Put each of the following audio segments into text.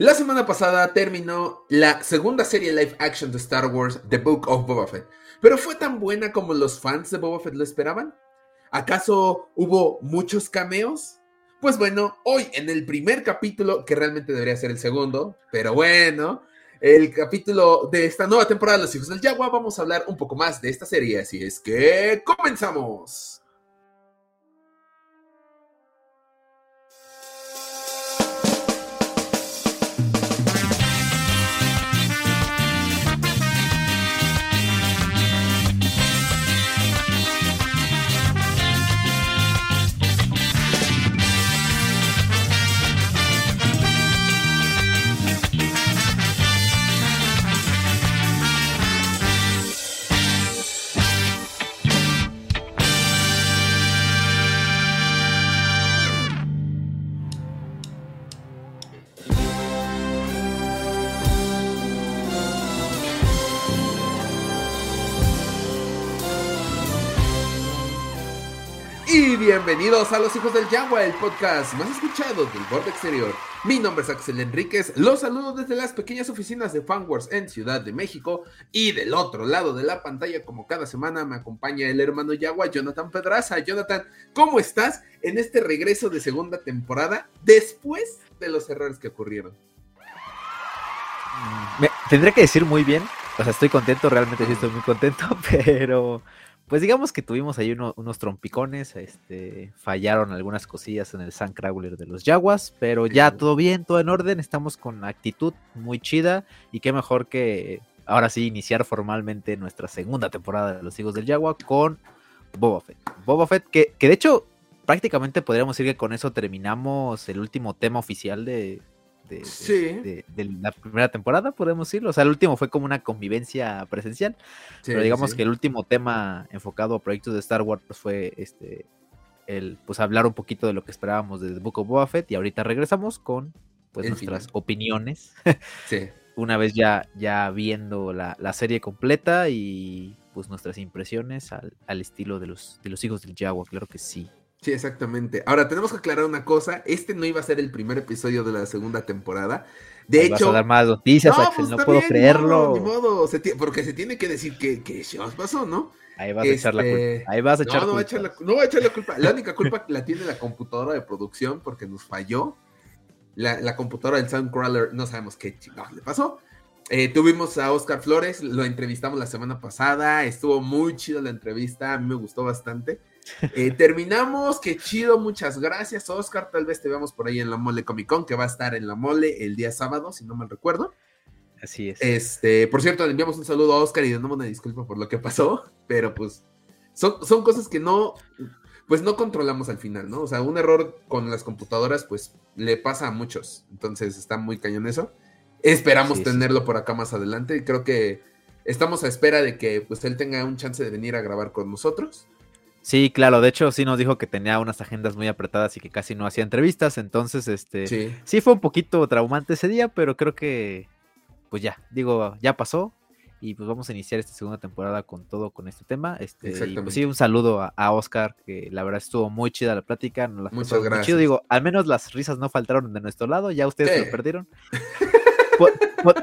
La semana pasada terminó la segunda serie live action de Star Wars, The Book of Boba Fett. ¿Pero fue tan buena como los fans de Boba Fett lo esperaban? ¿Acaso hubo muchos cameos? Pues bueno, hoy en el primer capítulo, que realmente debería ser el segundo, pero bueno, el capítulo de esta nueva temporada de Los Hijos del Yagua, vamos a hablar un poco más de esta serie, así es que comenzamos. Bienvenidos a Los Hijos del Yagua, el podcast más escuchado del borde exterior. Mi nombre es Axel Enríquez, los saludo desde las pequeñas oficinas de Fanwars en Ciudad de México. Y del otro lado de la pantalla, como cada semana, me acompaña el hermano Yagua, Jonathan Pedraza. Jonathan, ¿cómo estás en este regreso de segunda temporada después de los errores que ocurrieron? Me, tendré que decir muy bien, o sea, estoy contento, realmente sí estoy muy contento, pero pues digamos que tuvimos ahí unos trompicones, este, fallaron algunas cosillas en el Sandcrawler de los Jaguas, pero ya todo bien, todo en orden, estamos con actitud muy chida y qué mejor que ahora sí iniciar formalmente nuestra segunda temporada de Los Hijos del Jaguar con Boba Fett. Boba Fett, que, que de hecho prácticamente podríamos decir que con eso terminamos el último tema oficial de, de, la primera temporada, podemos decirlo. O sea, el último fue como una convivencia presencial. pero digamos que el último tema enfocado a proyectos de Star Wars fue este el pues hablar un poquito de lo que esperábamos de The Book of Boba Fett. Y ahorita regresamos con pues nuestras opiniones. una vez ya, ya viendo la, serie completa y pues nuestras impresiones al, al, estilo de los, de los hijos del Jaguar, claro que sí. Sí, exactamente. Ahora, tenemos que aclarar una cosa. Este no iba a ser el primer episodio de la segunda temporada. De hecho... Vas a dar más noticias, no, Axel, pues, no puedo creerlo. Ni modo, porque se tiene que decir que, que os pasó, ¿no? Ahí vas a echar la culpa. Este, Ahí vas a echar no, no Va a echar la, no va a echar la culpa. La única culpa la tiene la computadora de producción porque nos falló. La, la computadora del Soundcrawler, no sabemos qué chingados le pasó. Eh, tuvimos a Oscar Flores, lo entrevistamos la semana pasada. Estuvo muy chido la entrevista, a mí me gustó bastante. Eh, terminamos, qué chido, muchas gracias, Oscar. Tal vez te veamos por ahí en la Mole Comic Con, que va a estar en la Mole el día sábado, si no mal recuerdo. Así es. Este, por cierto, le enviamos un saludo a Oscar y le damos una disculpa por lo que pasó, pero pues son, son cosas que no, pues no controlamos al final, ¿no? O sea, un error con las computadoras, pues le pasa a muchos. Entonces está muy cañón eso. Esperamos tenerlo por acá más adelante. y Creo que estamos a espera de que pues él tenga un chance de venir a grabar con nosotros. Sí, claro, de hecho sí nos dijo que tenía unas agendas muy apretadas y que casi no hacía entrevistas, entonces este sí, fue un poquito traumante ese día, pero creo que pues ya, digo, ya pasó y pues vamos a iniciar esta segunda temporada con todo con este tema. Este, y pues sí, un saludo a, Oscar, que la verdad estuvo muy chida la plática. Muchas gracias. Chido. Digo, al menos las risas no faltaron de nuestro lado, ya ustedes se lo perdieron.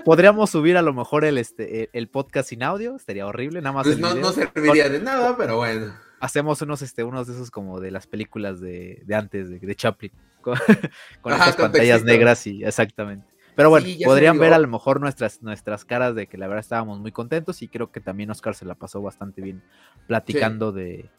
Podríamos subir a lo mejor el, este, el podcast sin audio, estaría horrible, nada más. Pues no, no serviría de nada, pero bueno hacemos unos, este, unos de esos como de las películas de, de antes, de, de, Chaplin, con, estas pantallas negras y exactamente. Pero bueno, podrían ver a lo mejor nuestras, nuestras caras de que la verdad estábamos muy contentos y creo que también Oscar se la pasó bastante bien platicando de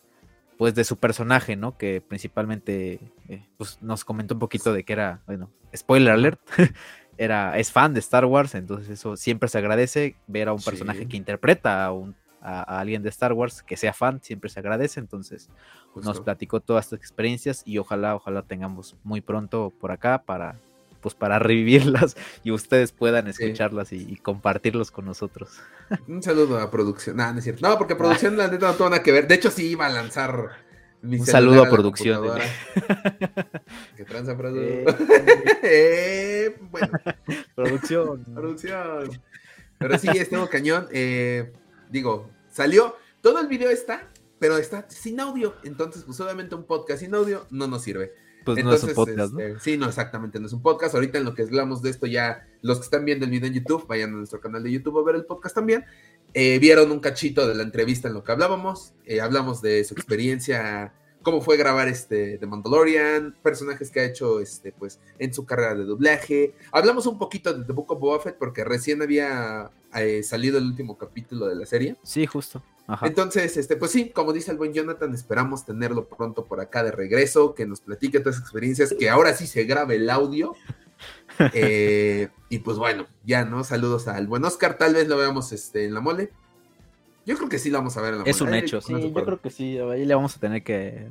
pues de su personaje, ¿no? Que principalmente eh, pues nos comentó un poquito de que era, bueno, spoiler alert, era, es fan de Star Wars, entonces eso siempre se agradece ver a un personaje que interpreta a un a, alguien de Star Wars que sea fan, siempre se agradece. Entonces, nos platicó todas estas experiencias y ojalá, ojalá tengamos muy pronto por acá para pues para revivirlas y ustedes puedan escucharlas y, compartirlos con nosotros. Un saludo a producción. No, no es cierto. No, porque producción la neta no tuvo nada que ver. De hecho, sí iba a lanzar mi Un saludo a, producción. ¿Qué tranza, producción? Eh. eh, bueno. Producción. producción. Pero sí, estuvo cañón. Eh, digo, Salió, todo el video está, pero está sin audio. Entonces, pues obviamente un podcast sin audio no nos sirve. Pues no es un podcast, ¿no? Este, sí, no, exactamente, no es un podcast. Ahorita en lo que hablamos de esto, ya los que están viendo el video en YouTube, vayan a nuestro canal de YouTube a ver el podcast también. Eh, vieron un cachito de la entrevista en lo que hablábamos. Eh, hablamos de su experiencia, cómo fue grabar este The Mandalorian, personajes que ha hecho este, pues, en su carrera de doblaje. Hablamos un poquito de The Book of Boba Fett porque recién había eh, salido el último capítulo de la serie. Sí, justo. Entonces, este, pues sí, como dice el buen Jonathan, esperamos tenerlo pronto por acá de regreso, que nos platique todas las experiencias, que ahora sí se grabe el audio. Eh, y pues bueno, ya, ¿no? Saludos al buen Oscar, tal vez lo veamos este, en la mole. Yo creo que sí lo vamos a ver en la mole. Es un hecho, sí, yo creo que sí, ahí le vamos a tener que...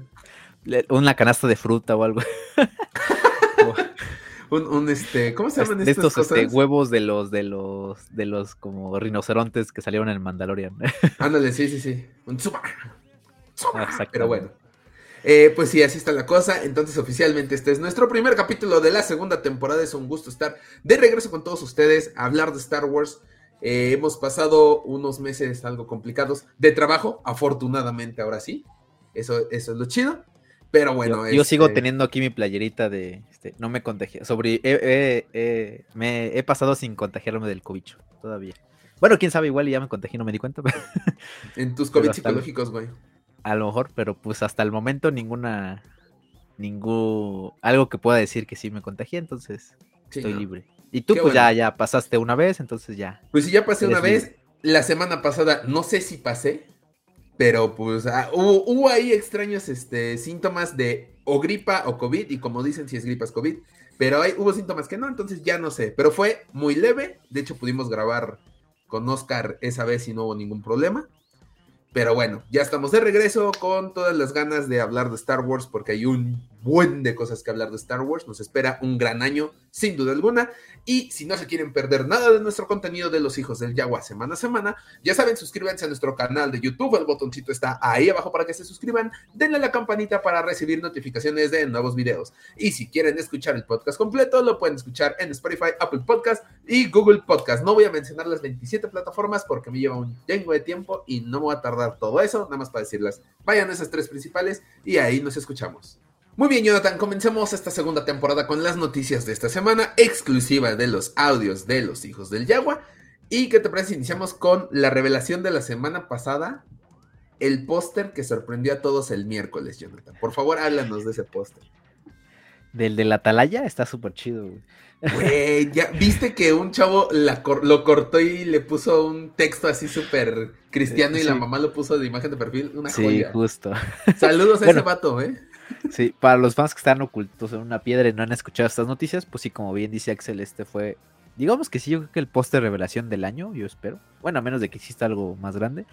Una canasta de fruta o algo. un, este, ¿cómo se llaman de estos este, huevos de los, de los, de los como rinocerontes que salieron en el Mandalorian? Ándale, sí, sí, sí. Un tsuma. Pero bueno. Eh, pues sí, así está la cosa. Entonces, oficialmente, este es nuestro primer capítulo de la segunda temporada. Es un gusto estar de regreso con todos ustedes a hablar de Star Wars. Eh, hemos pasado unos meses algo complicados de trabajo, afortunadamente ahora sí. Eso, eso es lo chido. Pero bueno, yo, sigo este teniendo aquí mi playerita de este, no me contagié. Sobre me he pasado sin contagiarme del cobicho todavía. Bueno, quién sabe, igual ya me contagié, no me di cuenta. en tus COVID psicológicos, güey. A lo mejor, pero pues hasta el momento ninguna ningún algo que pueda decir que sí me contagié, entonces estoy libre. Y tú pues ya ya pasaste una vez, entonces ya. Pues sí ya pasé una vez. La semana pasada no sé si pasé, pero pues ah, hubo, ahí extraños este, síntomas de o gripa o COVID, y como dicen, si es gripa es COVID, pero hay, hubo síntomas que no, entonces ya no sé, pero fue muy leve, de hecho pudimos grabar con Oscar esa vez y no hubo ningún problema. Pero bueno, ya estamos de regreso con todas las ganas de hablar de Star Wars porque hay un buen de cosas que hablar de Star Wars. Nos espera un gran año, sin duda alguna. Y si no se quieren perder nada de nuestro contenido de los hijos del Yagua semana a semana, ya saben, suscríbanse a nuestro canal de YouTube. El botoncito está ahí abajo para que se suscriban. Denle a la campanita para recibir notificaciones de nuevos videos. Y si quieren escuchar el podcast completo, lo pueden escuchar en Spotify, Apple Podcast y Google Podcast. No voy a mencionar las 27 plataformas porque me lleva un chingo de tiempo y no me voy a tardar todo eso. Nada más para decirlas, vayan a esas tres principales y ahí nos escuchamos. Muy bien, Jonathan, comencemos esta segunda temporada con las noticias de esta semana, exclusiva de los audios de los hijos del Yagua. ¿Y qué te parece iniciamos con la revelación de la semana pasada? El póster que sorprendió a todos el miércoles, Jonathan. Por favor, háblanos de ese póster. Del de la atalaya está súper chido, güey. ya viste que un chavo lo cortó y le puso un texto así súper cristiano y la mamá lo puso de imagen de perfil. Una sí, justo. Saludos a ese vato, ¿eh? Sí, para los fans que están ocultos en una piedra y no han escuchado estas noticias, pues sí, como bien dice Axel, este fue, digamos que sí, yo creo que el póster revelación del año, yo espero. Bueno, a menos de que exista algo más grande,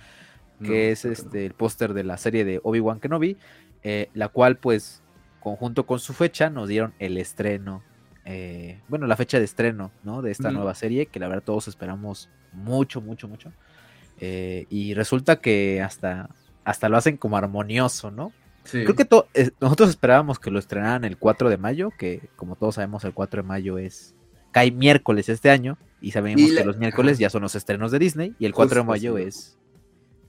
que es este el póster de la serie de Obi-Wan Kenobi, eh, la cual pues conjunto con su fecha nos dieron el estreno, eh, bueno, la fecha de estreno, ¿no? De esta nueva serie, que la verdad todos esperamos mucho, mucho, mucho. Eh, y resulta que hasta, hasta lo hacen como armonioso, ¿no? Creo que nosotros esperábamos que lo estrenaran el 4 de mayo, que como todos sabemos el 4 de mayo es cae miércoles este año y sabemos que los miércoles ya son los estrenos de Disney y el 4 de mayo es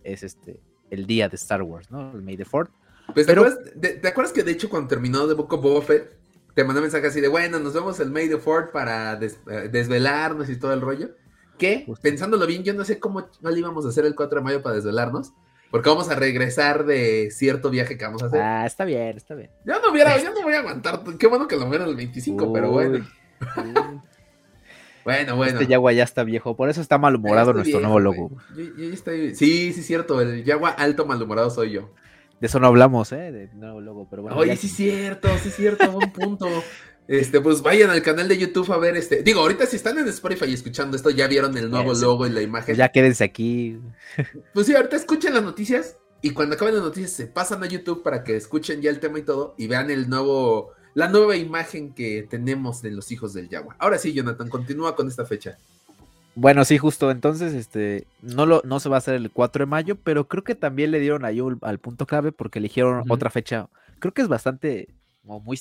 es este el día de Star Wars, ¿no? El May the 4 pues, Pero... ¿te, acuerdas, que de hecho cuando terminó The Book of Boba Fett te mandó mensaje así de, bueno, nos vemos el May the 4 para eh, desvelarnos y todo el rollo? Que, pensándolo bien, yo no sé cómo no le íbamos a hacer el 4 de mayo para desvelarnos, porque vamos a regresar de cierto viaje que vamos a hacer. Ah, está bien, está bien. Ya no hubiera, ya no voy a aguantar. Qué bueno que lo vieron el 25, pero bueno. bueno, bueno. Este Yagua ya está viejo, por eso está malhumorado nuestro nuevo logo. Sí, sí, cierto. El Yagua alto malhumorado soy yo. De eso no hablamos, ¿eh? De nuevo logo, pero bueno. Oye, sí, cierto, sí, cierto, buen punto. Este, pues vayan al canal de YouTube a ver este. Digo, ahorita si están en Spotify escuchando esto, ya vieron el nuevo logo y la imagen. Ya quédense aquí. Pues sí, ahorita escuchen las noticias y cuando acaben las noticias se pasan a YouTube para que escuchen ya el tema y todo y vean el nuevo, la nueva imagen que tenemos de los hijos del Yagua. Ahora sí, Jonathan, continúa con esta fecha. Bueno, sí, justo. Entonces, este, no lo, no se va a hacer el 4 de mayo, pero creo que también le dieron ahí al punto clave porque eligieron otra fecha. Creo que es bastante muy,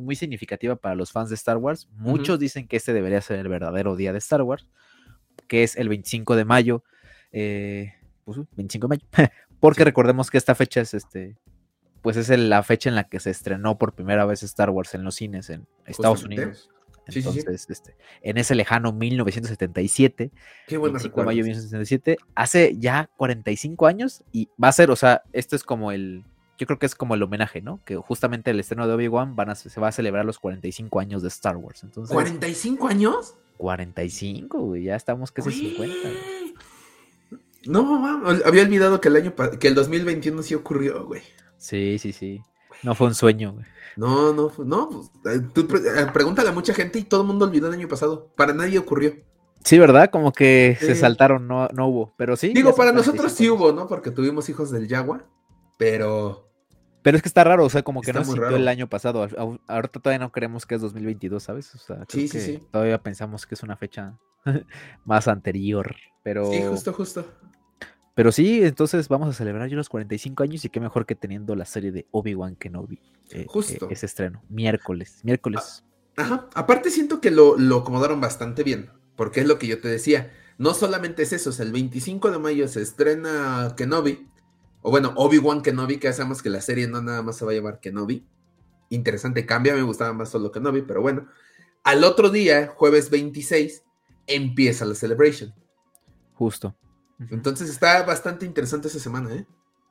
muy significativa para los fans de Star Wars. Muchos dicen que este debería ser el verdadero día de Star Wars, que es el 25 de mayo. Eh, 25 pues, de mayo. Porque recordemos que esta fecha es este. pues es la fecha en la que se estrenó por primera vez Star Wars en los cines en Estados Unidos. Entonces, Este, en ese lejano 1977, Qué bueno 25 de mayo de 1977, hace ya 45 años y va a ser, o sea, esto es como el, yo creo que es como el homenaje, ¿no? Que justamente el estreno de Obi-Wan se va a celebrar los 45 años de Star Wars. Entonces, ¿45 años? 45, güey, ya estamos casi 50. No, mamá, había olvidado que el año que el 2021 sí ocurrió, güey. Sí, sí, sí. No fue un sueño, güey. No, no, no. Pues, eh, tú eh, pregúntale a mucha gente y todo el mundo olvidó el año pasado. Para nadie ocurrió. Sí, ¿verdad? Como que se saltaron, no, no hubo. Pero sí. Digo, para nosotros sí hubo, ¿no? Porque tuvimos hijos del Yagua. Pero. Pero es que está raro, o sea, como que no sintió el año pasado. Ahorita todavía no creemos que es 2022, ¿sabes? O sea, sí, sí, sí. Todavía pensamos que es una fecha más anterior. Pero. Sí, justo, justo. Pero sí, entonces vamos a celebrar ya los 45 años y qué mejor que teniendo la serie de Obi-Wan Kenobi. Eh, Justo. Eh, ese estreno, miércoles, miércoles. Ah, ajá, aparte siento que lo, lo, acomodaron bastante bien, porque es lo que yo te decía. No solamente es eso, o sea, el 25 de mayo se estrena Kenobi, o bueno, Obi-Wan Kenobi, que hacemos que la serie no nada más se va a llamar Kenobi. Interesante cambia, me gustaba más solo Kenobi, pero bueno. Al otro día, jueves 26, empieza la celebration. Justo. Entonces está bastante interesante esa semana, ¿eh?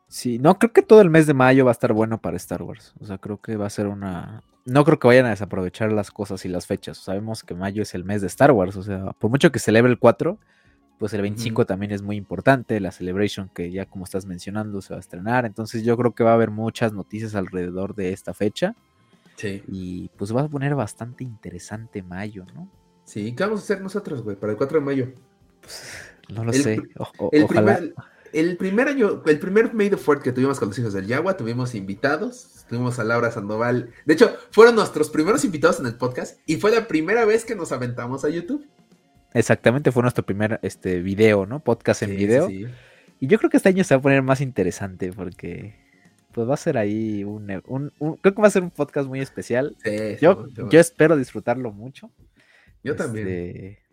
Sí, no, creo que todo el mes de mayo va a estar bueno para Star Wars. O sea, creo que va a ser una... No creo que vayan a desaprovechar las cosas y las fechas. Sabemos que mayo es el mes de Star Wars. O sea, por mucho que celebre el 4, pues el 25 también es muy importante. La Celebration que ya como estás mencionando se va a estrenar. Entonces yo creo que va a haber muchas noticias alrededor de esta fecha. Sí. Y pues va a poner bastante interesante mayo, ¿no? Sí, ¿qué vamos a hacer nosotros, güey? Para el 4 de mayo. Pues no lo sé. el, primer, el primer año, el primer Made of Ford que tuvimos con los hijos del Yagua, tuvimos invitados, tuvimos a Laura Sandoval. De hecho, fueron nuestros primeros invitados en el podcast y fue la primera vez que nos aventamos a YouTube. Exactamente, fue nuestro primer este video, ¿no? Podcast en video. Y yo creo que este año se va a poner más interesante porque pues va a ser ahí un, creo que va a ser un podcast muy especial. yo, yo espero disfrutarlo mucho. Yo también. Este,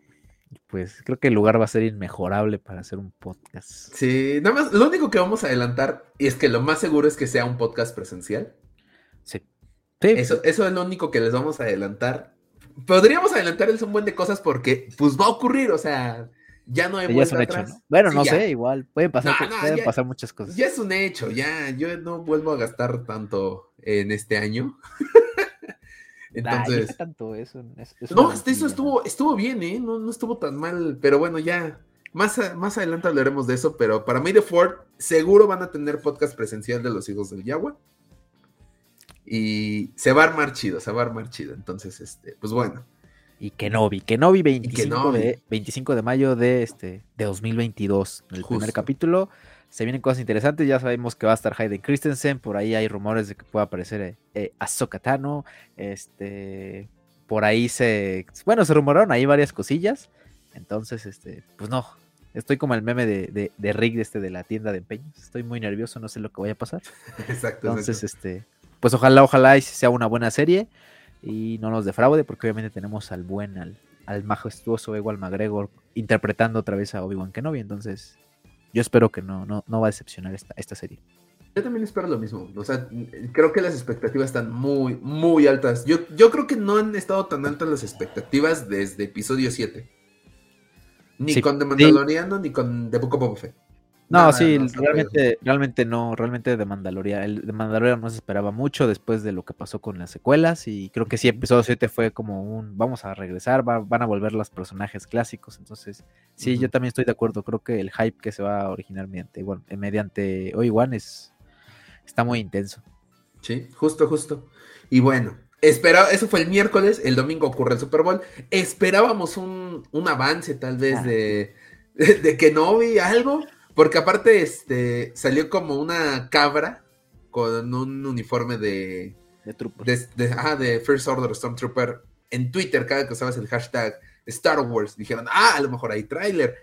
pues creo que el lugar va a ser inmejorable para hacer un podcast. Sí, nada más, lo único que vamos a adelantar y es que lo más seguro es que sea un podcast presencial. Sí. Eso, eso es lo único que les vamos a adelantar. Podríamos adelantarles un buen de cosas porque pues va a ocurrir, o sea, ya no hay vuelta atrás. Bueno, no sé, igual, pueden pasar, pueden pasar muchas cosas. Ya es un hecho, ya, yo no vuelvo a gastar tanto en este año. Entonces. tanto eso, no, eso estuvo, estuvo bien, ¿eh? No, estuvo tan mal, pero bueno, ya. Más, más adelante hablaremos de eso, pero para May the Ford seguro van a tener podcast presencial de los hijos del Yagua. Y se va a armar chido, se va a armar chido. Entonces, este, pues bueno. Y Kenobi, Kenobi 25, De, 25 de mayo de, este, de 2022, el primer capítulo se vienen cosas interesantes. Ya sabemos que va a estar Hayden Christensen. Por ahí hay rumores de que pueda aparecer eh, eh Ahsoka Tano. Este, por ahí se. Bueno, se rumoraron ahí varias cosillas. Entonces, este, pues no. Estoy como el meme de, de, Rick de, este, de la tienda de empeños. Estoy muy nervioso, no sé lo que vaya a pasar. Exacto. Entonces, este, pues ojalá, ojalá sea una buena serie y no nos defraude, porque obviamente tenemos al buen, al, al majestuoso Ewan McGregor interpretando otra vez a Obi-Wan Kenobi. Entonces, yo espero que no, no, no va a decepcionar esta, esta serie. Yo también espero lo mismo. O sea, creo que las expectativas están muy, muy altas. Yo, yo creo que no han estado tan altas las expectativas desde episodio 7. Ni con The Mandaloriano, ni con The Book of Boba Fett. No, sí, realmente, realmente no, realmente de Mandalorian, el de Mandalorian no se esperaba mucho después de lo que pasó con las secuelas y creo que sí, episodio 7 fue como un, vamos a regresar, van a volver los personajes clásicos, entonces sí, yo también estoy de acuerdo, creo que el hype que se va a originar mediante, bueno, mediante Obi-Wan es, está muy intenso. Sí, justo, justo. Y bueno, espera, eso fue el miércoles, el domingo ocurre el Super Bowl, esperábamos un, avance tal vez ah. de, de, de Kenobi, algo porque aparte, este, salió como una cabra con un uniforme de... De Trooper. De, ah, de First Order Stormtrooper. En Twitter, cada que usabas el hashtag Star Wars, dijeron, ah, a lo mejor hay tráiler.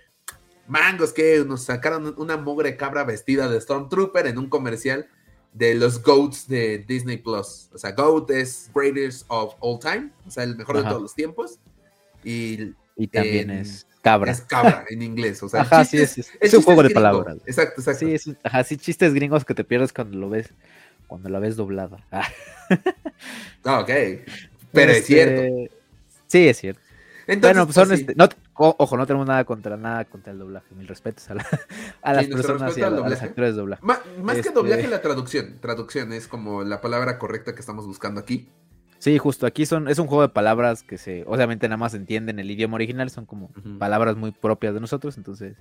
Mangos, que nos sacaron una mugre cabra vestida de Stormtrooper en un comercial de los GOATs de Disney Plus. O sea, GOAT es Greatest of All Time, o sea, el mejor de todos los tiempos. Y, y también es cabra. Es cabra en inglés. O sea, ajá, sí, es, es, un juego de palabras. Exacto, exacto. Sí, ajá, sí, chistes gringos que te pierdes cuando lo ves. cuando la ves doblada. Ah, ok. Pero es cierto. Este, Sí, es cierto. Entonces, bueno, pues son este, no, ojo, no tenemos nada contra nada contra el doblaje. Mil respetos a, la- a las Sí, personas y a, la- a los actores de doblaje. Más que Este- doblaje, la traducción. Traducción es como la palabra correcta que estamos buscando aquí. Sí, justo aquí son, es un juego de palabras que se, obviamente nada más entienden el idioma original, son como palabras muy propias de nosotros, entonces.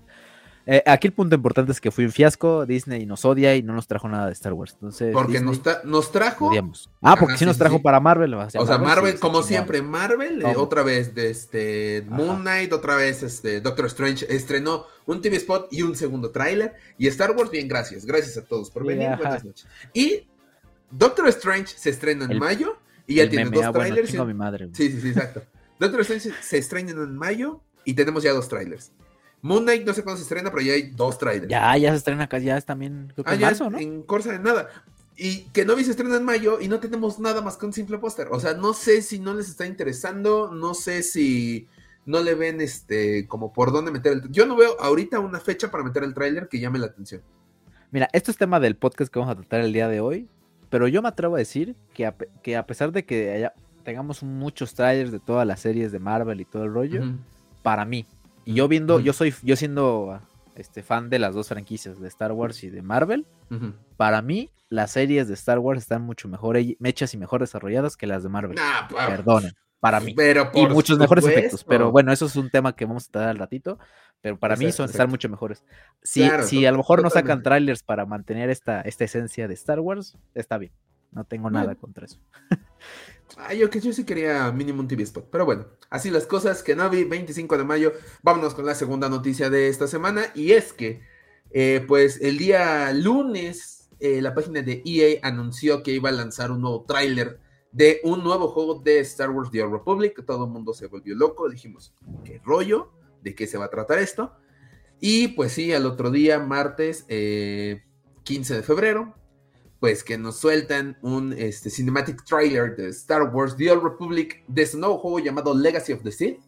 eh, aquí el punto importante es que fue un fiasco, Disney nos odia y no nos trajo nada de Star Wars. Entonces, Porque Disney nos, tra- nos trajo. odiamos. Ah, porque Ajá, sí sí, nos trajo sí. para Marvel. O sea, Marvel, sí, como siempre, Marvel, eh, otra vez de este Moon Knight, otra vez este Doctor Strange estrenó un TV spot y un segundo tráiler. Y Star Wars, bien, gracias. Gracias a todos por venir. Buenas noches. Y Doctor Strange se estrena en El- mayo y ya tiene dos ah, bueno, trailers. y un- mi madre. Sí, sí, sí, exacto. Doctor Strange se estrena en mayo y tenemos ya dos trailers. Moon Knight no sé cuándo se estrena, pero ya hay dos trailers. Ya, ya se estrena acá, ya es también, creo que Ah, en ya marzo, ¿no? en Corsa de nada. Y que Novi se estrena en mayo y no tenemos nada más que un simple póster. O sea, no sé si no les está interesando, no sé si no le ven este como por dónde meter el Yo no veo ahorita una fecha para meter el tráiler que llame la atención. Mira, esto es tema del podcast que vamos a tratar el día de hoy, pero yo me atrevo a decir que a, que a pesar de que haya- tengamos muchos trailers de todas las series de Marvel y todo el rollo, para mí, y yo viendo, yo soy, yo siendo este fan de las dos franquicias, de Star Wars y de Marvel, para mí las series de Star Wars están mucho mejor he- hechas y mejor desarrolladas que las de Marvel. Nah, Perdonen, para mí. Pero Y muchos mejores efectos, pero bueno, eso es un tema que vamos a tratar al ratito, pero para mí Exacto, son, están mucho mejores. Si, Claro, si a lo mejor no sacan trailers para mantener esta, esta esencia de Star Wars, está bien. No tengo nada Bueno. contra eso. Ah, yo que yo sí quería mínimo un TV spot. Pero bueno, así las cosas. Que no vi 25 de mayo. Vámonos con la segunda noticia de esta semana. Y es que, eh, pues el día lunes, eh, la página de EA anunció que iba a lanzar un nuevo tráiler de un nuevo juego de Star Wars The Old Republic. Todo el mundo se volvió loco. Dijimos, ¿qué rollo? ¿De qué se va a tratar esto? Y pues sí, al otro día, martes eh, 15 de febrero, pues que nos sueltan un este, cinematic trailer de Star Wars The Old Republic de su nuevo juego llamado Legacy of the Sith.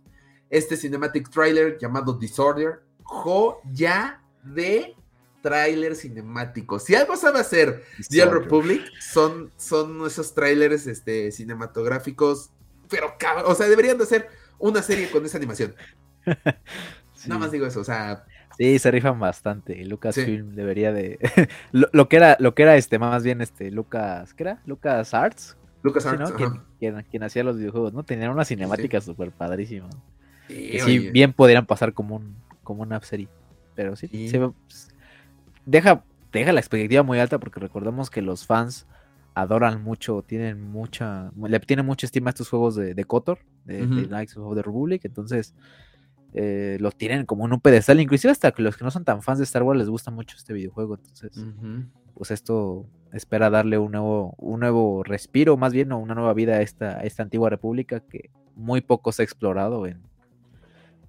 Este cinematic trailer llamado Disorder, joya de trailer cinemático. Si algo sabe hacer The Old Republic, son, son esos trailers este, cinematográficos, pero cabrón, o sea, deberían de hacer una serie con esa animación. Sí. Nada más digo eso, o sea, Sí, se rifan bastante. Lucasfilm debería de. lo, lo que era, lo que era este, más bien este, Lucas. ¿Qué era? Lucas Arts. Lucas Sí, ¿no? Arts, quien, ajá. quien- quien hacía los videojuegos, ¿no? Tenían una cinemática súper padrísima. Sí, Que sí, oye. bien podrían pasar como un, como una serie. Pero sí, Sí. se pues, deja, deja la expectativa muy alta porque recordemos que los fans adoran mucho, tienen mucha, le tienen mucha estima a estos juegos de, de KOTOR, de, de Ujú. Knights of the Republic, entonces eh, los tienen como en un pedestal, inclusive hasta que los que no son tan fans de Star Wars les gusta mucho este videojuego, entonces pues esto espera darle un nuevo, un nuevo respiro, más bien, o una nueva vida a esta, a esta antigua república que muy poco se ha explorado en,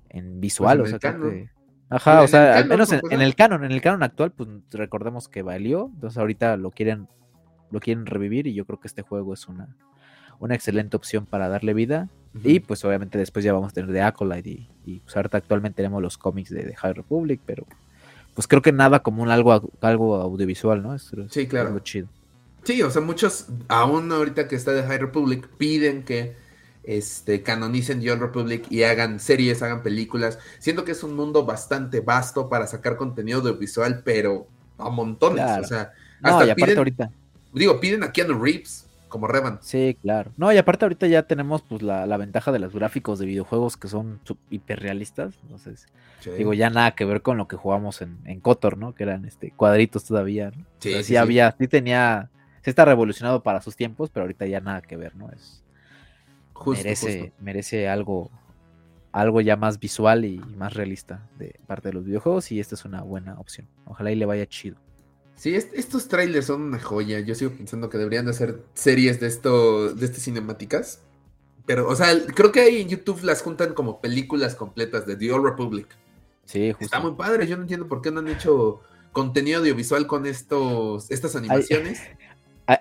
en visual. Pues en o sea, creo que- Ajá, En o sea, al menos en, pues, en el canon, en el canon actual, pues recordemos que valió, entonces ahorita lo quieren, lo quieren revivir y yo creo que este juego es una, una excelente opción para darle vida. Y pues obviamente después ya vamos a tener The Acolyte y, y pues ahorita actualmente tenemos los cómics de, de High Republic, pero pues creo que nada como un algo, algo audiovisual, ¿no? Es, Sí, claro. chido. Sí, o sea, muchos, aún ahorita que está de High Republic, piden que este, canonicen The Old Republic y hagan series, hagan películas. Siento que es un mundo bastante vasto para sacar contenido audiovisual, pero a montones. Claro. O sea, No, hasta y aparte piden, ahorita, digo, piden a Keanu Reeves como Revan. sí, claro. No, y aparte ahorita ya tenemos pues la, la ventaja de los gráficos de videojuegos que son hiperrealistas, entonces Sí. digo ya nada que ver con lo que jugamos en, en Kotor, ¿no? Que eran este cuadritos todavía, ¿no? Sí, sí, sí sí. había, sí tenía, sí está revolucionado para sus tiempos, pero ahorita ya nada que ver, ¿no? Es, Justo, merece, justo. merece algo, algo ya más visual y más realista de parte de los videojuegos y esta es una buena opción. Ojalá y le vaya chido. Sí, est- estos trailers son una joya. Yo sigo pensando que deberían de hacer series de esto, de estas cinemáticas. Pero, o sea, creo que ahí en YouTube las juntan como películas completas de The Old Republic. Sí, justo. Está muy padre. Yo no entiendo por qué no han hecho contenido audiovisual con estos, estas animaciones. Hay,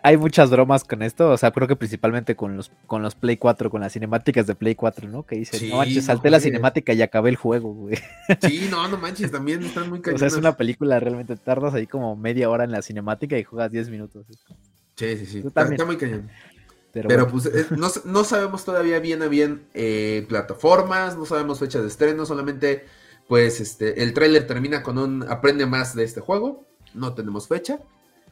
hay muchas bromas con esto, o sea, creo que principalmente con los, con los Play 4, con las cinemáticas de Play 4, ¿no? Que dicen, Sí, no manches, no salté la juegues". cinemática y acabé el juego, güey. Sí, no, no manches, también están muy O sea, cañonas. es una película realmente tardas ahí como media hora en la cinemática y juegas 10 minutos. Sí, sí, sí. Está, muy cañón. Pero, pues eh, no, sabemos todavía bien a bien eh, plataformas, no sabemos fecha de estreno, solamente pues este el tráiler termina con un aprende más de este juego, no tenemos fecha,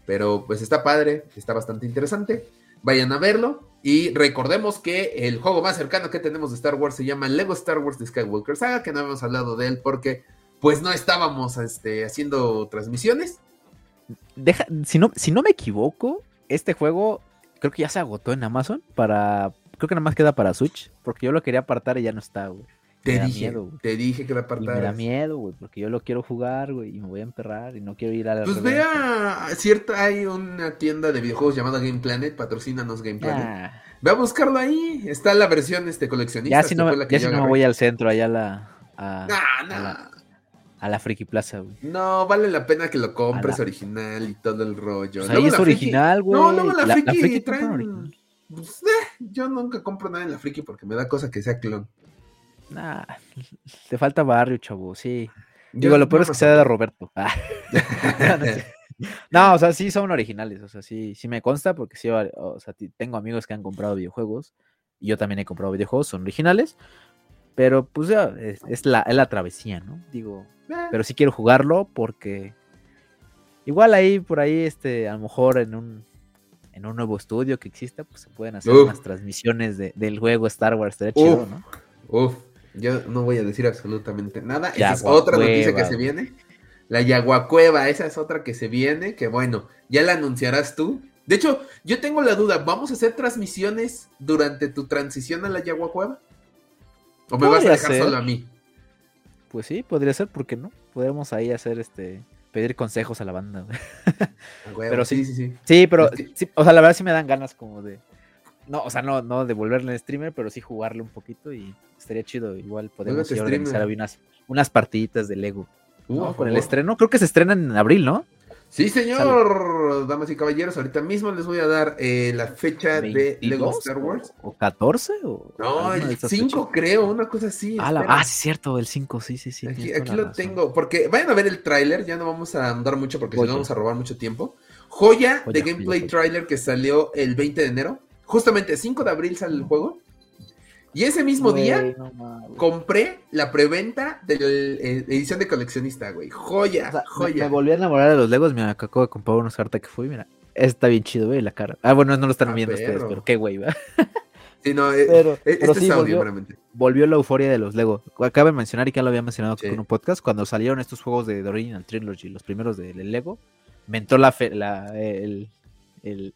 pero pues está padre, está bastante interesante. Vayan a verlo y recordemos que el juego más cercano que tenemos de Star Wars se llama Lego Star Wars de Skywalker Saga, que no habíamos hablado de él porque pues no estábamos este, haciendo transmisiones. Deja, si no, si no me equivoco, este juego creo que ya se agotó en Amazon para. Creo que nada más queda para Switch. Porque yo lo quería apartar y ya no está, güey. Te dije, te dije que lo apartaras. me da miedo, güey, porque yo lo quiero jugar, güey, y me voy a emperrar y no quiero ir a la. Pues vea, cierta, hay una tienda de videojuegos llamada Game Planet, patrocínanos Game Planet. Ah. Ve a buscarlo ahí, está la versión este coleccionista. Ya si no, ya si no me voy al centro, allá a la. A, la, a la Friki Plaza, güey. No, vale la pena que lo compres original y todo el rollo. Pues ahí es original, güey. No, luego la, Friki, traen... Pues, eh, yo nunca compro nada en la Friki porque me da cosa que sea clon. Nah, te falta barrio, chavo, sí. Digo, lo peor es que sea de Roberto. Ah. no, o sea, sí son originales, o sea, sí, sí me consta porque sí, o sea, tengo amigos que han comprado videojuegos y yo también he comprado videojuegos, son originales, pero pues ya, es, la, es la travesía, ¿no? Digo, eh. pero sí quiero jugarlo porque igual ahí, por ahí, este, a lo mejor en un, en un nuevo estudio que exista, pues se pueden hacer unas transmisiones de, del juego Star Wars, estaría chido, ¿no? Uf, yo no voy a decir absolutamente nada. Esa es otra noticia que se viene. La Yaguacueva, esa es otra que se viene, que bueno, ya la anunciarás tú. De hecho, yo tengo la duda, ¿vamos a hacer transmisiones durante tu transición a la Yaguacueva? ¿O me vas a dejar solo a mí? Pues sí, podría ser, ¿por qué no? Podemos ahí hacer este pedir consejos a la banda. pero sí, sí, sí. Sí, pero o sea, la verdad sí me dan ganas como de no, o sea, no, no devolverle en streamer, pero sí jugarle un poquito y estaría chido. Igual podemos organizar unas, unas partiditas de Lego. Uh, Con el estreno, creo que se estrena en abril, ¿no? Sí, señor, damas y caballeros, ahorita mismo les voy a dar eh, la fecha de Lego Star Wars. ¿O 14? O no, el 5 creo, una cosa así. Ah, ah, sí, cierto, el 5, sí, sí, sí. Aquí, lo tengo, porque vayan a ver el tráiler, ya no vamos a andar mucho porque si no vamos a robar mucho tiempo. Joya, de gameplay trailer que salió el 20 de enero. Justamente 5 de abril sale el juego. Y ese mismo día compré la preventa de la eh, edición de coleccionista, güey. Joya, joya. Me, volví a enamorar de los Legos. Mira, acabo de comprar unos cartas que fui. Mira, está bien chido, güey, la cara. Ah, bueno, no lo están ah, viendo ustedes, pero qué güey, ¿verdad? Sí, no, eh, pero, eh, este sí, volvió, volvió, la euforia de los Lego. Acabo de mencionar y ya lo había mencionado en un podcast. Cuando salieron estos juegos de The Original Trilogy, los primeros de, Lego, me entró la, la el, el,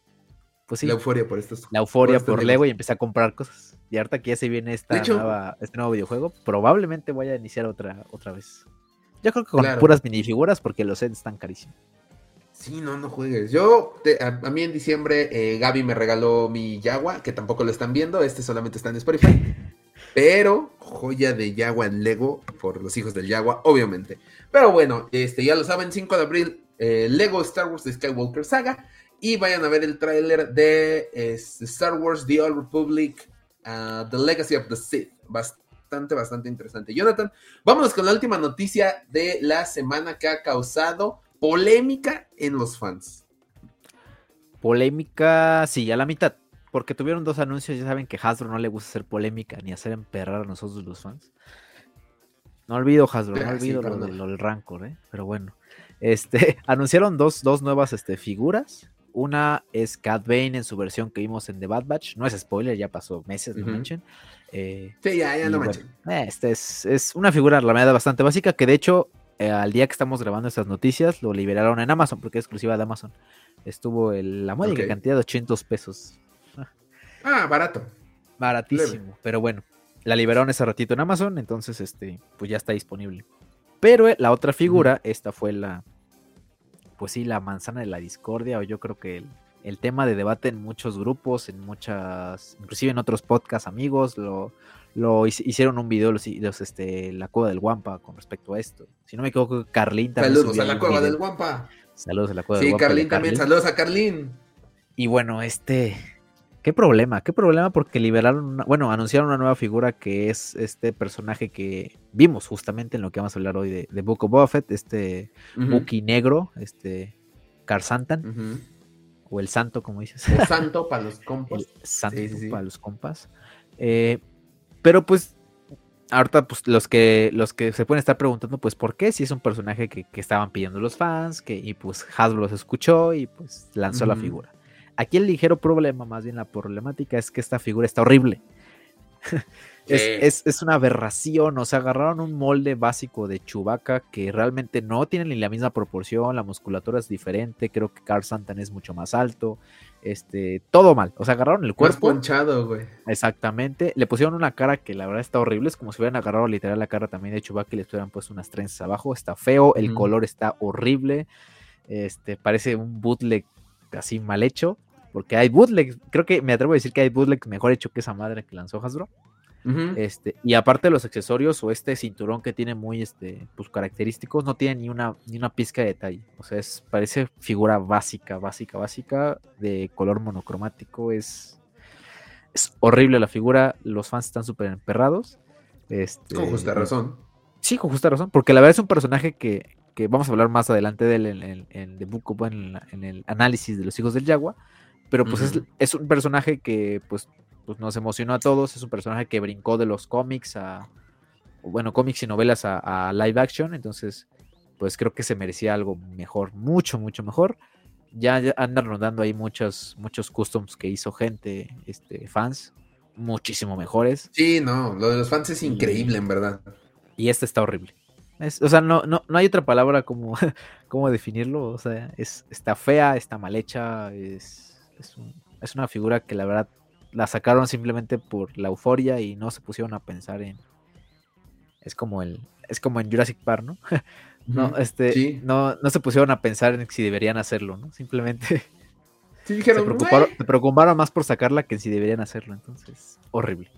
pues sí, la euforia por estos. La euforia por, Lego y empecé a comprar cosas. Y ahorita que ya se viene esta nueva, este nuevo videojuego, probablemente voy a iniciar otra, otra vez. Yo creo que con puras minifiguras porque los sets están carísimos. Sí, no, no juegues. Yo, a, mí en diciembre, eh, Gaby me regaló mi Yagua, que tampoco lo están viendo, este solamente está en Spotify. Pero, joya de Yagua en Lego, por los hijos del Yagua, obviamente. Pero bueno, este, ya lo saben, 5 de abril, eh, Lego Star Wars de Skywalker Saga. Y vayan a ver el tráiler de Star Wars The Old Republic, uh, The Legacy of the Sith. Bastante, bastante interesante. Jonathan, vámonos con la última noticia de la semana que ha causado polémica en los fans. Polémica, sí, a la mitad. Porque tuvieron dos anuncios, ya saben que Hasbro no le gusta hacer polémica ni hacer emperrar a nosotros los fans. No olvido Hasbro, no olvido lo, del Rancor, ¿eh? pero bueno. Este, anunciaron dos, dos nuevas este, figuras una es Cat Bane en su versión que vimos en The Bad Batch. No es spoiler, ya pasó meses, no manchen. Eh, sí, ya, ya no manchen. este es, una figura, la verdad, bastante básica que de hecho, eh, al día que estamos grabando estas noticias, lo liberaron en Amazon porque es exclusiva de Amazon. Estuvo el, la módica cantidad de 800 pesos. Ah, barato. Baratísimo, pero bueno. La liberaron ese ratito en Amazon, entonces este, pues ya está disponible. Pero eh, la otra figura, esta fue la, pues sí, la manzana de la discordia, o yo creo que el, tema de debate en muchos grupos, en muchas, inclusive en otros podcasts amigos, lo, lo hicieron un video los, este, la cueva del Guampa con respecto a esto. Si no me equivoco, Carlín también. Saludos a la cueva del Guampa. Saludos a la cueva del Guampa. Sí, Carlín también, saludos a Carlín. Y bueno, este, Qué problema, qué problema porque liberaron, bueno, anunciaron una nueva figura que es este personaje que vimos justamente en lo que vamos a hablar hoy de, de Book of Buffett, este uh negro, este Carsantan, o el santo, como dices. El santo para los compas. El santo para los compas. Eh, pero pues, ahorita pues los que, los que se pueden estar preguntando, pues, ¿por qué? Si es un personaje que, estaban pidiendo los fans, que, y pues Hasbro los escuchó y pues lanzó la figura. Aquí el ligero problema, más bien la problemática, es que esta figura está horrible. Es, una aberración, o sea, agarraron un molde básico de Chewbacca que realmente no tiene ni la misma proporción, la musculatura es diferente, creo que Carl Santan es mucho más alto, este, todo mal, o sea, agarraron el cuerpo. ponchado, güey. Exactamente, le pusieron una cara que la verdad está horrible, es como si hubieran agarrado literal la cara también de Chewbacca y le hubieran puesto unas trenzas abajo, está feo, el color está horrible, este, parece un bootleg así mal hecho, porque hay bootleg, creo que me atrevo a decir que hay bootleg mejor hecho que esa madre que lanzó Hasbro este, y aparte de los accesorios o este cinturón que tiene muy este, pues, característicos, no tiene ni una, ni una pizca de detalle. O sea, es, parece figura básica, básica, básica, de color monocromático. Es, es horrible la figura. Los fans están súper emperrados. Este, con justa razón. Sí, con justa razón. Porque la verdad es un personaje que, que vamos a hablar más adelante de él en, en, en, en, el análisis de los hijos del Yagua. Pero pues es, es, un personaje que pues pues nos emocionó a todos. Es un personaje que brincó de los cómics a, bueno, cómics y novelas a, live action. Entonces, pues creo que se merecía algo mejor, mucho, mucho mejor. Ya, andan rondando ahí muchos, muchos customs que hizo gente, este, fans, muchísimo mejores. Sí, no, lo de los fans es increíble, en verdad. Y este está horrible. o sea, no, no, no hay otra palabra como, como definirlo. O sea, es, está fea, está mal hecha, es, es, es una figura que la verdad la sacaron simplemente por la euforia y no se pusieron a pensar en. Es como el. Es como en Jurassic Park, ¿no? no, este. No, no se pusieron a pensar en si deberían hacerlo, ¿no? Simplemente. Sí, dijeron, se, preocuparon, más por sacarla que si deberían hacerlo. Entonces, horrible.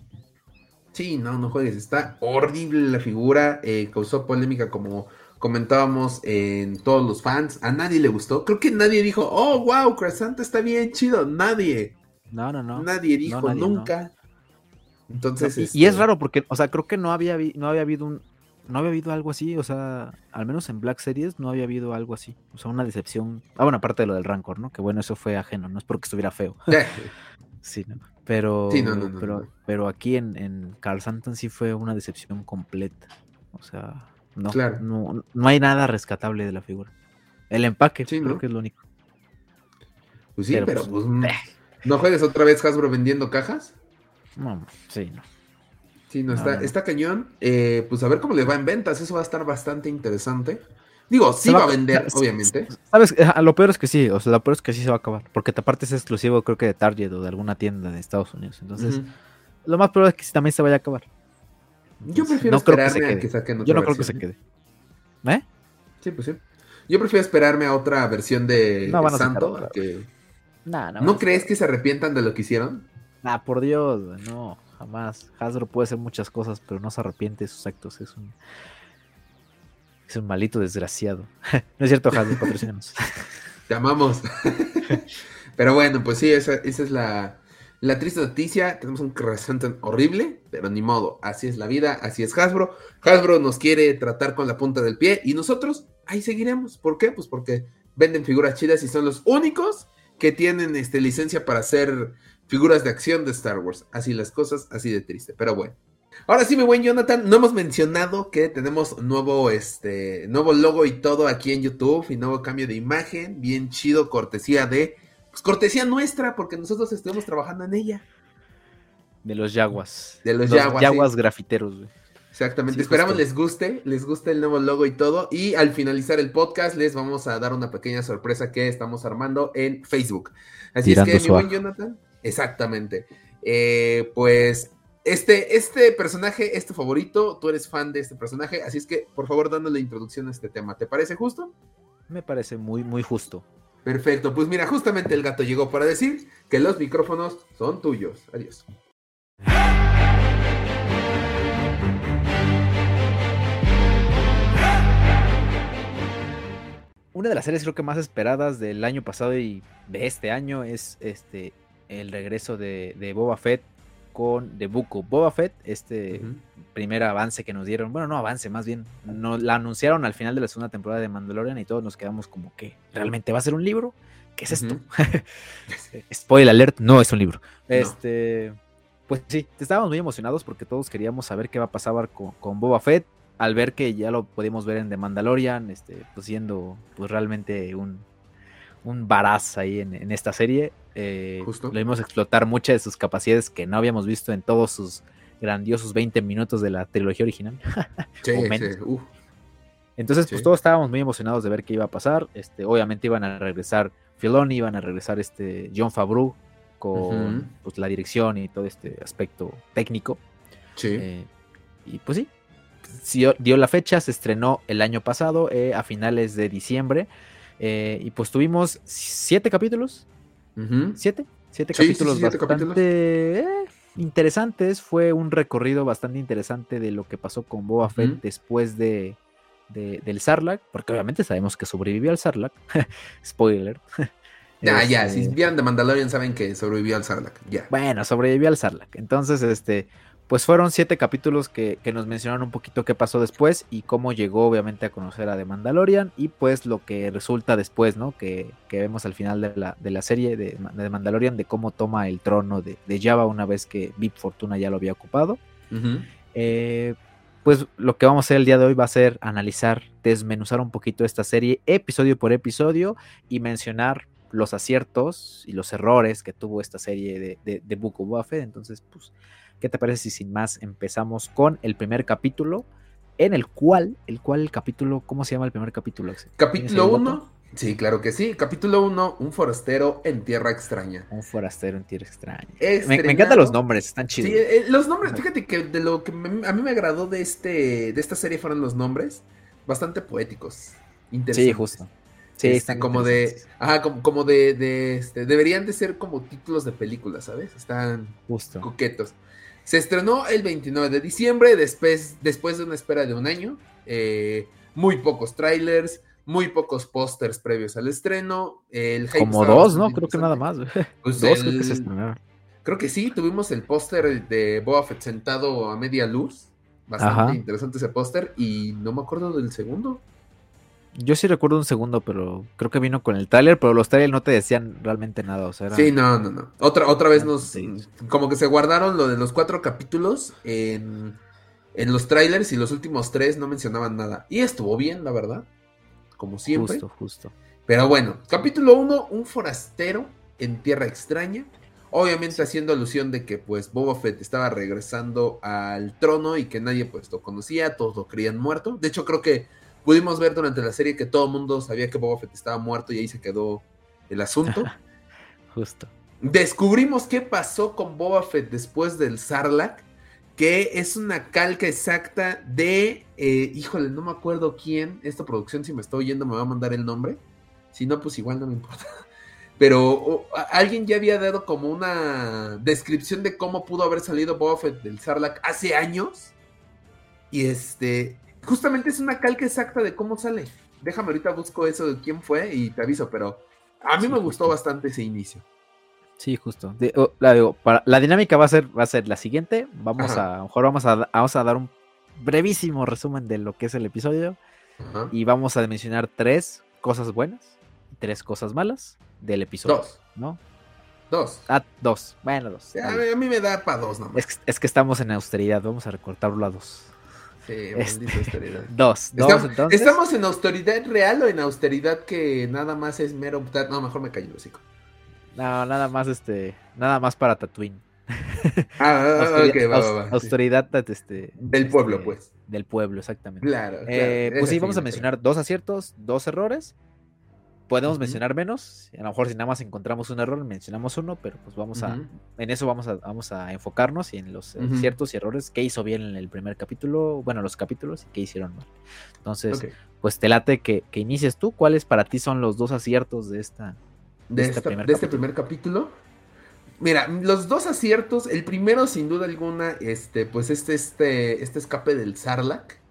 Sí, no, no juegues. Está horrible la figura. Eh, causó polémica como comentábamos en todos los fans. A nadie le gustó. Creo que nadie dijo, oh, wow, Crescent está bien chido. Nadie. No, no, no. Nadie dijo nunca. Entonces. y, es este raro porque, o sea, creo que no había, no había habido un. No había habido algo así, o sea, al menos en Black Series no había habido algo así. O sea, una decepción. Ah, bueno, aparte de lo del Rancor, ¿no? Que bueno, eso fue ajeno, no es porque estuviera feo. sí, no. Pero, pero, pero aquí en, en Carl Santan sí fue una decepción completa. O sea, no, no, no hay nada rescatable de la figura. El empaque, creo que es lo único. Pues sí, pero, pues, pues ¿No juegues otra vez Hasbro vendiendo cajas? No, sí, no. Sí, no, está, está cañón. Eh, pues a ver cómo le va en ventas, eso va a estar bastante interesante. Digo, sí va, a vender, obviamente. Sabes, lo peor es que sí, o sea, lo peor es que sí se va a acabar, porque aparte es exclusivo creo que de Target o de alguna tienda de Estados Unidos. Entonces, lo más probable es que sí, también se vaya a acabar. Yo prefiero esperarme a que saquen otra Yo no creo que se quede. ¿Eh? Sí, pues sí. Yo prefiero esperarme a otra versión de, Santo que no, crees que se arrepientan de lo que hicieron? Ah, por Dios, no, jamás. Hasbro puede hacer muchas cosas, pero no se arrepiente de sus actos. Es un, es un malito desgraciado. no es cierto, Hasbro, patrocinamos. Te amamos. pero bueno, pues sí, esa, es la, la, triste noticia. Tenemos un crescent horrible, pero ni modo. Así es la vida, así es Hasbro. Hasbro nos quiere tratar con la punta del pie y nosotros ahí seguiremos. ¿Por qué? Pues porque venden figuras chidas y son los únicos que tienen este, licencia para hacer figuras de acción de Star Wars. Así las cosas, así de triste. Pero bueno. Ahora sí, mi buen Jonathan, no hemos mencionado que tenemos nuevo, este, nuevo logo y todo aquí en YouTube y nuevo cambio de imagen, bien chido, cortesía de, pues cortesía nuestra, porque nosotros estuvimos trabajando en ella. De los Yaguas. De los, los Yaguas. grafiteros, güey. Exactamente, esperamos les guste, les guste el nuevo logo y todo. Y al finalizar el podcast les vamos a dar una pequeña sorpresa que estamos armando en Facebook. Así es que, mi buen Jonathan, exactamente. Eh, pues este, este personaje es tu favorito, tú eres fan de este personaje, así es que por favor dándole introducción a este tema. ¿Te parece justo? Me parece muy, muy justo. Perfecto, pues mira, justamente el gato llegó para decir que los micrófonos son tuyos. Adiós. una de las series creo que más esperadas del año pasado y de este año es este el regreso de, Boba Fett con The Book of Boba Fett, este primer avance que nos dieron, bueno, no avance, más bien, nos la anunciaron al final de la segunda temporada de Mandalorian y todos nos quedamos como que, ¿realmente va a ser un libro? ¿Qué es esto? Spoiler alert, no es un libro. Este, pues sí, estábamos muy emocionados porque todos queríamos saber qué va a pasar con, con Boba Fett, al ver que ya lo podemos ver en The Mandalorian, este, pues siendo pues realmente un, un baraz ahí en, esta serie. Eh, Justo. Lo vimos explotar muchas de sus capacidades que no habíamos visto en todos sus grandiosos 20 minutos de la trilogía original. sí, Entonces, pues todos estábamos muy emocionados de ver qué iba a pasar. Este, obviamente iban a regresar Filoni, iban a regresar este John Favreau con pues, la dirección y todo este aspecto técnico. Sí. Eh, y pues sí, dio la fecha, se estrenó el año pasado, eh, a finales de diciembre. Eh, y pues tuvimos siete capítulos. ¿Siete? Siete capítulos bastante eh, interesantes. Fue un recorrido bastante interesante de lo que pasó con Boba Fett después de, del Sarlacc, porque obviamente sabemos que sobrevivió al Sarlacc. Spoiler. Ya, ya, si este vieron de Mandalorian saben que sobrevivió al Sarlacc, ya. Bueno, sobrevivió al Sarlacc. Entonces, este, pues fueron siete capítulos que, nos mencionaron un poquito qué pasó después y cómo llegó obviamente a conocer a The Mandalorian y pues lo que resulta después, ¿no? Que, vemos al final de la, de la serie de, de, Mandalorian de cómo toma el trono de, de, Java una vez que Vip Fortuna ya lo había ocupado. Eh, pues lo que vamos a hacer el día de hoy va a ser analizar, desmenuzar un poquito esta serie episodio por episodio y mencionar los aciertos y los errores que tuvo esta serie de, de, de Book of Buffett. Entonces, pues ¿Qué te parece si sin más empezamos con el primer capítulo? En el cual, el cual el capítulo, ¿cómo se llama el primer capítulo? Capítulo 1. Sí, claro que sí. Capítulo 1, un forastero en tierra extraña. Un forastero en tierra extraña. Me, encantan los nombres, están chidos. Sí, eh, los nombres, fíjate que de lo que a mí me agradó de, este, de esta serie fueron los nombres bastante poéticos. Interesantes. Sí, justo. Sí, este, están como de, ajá, como, como de, de este, deberían de ser como títulos de películas, ¿sabes? Están Justo. coquetos. Se estrenó el 29 de diciembre, después, después de una espera de un año. Eh, muy pocos trailers, muy pocos pósters previos al estreno. El Como dos, ¿no? Creo que nada más. Pues dos creo que se estrenaron. Creo que sí, tuvimos el póster de Fett sentado a media luz. Bastante interesante ese póster. Y no me acuerdo del segundo. Yo sí recuerdo un segundo, pero creo que vino con el trailer, pero los trailers no te decían realmente nada. O sea, Sí, no, no, no. Otra, otra vez nos. Como que se guardaron lo de los cuatro capítulos en, en los trailers y los últimos tres no mencionaban nada. Y estuvo bien, la verdad. Como siempre. Justo, justo. Pero bueno, capítulo uno, un forastero en tierra extraña. Obviamente haciendo alusión de que pues Boba Fett estaba regresando al trono y que nadie pues lo conocía, todos lo creían muerto. De hecho creo que Pudimos ver durante la serie que todo el mundo sabía que Boba Fett estaba muerto y ahí se quedó el asunto. Justo. Descubrimos qué pasó con Boba Fett después del Sarlacc, que es una calca exacta de, eh, híjole, no me acuerdo quién, esta producción si me está oyendo me va a mandar el nombre, si no, pues igual no me importa. Pero alguien ya había dado como una descripción de cómo pudo haber salido Boba Fett del Sarlacc hace años. Y este, justamente es una calca exacta de cómo sale. Déjame ahorita busco eso de quién fue y te aviso, pero a mí me gustó bastante ese inicio. Sí, justo. Oh, la, digo, para, la dinámica va a ser, va a ser la siguiente. Vamos a, a lo mejor vamos a, vamos a dar un brevísimo resumen de lo que es el episodio. Y vamos a mencionar tres cosas buenas y tres cosas malas del episodio. Dos. ¿No? Dos. Ah, dos. Bueno, dos. A, mí me da para dos nomás. Es, es, que estamos en austeridad. Vamos a recortarlo a dos. Sí, este, austeridad. Dos, dos estamos, entonces. ¿Estamos en austeridad real o en austeridad que nada más es mero... No, mejor me callo el No, nada más este... Nada más para Tatooine. Ah, austeridad, va, va, Austeridad este, del pueblo, este, pues. Del pueblo, exactamente. Claro. Eh, pues sí, vamos a mencionar dos aciertos, dos errores Podemos mencionar menos, a lo mejor si nada más encontramos un error, mencionamos uno, pero pues vamos a, en eso vamos a, vamos a enfocarnos y en los eh, ciertos y errores que hizo bien en el primer capítulo, bueno, los capítulos y que hicieron mal. Entonces, pues te late que, que, inicies tú, ¿cuáles para ti son los dos aciertos de esta de, este, primer, de este primer capítulo? Mira, los dos aciertos, el primero sin duda alguna, este, pues este, este, este escape del Sarlacc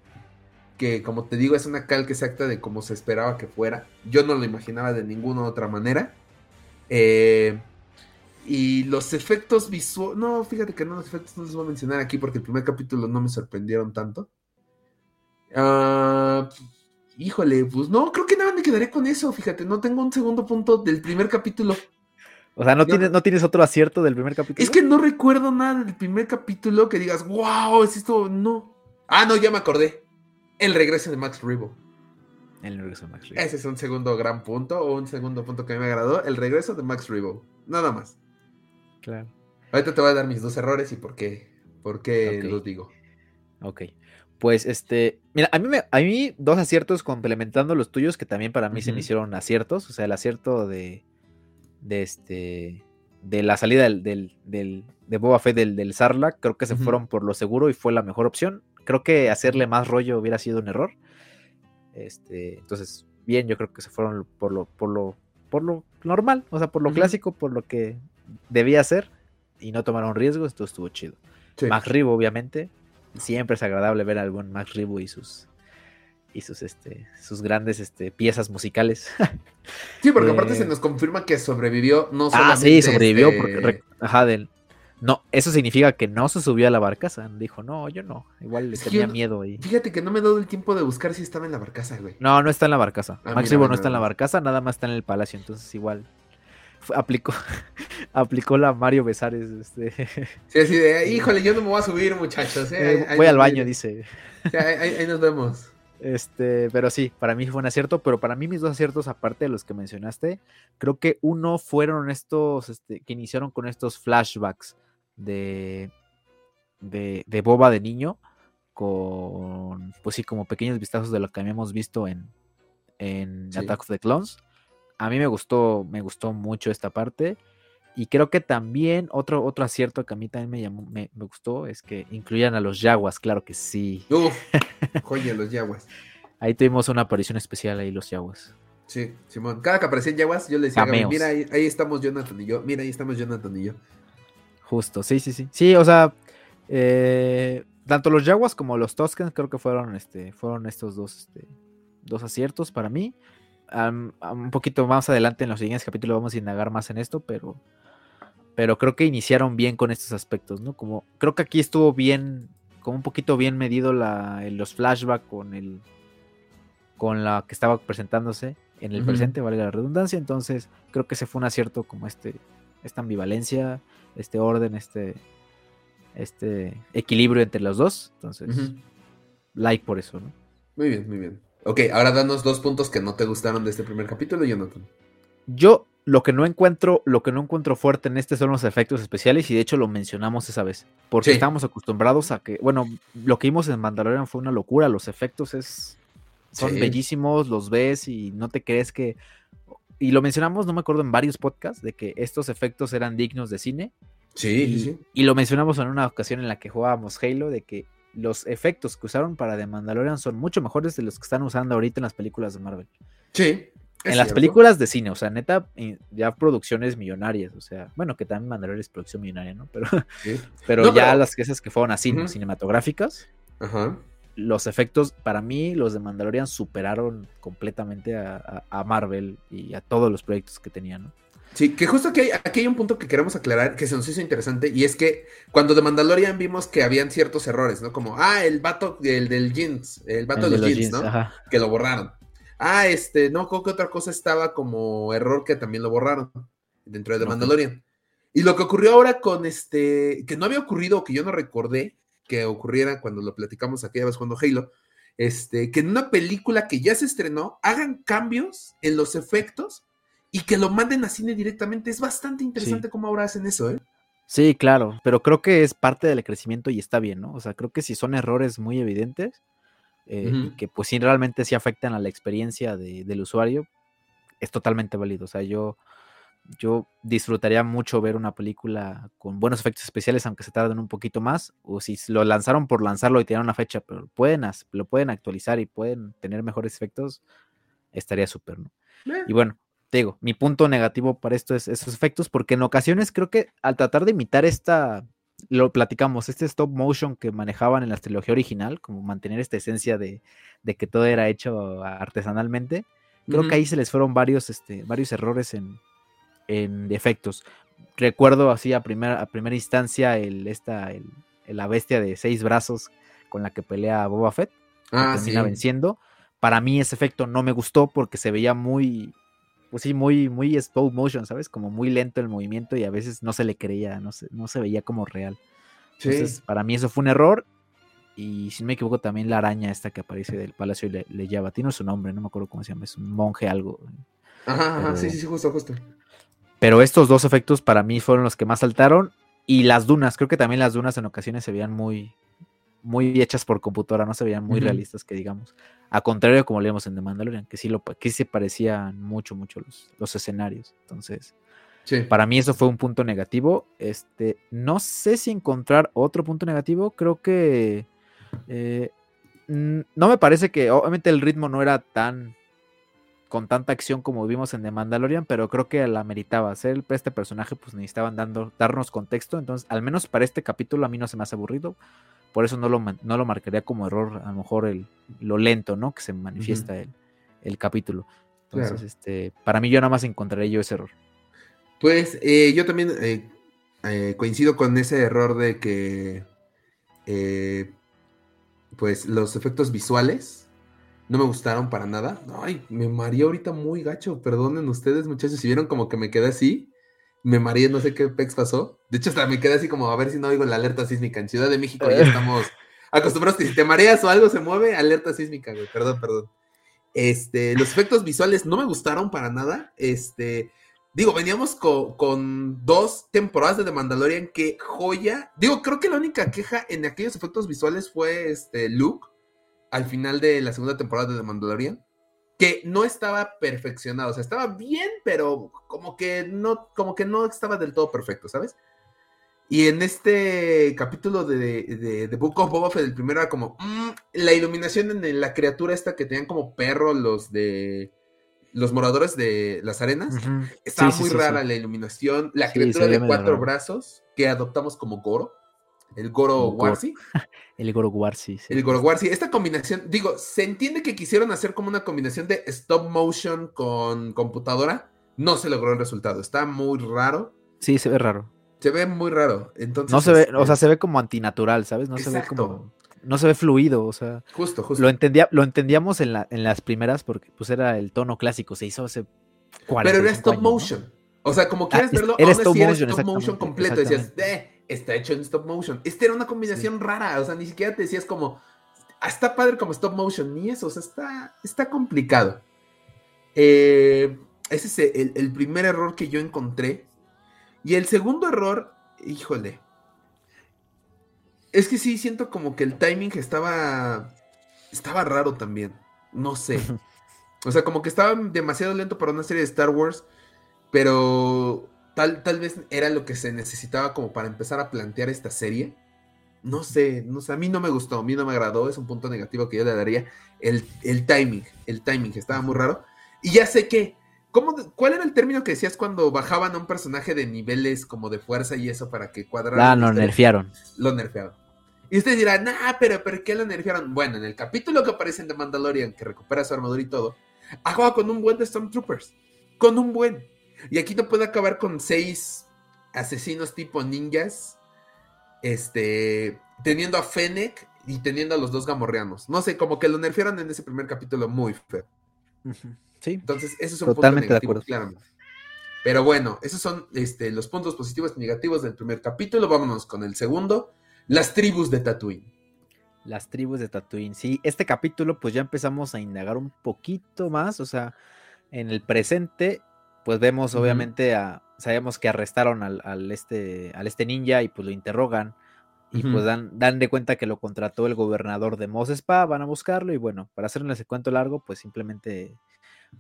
que como te digo es una calca exacta de cómo se esperaba que fuera. Yo no lo imaginaba de ninguna otra manera. Eh, Y los efectos visuales. No, fíjate que no, los efectos no los voy a mencionar aquí porque el primer capítulo no me sorprendieron tanto. Ah, híjole, pues no, creo que nada me quedaré con eso. Fíjate, no tengo un segundo punto del primer capítulo. O sea, ¿no, Tienes, ¿no tienes otro acierto del primer capítulo? Es que no recuerdo nada del primer capítulo que digas, wow, es esto. No. Ah, no, ya me acordé. El regreso de Max Rebo. El regreso de Max Rebo. Ese es un segundo gran punto o un segundo punto que a mí me agradó. El regreso de Max Rebo. Nada más. Claro. Ahorita te voy a dar mis dos errores y por qué, por qué los digo. Ok. Pues este, mira, a mí, me, a mí dos aciertos complementando los tuyos que también para mí se me hicieron aciertos. O sea, el acierto de, de este, de la salida del, del, del de Boba Fett del, del Sarlacc, creo que se fueron por lo seguro y fue la mejor opción. Creo que hacerle más rollo hubiera sido un error. Este, entonces, bien, yo creo que se fueron por lo, por lo, por lo normal, o sea, por lo clásico, por lo que debía hacer y no tomaron riesgos, esto estuvo chido. Max Ribo, obviamente, siempre es agradable ver a algún Max Ribo y sus y sus este sus grandes este, piezas musicales. sí, porque aparte se eh, nos confirma que sobrevivió no solamente Ah, sí, sobrevivió porque este ajá, del no, eso significa que no se subió a la barcaza. Dijo, no, yo no. Igual le tenía miedo ahí. Fíjate que no me he dado el tiempo de buscar si estaba en la barcaza, güey. No, no está en la barcaza. Ah, Máximo no está en la barcaza, nada más está en el palacio. Entonces, igual aplicó, aplicó la Mario Besares. Este. Sí, así de, híjole, yo no me voy a subir, muchachos. Eh, voy al baño, dice. ahí, nos vemos. Este, pero sí, para mí fue un acierto, pero para mí mis dos aciertos, aparte de los que mencionaste, creo que uno fueron estos, este, que iniciaron con estos flashbacks de, de, de Boba de niño, con, pues sí, como pequeños vistazos de lo que habíamos visto en, en Attack of the Clones a mí me gustó, me gustó mucho esta parte. Y creo que también otro, otro acierto que a mí también me, llamó, me, gustó es que incluyan a los Yaguas, claro que sí. Uf, joya, los Yaguas. ahí tuvimos una aparición especial ahí, los Yaguas. Sí, Simón. Cada que aparecían Yaguas, yo le decía, mira, ahí, estamos Jonathan y yo, mira, ahí estamos Jonathan y yo. Justo, sí, sí, sí. Sí, o sea, eh, tanto los Yaguas como los Toskens creo que fueron, este, fueron estos dos, este, dos aciertos para mí un poquito más adelante en los siguientes capítulos vamos a indagar más en esto, pero, pero creo que iniciaron bien con estos aspectos, ¿no? Como creo que aquí estuvo bien, como un poquito bien medido la, los flashbacks con el, con la que estaba presentándose en el presente, valga la redundancia, entonces creo que ese fue un acierto como este, esta ambivalencia, este orden, este, este equilibrio entre los dos, entonces, like por eso, ¿no? Muy bien, muy bien. Ok, ahora danos dos puntos que no te gustaron de este primer capítulo, Jonathan. Yo lo que no encuentro, lo que no encuentro fuerte en este son los efectos especiales, y de hecho lo mencionamos esa vez. Porque estamos acostumbrados a que, bueno, lo que vimos en Mandalorian fue una locura. Los efectos es. son bellísimos, los ves y no te crees que. Y lo mencionamos, no me acuerdo, en varios podcasts, de que estos efectos eran dignos de cine. Sí, sí, sí. Y lo mencionamos en una ocasión en la que jugábamos Halo, de que los efectos que usaron para The Mandalorian son mucho mejores de los que están usando ahorita en las películas de Marvel. Sí. En las películas de cine, o sea, neta, ya producciones millonarias, o sea, bueno, que también Mandalorian es producción millonaria, ¿no? Pero, pero ya las esas que fueron así, cinematográficas, los efectos, para mí, los de Mandalorian superaron completamente a, a, Marvel y a todos los proyectos que tenían, ¿no? Sí, que justo aquí hay, aquí hay un punto que queremos aclarar que se nos hizo interesante y es que cuando de Mandalorian vimos que habían ciertos errores, ¿no? Como, ah, el vato, el del jeans, el vato de los, jeans, ¿no? Que lo borraron. Ah, este, no, creo que otra cosa estaba como error que también lo borraron dentro de The Mandalorian. Y lo que ocurrió ahora con este, que no había ocurrido, que yo no recordé que ocurriera cuando lo platicamos aquella vez cuando Halo, este, que en una película que ya se estrenó hagan cambios en los efectos y que lo manden a cine directamente. Es bastante interesante cómo ahora hacen eso, ¿eh? Sí, claro, pero creo que es parte del crecimiento y está bien, ¿no? O sea, creo que si son errores muy evidentes, eh, y que pues sí realmente sí afectan a la experiencia del usuario, es totalmente válido. O sea, yo, yo disfrutaría mucho ver una película con buenos efectos especiales, aunque se tarden un poquito más, o si lo lanzaron por lanzarlo y tienen una fecha, pero pueden, lo pueden actualizar y pueden tener mejores efectos, estaría súper, ¿no? Y bueno, digo, mi punto negativo para esto es esos efectos, porque en ocasiones creo que al tratar de imitar esta, lo platicamos, este stop motion que manejaban en la trilogía original, como mantener esta esencia de, que todo era hecho artesanalmente, creo que ahí se les fueron varios, este, varios errores en, en efectos. recuerdo así a primera, a primera instancia el, esta, el, la bestia de seis brazos con la que pelea Boba Fett. Ah, termina venciendo. Para mí ese efecto no me gustó porque se veía muy, pues sí, muy, muy stop motion, ¿sabes? Como muy lento el movimiento y a veces no se le creía, no se, no se veía como real. Entonces, para mí eso fue un error. Y si no me equivoco, también la araña esta que aparece del palacio le, le lleva. Tiene su nombre, no me acuerdo cómo se llama, es un monje algo. Ajá, ajá, sí, sí, justo, justo. Pero estos dos efectos para mí fueron los que más saltaron. Y las dunas, creo que también las dunas en ocasiones se veían muy, muy hechas por computadora, no se veían muy realistas, que digamos. A contrario de como leemos en The Mandalorian, que sí, lo, que se parecían mucho, mucho los, los escenarios. Entonces, para mí eso fue un punto negativo. Este, no sé si encontrar otro punto negativo. Creo que eh, no me parece que, obviamente, el ritmo no era tan con tanta acción como vimos en The Mandalorian, pero creo que la meritaba. Ser este personaje, pues necesitaban dando, darnos contexto. Entonces, al menos para este capítulo, a mí no se me hace aburrido. Por eso no lo, no lo marcaría como error, a lo mejor el, lo lento, ¿no? Que se manifiesta el, el, capítulo. Entonces, este, para mí yo nada más encontraré yo ese error. Pues eh, yo también eh, eh, coincido con ese error de que pues los efectos visuales no me gustaron para nada. Ay, me mareé ahorita muy gacho. Perdonen ustedes, muchachos, si vieron como que me quedé así. Me mareé, no sé qué pex pasó. De hecho, hasta me quedé así como a ver si no oigo la alerta sísmica. En Ciudad de México ya estamos acostumbrados que si te mareas o algo se mueve, alerta sísmica, güey. Perdón, perdón. Este, los efectos visuales no me gustaron para nada. Este, digo, veníamos con, dos temporadas de The Mandalorian que joya. Digo, creo que la única queja en aquellos efectos visuales fue este Luke al final de la segunda temporada de The Mandalorian. Que no estaba perfeccionado. O sea, estaba bien, pero como que no, como que no estaba del todo perfecto, ¿sabes? Y en este capítulo de, The Book of Boba Fett, el primero era como mm, la iluminación en la criatura esta que tenían como perro los de los moradores de las arenas. Estaba muy rara la iluminación. La criatura de cuatro brazos que adoptamos como Goro. El Goro Warsi. El Goro Warsi. El Goro Warsi. Esta combinación, digo, se entiende que quisieron hacer como una combinación de stop motion con computadora. No se logró el resultado. Está muy raro. Sí, se ve raro. Se ve muy raro. Entonces, no se ve, o sea, este se ve como antinatural, ¿sabes? No se ve como no se ve fluido, o sea. Justo, justo. Lo, entendía, lo entendíamos en, la, en las primeras porque pues era el tono clásico, se hizo hace Pero era stop motion. O sea, como quieres ah, verlo, era stop, motion, stop motion completo. Decías, eh, está hecho en stop motion. Este era una combinación rara, o sea, ni siquiera te decías como, ah, está padre como stop motion, ni eso, o sea, está, está complicado. Eh, ese es el, el primer error que yo encontré. Y el segundo error, híjole, es que sí, siento como que el timing estaba. Estaba raro también. No sé. O sea, como que estaba demasiado lento para una serie de Star Wars. Pero tal, tal vez era lo que se necesitaba como para empezar a plantear esta serie. No sé, no sé, a mí no me gustó, a mí no me agradó, es un punto negativo que yo le daría. El, el timing, el timing estaba muy raro. Y ya sé que, ¿cómo, ¿cuál era el término que decías cuando bajaban a un personaje de niveles como de fuerza y eso para que cuadrara? Ah, lo nerfearon. Lo nerfearon. Y ustedes dirán, nah, pero ¿por qué lo nerfearon? Bueno, en el capítulo que aparece en The Mandalorian, que recupera su armadura y todo, acaba con un buen de Stormtroopers. Con un buen. Y aquí no puede acabar con seis asesinos tipo ninjas. Este. Teniendo a Fennec y teniendo a los dos gamorreanos. No sé, como que lo nerfearon en ese primer capítulo muy feo. Sí. Entonces, eso es un punto negativo, claramente. Pero bueno, esos son este, los puntos positivos y negativos del primer capítulo. Vámonos con el segundo las tribus de Tatooine. Las tribus de Tatooine. Sí, este capítulo pues ya empezamos a indagar un poquito más, o sea, en el presente pues vemos obviamente a, sabemos que arrestaron al, este, al este ninja y pues lo interrogan y pues dan, dan de cuenta que lo contrató el gobernador de Mos Spa, van a buscarlo y bueno, para hacerle ese cuento largo pues simplemente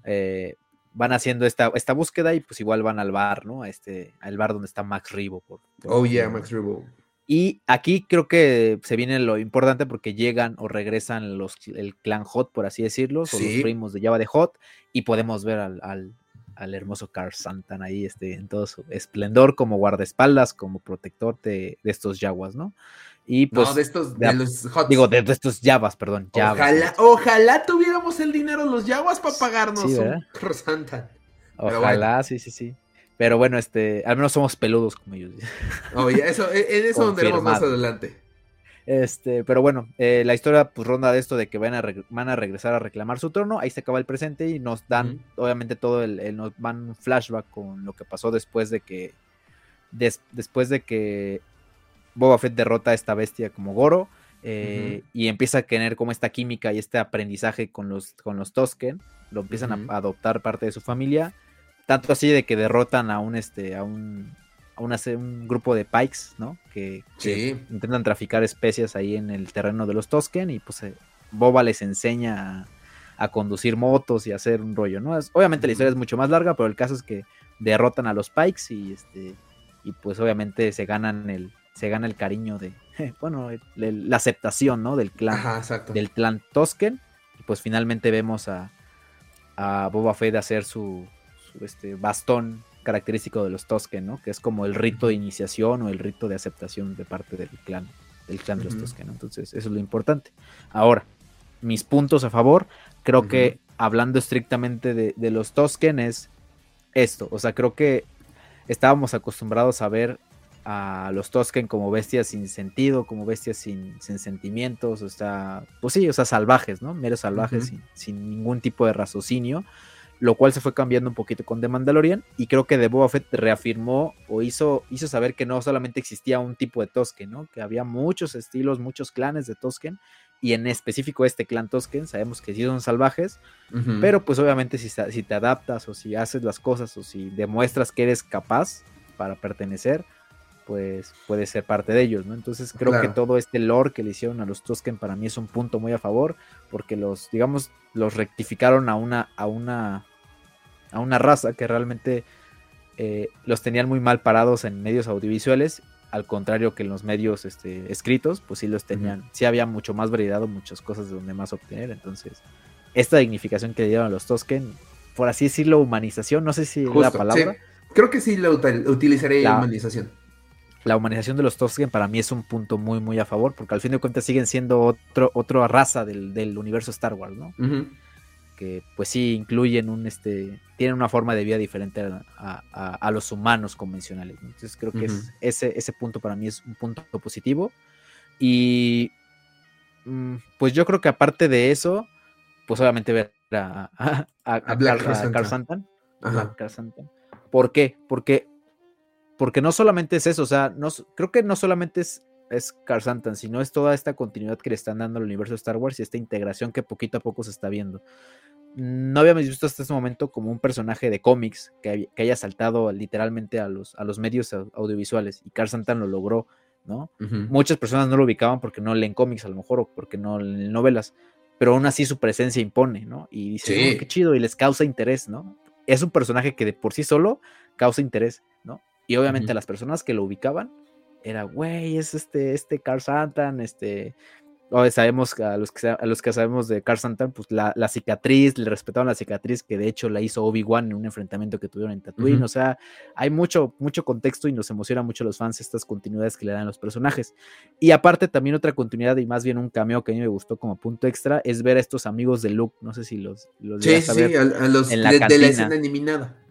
eh, van haciendo esta, esta búsqueda y pues igual van al bar, ¿no? A este, al bar donde está Max Ribo. Por, oh yeah, Max Ribo. Y aquí creo que se viene lo importante porque llegan o regresan los, el clan Hot, por así decirlo, o los primos de Java de Hot, y podemos ver al, al, hermoso Car Santan ahí este, en todo su esplendor como guardaespaldas, como protector de, estos Jaguas, ¿no? Y pues, no, de estos, de, los. Digo, de, estos Javas, perdón. Ojalá, ojalá tuviéramos el dinero los Jaguas para pagarnos un Car Ojalá, sí, sí, sí. Pero bueno, este, al menos somos peludos como ellos. Oh, eso, en eso donde más adelante. Este, pero bueno, eh, la historia pues ronda de esto de que van a, van a regresar a reclamar su trono. Ahí se acaba el presente y nos dan, obviamente, todo el, nos van un flashback con lo que pasó después de que, después de que Boba Fett derrota a esta bestia como Goro. Eh, y empieza a tener como esta química y este aprendizaje con los, con los Tosken, lo empiezan a adoptar parte de su familia, tanto así de que derrotan a un, este, a un, a un grupo de pikes, ¿no? Que, intentan traficar especias ahí en el terreno de los Tosken y pues eh, Boba les enseña a, conducir motos y a hacer un rollo, ¿no? obviamente la historia es mucho más larga, pero el caso es que derrotan a los pikes y este y pues obviamente se ganan el se gana el cariño de bueno, la aceptación, ¿no? del clan del clan Tosken y pues finalmente vemos a, a Boba Fett hacer su, su este bastón característico de los Tosken, ¿no? Que es como el rito de iniciación o el rito de aceptación de parte del clan, del clan de los Tosken, Entonces, eso es lo importante. Ahora, mis puntos a favor, creo que hablando estrictamente de, los Tosken es esto, o sea, creo que estábamos acostumbrados a ver a los Tosken como bestias sin sentido, como bestias sin, sentimientos, o sea, pues sí, o sea, salvajes, ¿no? Meros salvajes, sin, sin, ningún tipo de raciocinio lo cual se fue cambiando un poquito con The Mandalorian y creo que The Boba Fett reafirmó o hizo, hizo saber que no solamente existía un tipo de Tosken, ¿no? que había muchos estilos, muchos clanes de Tosken y en específico este clan Tosken, sabemos que sí son salvajes, pero pues obviamente si, si te adaptas o si haces las cosas o si demuestras que eres capaz para pertenecer, pues puede ser parte de ellos, ¿no? Entonces creo que todo este lore que le hicieron a los Tosken para mí es un punto muy a favor, porque los, digamos, los rectificaron a una, a una, a una raza que realmente eh, los tenían muy mal parados en medios audiovisuales, al contrario que en los medios este, escritos, pues sí los tenían, sí había mucho más variedad o muchas cosas de donde más obtener, entonces esta dignificación que le dieron a los Tosken, por así decirlo, humanización, no sé si es la palabra. Creo que sí la utilizaré la, humanización. la humanización de los Tosken para mí es un punto muy, muy a favor, porque al fin de cuentas siguen siendo otro, otra raza del, universo Star Wars, ¿no? Que pues sí incluyen un, este, tienen una forma de vida diferente a, los humanos convencionales. Entonces creo que ese, ese punto para mí es un punto positivo. Y mm, pues yo creo que aparte de eso, pues obviamente ver a, a, a, Carl Santan. ¿Por qué? Porque porque no solamente es eso, o sea, no, creo que no solamente es, es Car Santan, sino es toda esta continuidad que le están dando al universo de Star Wars y esta integración que poquito a poco se está viendo. No habíamos visto hasta ese momento como un personaje de cómics que, haya saltado literalmente a los, a los medios audiovisuales y Car Santan lo logró, ¿no? Muchas personas no lo ubicaban porque no leen cómics a lo mejor o porque no leen novelas, pero aún así su presencia impone, ¿no? Y dice, oh, qué chido, y les causa interés, ¿no? Es un personaje que de por sí solo causa interés, ¿no? Y obviamente las personas que lo ubicaban era, güey, es este, este Carl Santan, este, o sabemos a los que a los que sabemos de Carl Santan, pues la, cicatriz, le respetaban la cicatriz que de hecho la hizo Obi-Wan en un enfrentamiento que tuvieron en Tatooine, o sea, hay mucho, mucho contexto y nos emociona mucho a los fans estas continuidades que le dan los personajes. Y aparte también otra continuidad y más bien un cameo que a mí me gustó como punto extra es ver a estos amigos de Luke, no sé si los, los sí, sí, a, los en la de la escena eliminada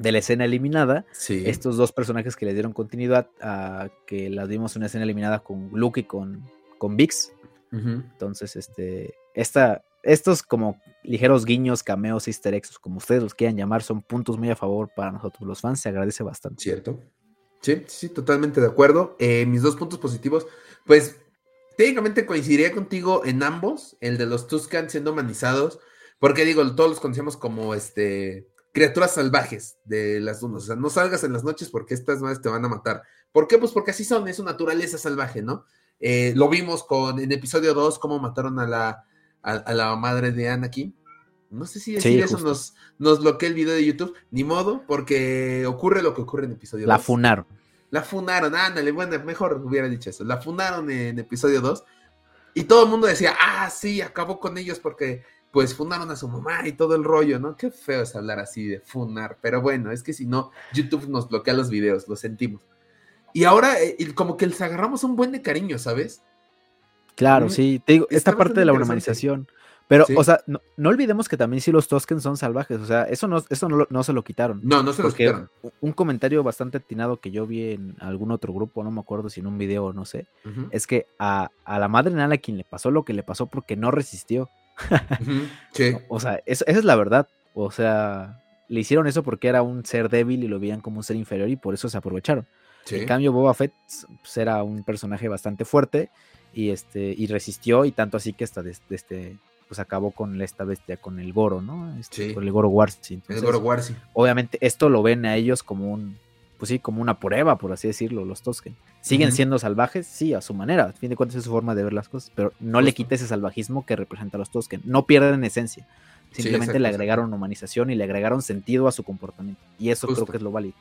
de la escena eliminada. Estos dos personajes que le dieron continuidad a que las vimos una escena eliminada con Luke y con, con Vix. Entonces, este, esta, estos como ligeros guiños, cameos, easter eggs, como ustedes los quieran llamar, son puntos muy a favor para nosotros los fans. Se agradece bastante. Cierto. Sí, sí, totalmente de acuerdo. Eh, mis dos puntos positivos, pues técnicamente coincidiría contigo en ambos, el de los Tuscan siendo humanizados, porque digo, todos los conocemos como este criaturas salvajes de las dunas. O sea, no salgas en las noches porque estas madres te van a matar. ¿Por qué? Pues porque así son, es su naturaleza salvaje, ¿no? Eh, lo vimos con en episodio 2, cómo mataron a la, a, la madre de Anakin. No sé si decir eso nos, nos bloquea el video de YouTube. Ni modo, porque ocurre lo que ocurre en episodio 2. La funaron. La funaron, ándale, bueno, mejor hubiera dicho eso. La funaron en episodio 2. Y todo el mundo decía, ah, sí, acabó con ellos porque pues fundaron a su mamá y todo el rollo, ¿no? Qué feo es hablar así de funar, pero bueno, es que si no, YouTube nos bloquea los videos, lo sentimos. Y ahora, eh, como que les agarramos un buen de cariño, ¿sabes? Claro, mm, sí, te digo, esta parte de la humanización, Pero, o sea, no, olvidemos que también sí los Tosken son salvajes. O sea, eso no, eso no, se lo quitaron. No, no se lo quitaron. Un comentario bastante atinado que yo vi en algún otro grupo, no me acuerdo si en un video o no sé, es que a, la madre Nala quien le pasó lo que le pasó porque no resistió. Sí. O sea, esa es la verdad. O sea, le hicieron eso porque era un ser débil y lo veían como un ser inferior y por eso se aprovecharon. En cambio, Boba Fett pues, era un personaje bastante fuerte y este y resistió y tanto así que hasta desde, este pues acabó con esta bestia con el Goro, ¿no? Este, Con el Goro Warsi. el Goro Warsi. Obviamente esto lo ven a ellos como un pues sí, como una prueba, por así decirlo, los Tosken. ¿Siguen siendo salvajes? Sí, a su manera. A fin de cuentas es su forma de ver las cosas, pero no le quita ese salvajismo que representa a los Tosken. No pierden esencia. Simplemente le agregaron humanización y le agregaron sentido a su comportamiento. Y eso creo que es lo válido.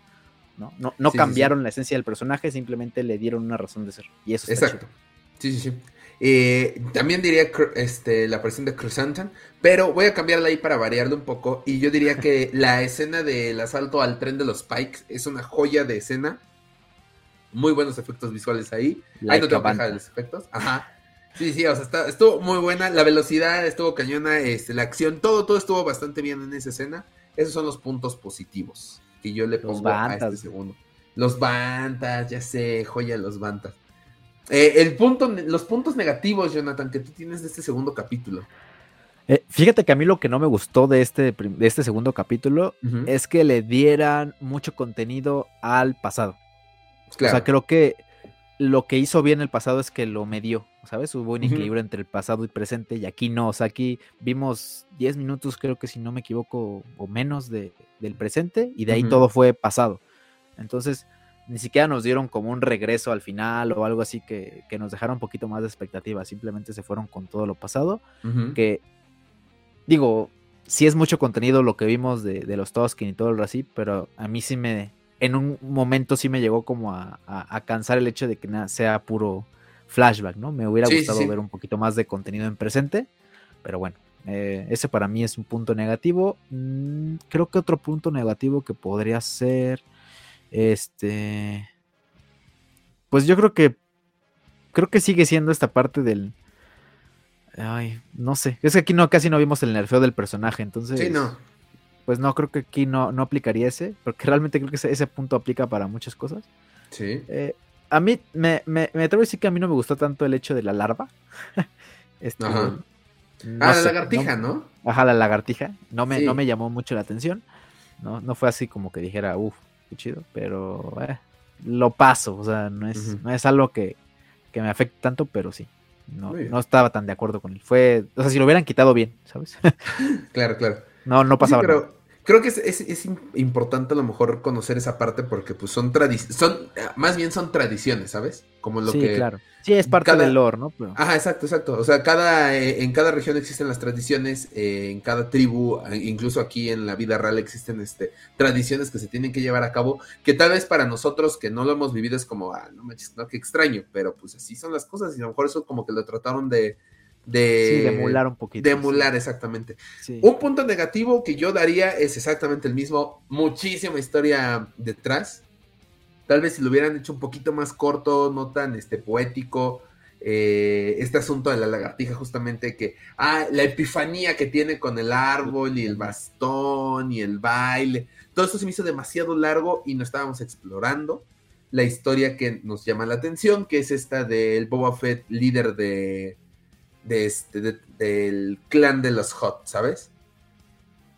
No, no, no cambiaron la esencia del personaje, simplemente le dieron una razón de ser. Y eso está Exacto. Sí, sí, sí. Eh, también diría este, la aparición de Chrysanthemum, pero voy a cambiarla ahí para variarlo un poco. Y yo diría que la escena del asalto al tren de los Pikes es una joya de escena. Muy buenos efectos visuales ahí. ahí no te voy a los efectos. Ajá. Sí, sí, o sea, estuvo muy buena. La velocidad estuvo cañona, este, la acción, todo, todo estuvo bastante bien en esa escena. Esos son los puntos positivos que yo le pongo a este segundo. Los Bantas, ya sé, joya los Bantas. Eh, el punto, los puntos negativos, Jonathan, que tú tienes de este segundo capítulo. Eh, fíjate que a mí lo que no me gustó de este, de este segundo capítulo es que le dieran mucho contenido al pasado. O sea, creo que lo que hizo bien el pasado es que lo medió, ¿sabes? Hubo un equilibrio entre el pasado y presente y aquí no. O sea, aquí vimos 10 minutos, creo que si no me equivoco, o menos de, del presente y de ahí todo fue pasado. Entonces, ni siquiera nos dieron como un regreso al final o algo así que, nos dejaron un poquito más de expectativa. Simplemente se fueron con todo lo pasado. Que, digo, sí es mucho contenido lo que vimos de, los Toskin y todo lo así, pero a mí sí me, en un momento sí me llegó como a, cansar el hecho de que sea puro flashback, ¿no? Me hubiera gustado ver un poquito más de contenido en presente, pero bueno, eh, ese para mí es un punto negativo. Mm, creo que otro punto negativo que podría ser este. Pues yo creo que. Creo que sigue siendo esta parte del. Ay, no sé. Es que aquí no, casi no vimos el nerfeo del personaje, entonces. Sí, no. Pues no, creo que aquí no, no aplicaría ese. Porque realmente creo que ese, punto aplica para muchas cosas. Sí. Eh, a mí, me, me, atrevo a decir que a mí no me gustó tanto el hecho de la larva. este, Ajá. ah, la lagartija, no, Ajá, la lagartija. No me, no me llamó mucho la atención. No, no fue así como que dijera, uff, chido, pero eh, lo paso, o sea, no es, no es algo que, que, me afecte tanto, pero sí. No, no estaba tan de acuerdo con él. Fue, o sea, si lo hubieran quitado bien, ¿sabes? claro, claro. No, no pasaba nada creo que es, importante a lo mejor conocer esa parte porque pues son tradiciones, son, más bien son tradiciones, ¿sabes? Como lo sí, que... claro. Sí, es parte del lore, ¿no? Ajá, exacto, exacto. O sea, cada, eh, en cada región existen las tradiciones, eh, en cada tribu, incluso aquí en la vida real existen este, tradiciones que se tienen que llevar a cabo, que tal vez para nosotros que no lo hemos vivido es como, ah, no manches, no, qué extraño, pero pues así son las cosas y a lo mejor eso como que lo trataron de de, emular un poquito. De emular, exactamente. Un punto negativo que yo daría es exactamente el mismo. Muchísima historia detrás. Tal vez si lo hubieran hecho un poquito más corto, no tan este, poético. Eh, este asunto de la lagartija, justamente que. Ah, la epifanía que tiene con el árbol y el bastón y el baile. Todo esto se me hizo demasiado largo y no estábamos explorando la historia que nos llama la atención, que es esta del Boba Fett, líder de, de este, del clan de los Hot, ¿sabes?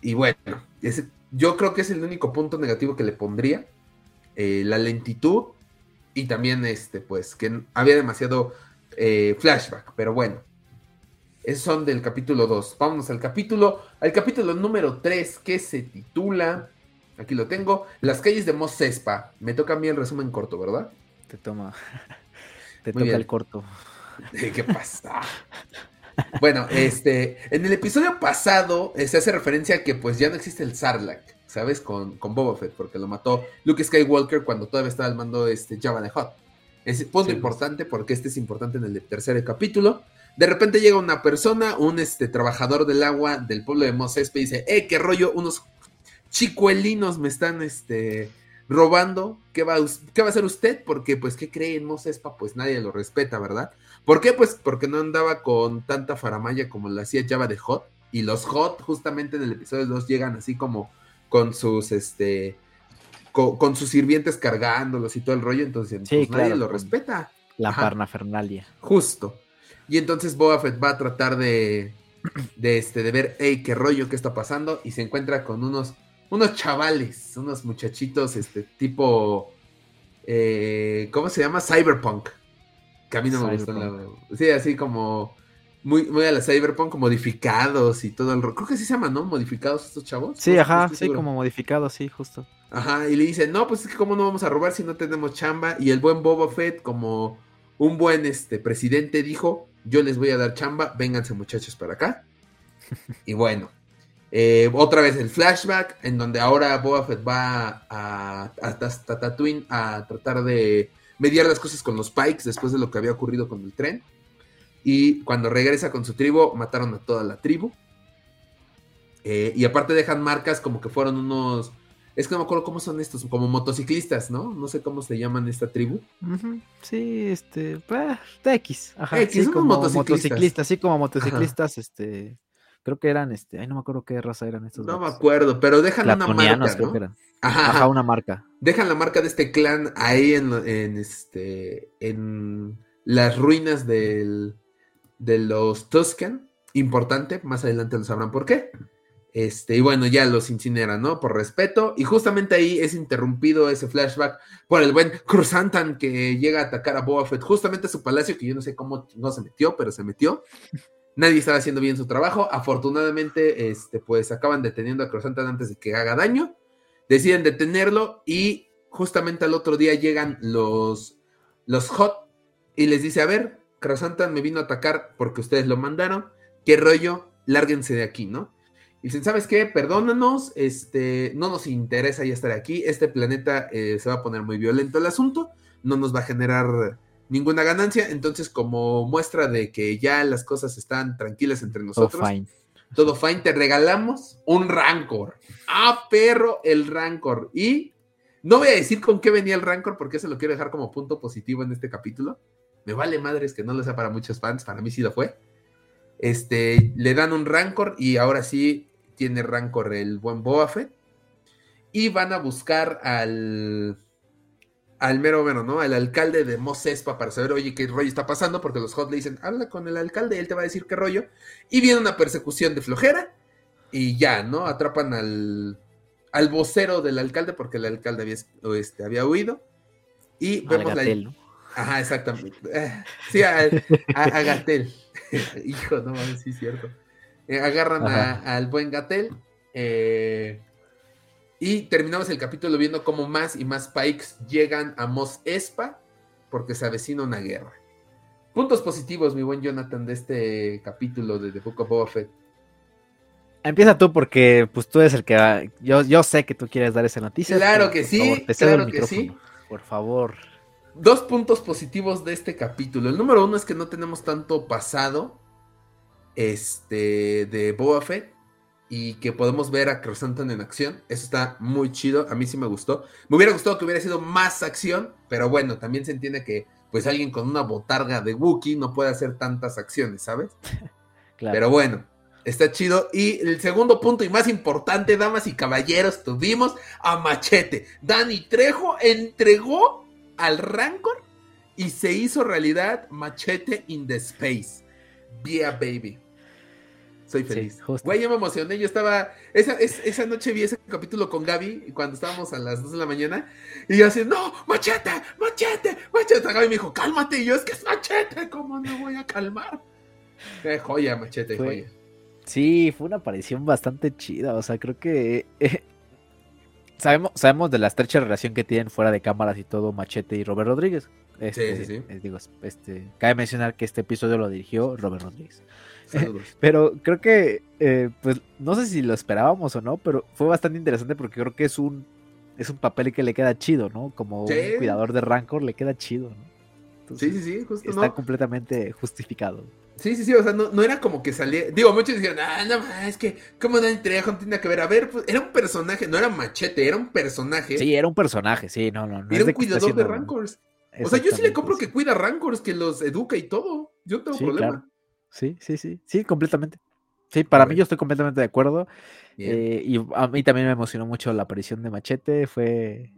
Y bueno, yo creo que es el único punto negativo que le pondría. Eh, la lentitud y también este, pues, que había demasiado eh, flashback, pero bueno. Esos son del capítulo 2. Vámonos al capítulo, al capítulo número 3, que se titula, aquí lo tengo, Las calles de Mos Espa. Me toca a mí el resumen corto, ¿verdad? Te toma. Te toca el corto. ¿Qué pasa? Bueno, este, en el episodio pasado eh, se hace referencia a que pues ya no existe el Sarlacc, ¿sabes? Con, con Boba Fett, porque lo mató Luke Skywalker cuando todavía estaba al mando este Java de Hot. Es punto importante porque este es importante en el tercer capítulo. De repente llega una persona, un este, trabajador del agua del pueblo de Mos Espa y dice, eh, qué rollo, unos chicuelinos me están este, robando. ¿Qué va, ¿Qué va a hacer usted? Porque, pues, ¿qué cree en Mos Espa? Pues nadie lo respeta, ¿verdad? ¿Por qué? Pues porque no andaba con tanta faramaya como lo hacía Java de Hot. Y los Hot, justamente en el episodio 2, llegan así como con sus, este, con, sus sirvientes cargándolos y todo el rollo. Entonces, pues, nadie lo respeta. La parnafernalia. Justo. Y entonces Boba Fett va a tratar de, de, este, de ver, hey, qué rollo, qué está pasando. Y se encuentra con unos, unos chavales, unos muchachitos, este, tipo, eh, ¿cómo se llama? Cyberpunk. Que a mí no me gustó. sí, así como muy, muy a la Cyberpunk, modificados y todo el... Creo que sí se llaman, ¿no? Modificados estos chavos. Sí, ajá, sí, como modificados, sí, justo. Ajá, y le dicen, no, pues es que cómo no vamos a robar si no tenemos chamba. Y el buen Boba Fett, como un buen este, presidente, dijo, yo les voy a dar chamba, vénganse muchachos para acá. y bueno, eh, otra vez el flashback, en donde ahora Boba Fett va a, hasta Tatooine a tratar de mediar las cosas con los Pikes después de lo que había ocurrido con el tren. Y cuando regresa con su tribu, mataron a toda la tribu. Eh, y aparte dejan marcas como que fueron unos... Es que no me acuerdo cómo son estos, como motociclistas, ¿no? No sé cómo se llaman esta tribu. Sí, este... Pues, X. Ajá, X, como motociclistas. sí, como motociclistas, este... Creo que eran, este... Ay, no me acuerdo qué raza eran estos. No me acuerdo, pero dejan una marca, creo que eran. Ajá, Ajá, una marca. Dejan la marca de este clan ahí en, en este... En las ruinas del de los Tusken, importante, más adelante lo sabrán por qué. Este, y bueno, ya los incineran, ¿no? Por respeto. Y justamente ahí es interrumpido ese flashback por el buen Cruzantan que llega a atacar a Boba Fett, justamente a su palacio, que yo no sé cómo no se metió, pero se metió. Nadie estaba haciendo bien su trabajo. Afortunadamente, este, pues acaban deteniendo a Cruzantan antes de que haga daño. Deciden detenerlo y justamente al otro día llegan los, los Hot y les dice, a ver, Krasantan me vino a atacar porque ustedes lo mandaron. ¿Qué rollo? Lárguense de aquí, ¿no? Y dicen, ¿sabes qué? Perdónanos, este, no nos interesa ya estar aquí. Este planeta eh, se va a poner muy violento el asunto. No nos va a generar ninguna ganancia. Entonces, como muestra de que ya las cosas están tranquilas entre nosotros. Todo fine. Todo fine, te regalamos un Rancor. Ah, perro, el Rancor. Y no voy a decir con qué venía el Rancor porque eso lo quiero dejar como punto positivo en este capítulo. Me vale madres que no lo sea para muchos fans, para mí sí lo fue. Este, le dan un Rancor y ahora sí tiene Rancor el buen Boba Fett. Y van a buscar al, al mero mero, ¿no? Al alcalde de Mos Espa para saber, oye, qué rollo está pasando, porque los Hot le dicen, habla con el alcalde, él te va a decir qué rollo. Y viene una persecución de flojera y ya, ¿no? Atrapan al, al vocero del alcalde, porque el alcalde había, este, había huido. Y vemos la, Ajá, exactamente. Eh, sí, a, a, Gatel. Hijo, no mames, sí, es cierto. Eh, agarran al buen Gatel. Eh, y terminamos el capítulo viendo cómo más y más Pikes llegan a Mos Espa porque se avecina una guerra. Puntos positivos, mi buen Jonathan, de este capítulo de The Book of Boba Fett. Empieza tú porque pues tú eres el que yo, yo sé que tú quieres dar esa noticia. Claro que sí, claro que sí. Por favor. Dos puntos positivos de este capítulo. El número uno es que no tenemos tanto pasado este, de Boba Fett y que podemos ver a Crosantan en acción. Eso está muy chido. A mí sí me gustó. Me hubiera gustado que hubiera sido más acción, pero bueno, también se entiende que pues alguien con una botarga de Wookiee no puede hacer tantas acciones, ¿sabes? Pero bueno, está chido. Y el segundo punto y más importante, damas y caballeros, tuvimos a Machete. Dani Trejo entregó al Rancor y se hizo realidad Machete in the Space. Yeah, baby. Soy feliz. Güey, yo me emocioné. Yo estaba. Esa, esa noche vi ese capítulo con Gaby cuando estábamos a las 2 de la mañana. Y yo así, no, machete, machete, machete. Gaby me dijo, cálmate. Y yo, es que es machete. ¿Cómo no voy a calmar? Qué joya, machete, joya. Sí, fue una aparición bastante chida. O sea, creo que eh, sabemos, sabemos de la estrecha relación que tienen fuera de cámaras y todo Machete y Robert Rodríguez. Este, sí, sí, sí. Eh, digo, este, cabe mencionar que este episodio lo dirigió Robert Rodríguez. Pero creo que, eh, pues, no sé si lo esperábamos o no, pero fue bastante interesante porque creo que es un, es un papel que le queda chido, ¿no? Como un cuidador de Rancor le queda chido, ¿no? sí, sí, sí, justo. Está completamente justificado. Sí, sí, sí, o sea, no, era como que salía. Digo, muchos dijeron, ah, no, es que, ¿cómo Dan Trejo no tiene que ver? A ver, pues, era un personaje, no era machete, era un personaje. Sí, era un personaje, sí, no, no. no era un cuidador de Rancors. O sea, yo sí le compro que cuida Rancors, que los educa y todo. Yo tengo problema. Sí, sí, sí, sí, completamente. Sí, para mí yo estoy completamente de acuerdo. Eh, y a mí también me emocionó mucho la aparición de Machete. Fue,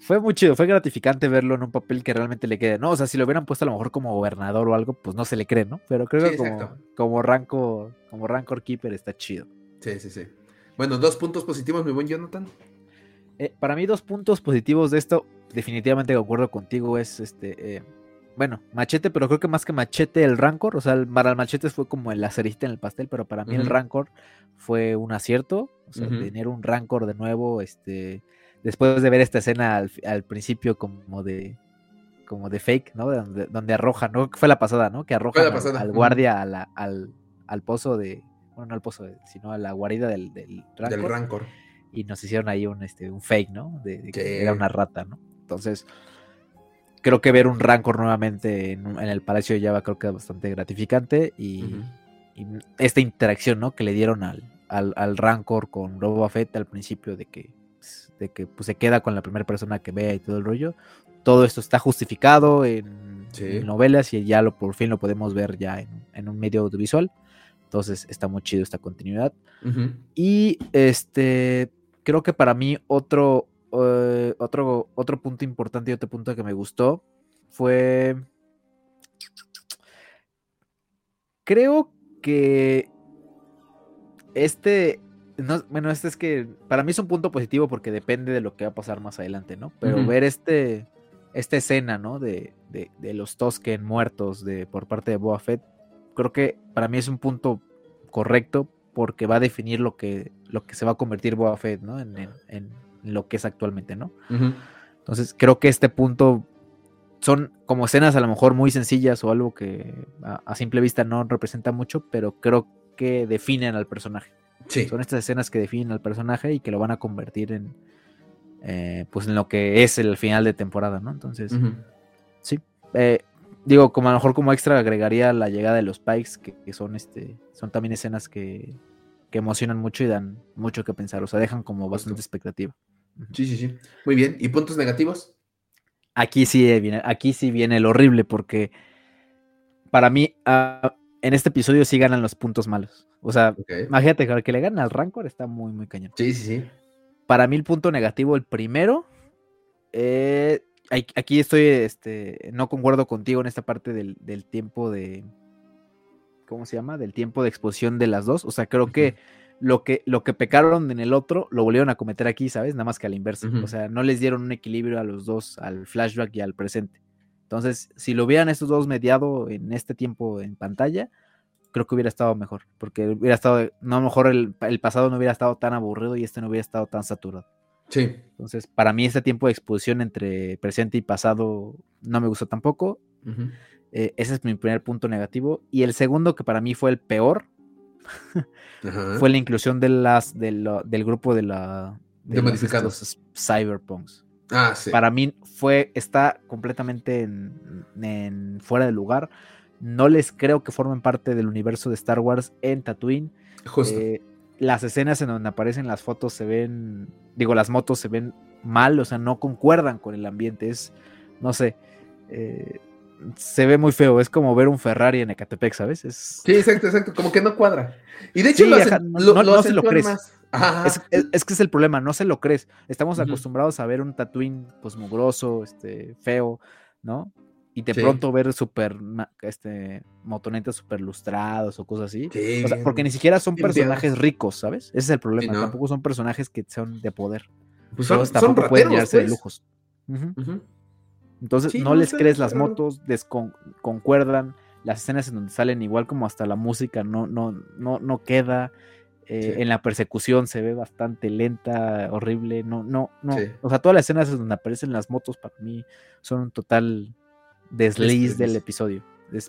fue muy chido, fue gratificante verlo en un papel que realmente le quede, ¿no? O sea, si lo hubieran puesto a lo mejor como gobernador o algo, pues no se le cree, ¿no? Pero creo que como, como, Rancor, como Rancor Keeper está chido. Sí, sí, sí. Bueno, dos puntos positivos, mi buen Jonathan. Eh, para mí, dos puntos positivos de esto, definitivamente de acuerdo contigo, es este. Eh, bueno, Machete, pero creo que más que Machete, el Rancor, o sea, para el Machete fue como el acerista en el pastel, pero para mí el Rancor fue un acierto, o sea, tener un Rancor de nuevo, este después de ver esta escena al, principio como de como de fake, ¿no? Donde, donde arroja, ¿no? Fue la pasada, ¿no? Que arroja al, guardia al, al, pozo de, bueno, no al pozo, sino a la guarida del, del, rancor, Y nos hicieron ahí un, este, un fake, ¿no? De, que era una rata, ¿no? Entonces, creo que ver un rancor nuevamente en, el Palacio de Java creo que es bastante gratificante y, esta interacción, ¿no? Que le dieron al, al, al rancor con Boba Fett al principio de que de que pues, se queda con la primera persona que vea y todo el rollo. Todo esto está justificado en, novelas y ya lo, por fin lo podemos ver ya en, un medio audiovisual. Entonces está muy chido esta continuidad. Y este creo que para mí otro, eh, otro, otro punto importante y otro punto que me gustó fue. Creo que este, bueno, este es que para mí es un punto positivo porque depende de lo que va a pasar más adelante, ¿no? Pero ver este, esta escena, ¿no? De, de, los Tosken muertos de, por parte de Boa Fett, creo que para mí es un punto correcto porque va a definir lo que, lo que se va a convertir Boa Fett, ¿no? En, en, lo que es actualmente, ¿no? Entonces, creo que este punto son como escenas a lo mejor muy sencillas o algo que a simple vista no representa mucho, pero creo que definen al personaje. Son estas escenas que definen al personaje y que lo van a convertir en, eh, pues en lo que es el final de temporada, ¿no? Entonces, sí. Eh, digo, como a lo mejor como extra agregaría la llegada de los Pikes, que, son este, son también escenas que, que, emocionan mucho y dan mucho que pensar. O sea, dejan como bastante expectativa. Sí, sí, sí. Muy bien. ¿Y puntos negativos? Aquí sí viene, aquí sí viene el horrible, porque para mí, ah, en este episodio sí ganan los puntos malos. O sea, imagínate que le gana al Rancor está muy, muy cañón. Sí, sí, sí. Para mí el punto negativo, el primero, eh, aquí estoy, este, no concuerdo contigo en esta parte del, tiempo de, ¿cómo se llama? Del tiempo de exposición de las dos. O sea, creo que lo que, lo que pecaron en el otro, lo volvieron a cometer aquí, ¿sabes? Nada más que al inverso. O sea, no les dieron un equilibrio a los dos, al flashback y al presente. Entonces, si lo hubieran estos dos mediado en este tiempo en pantalla, creo que hubiera estado mejor, porque hubiera estado, no a lo mejor el, pasado no hubiera estado tan aburrido y este no hubiera estado tan saturado. Sí. Entonces, para mí este tiempo de exposición entre presente y pasado no me gustó tampoco. Eh, ese es mi primer punto negativo. Y el segundo, que para mí fue el peor, fue la inclusión de las, del grupo de la de, modificados cyberpunks. Ah, sí. Para mí fue, está completamente en fuera de lugar no les creo que formen parte del universo de Star Wars en Tatooine. Justo. Eh, las escenas en donde aparecen las fotos se ven, digo, las motos se ven mal, o sea, no concuerdan con el ambiente. Es, no sé, eh, se ve muy feo. Es como ver un Ferrari en Ecatepec, ¿sabes? Es... Sí, exacto, exacto. Como que no cuadra. Y de hecho, no, se lo crees. Es, que es el problema, no se lo crees. Estamos acostumbrados a ver un Tatooine pues mugroso, este, feo, ¿no? y de pronto ver super este motonetas super lustrados o cosas así. porque ni siquiera son personajes ricos, ¿sabes? Ese es el problema. Tampoco son personajes que son de poder. Pues son, tampoco pueden llenarse de pues. lujos. Entonces no les crees las motos, desconcuerdan, las escenas en donde salen igual como hasta la música no, no, no, no queda. Eh, en la persecución se ve bastante lenta, horrible. No, no, no. O sea, todas las escenas donde aparecen las motos para mí son un total desliz del episodio.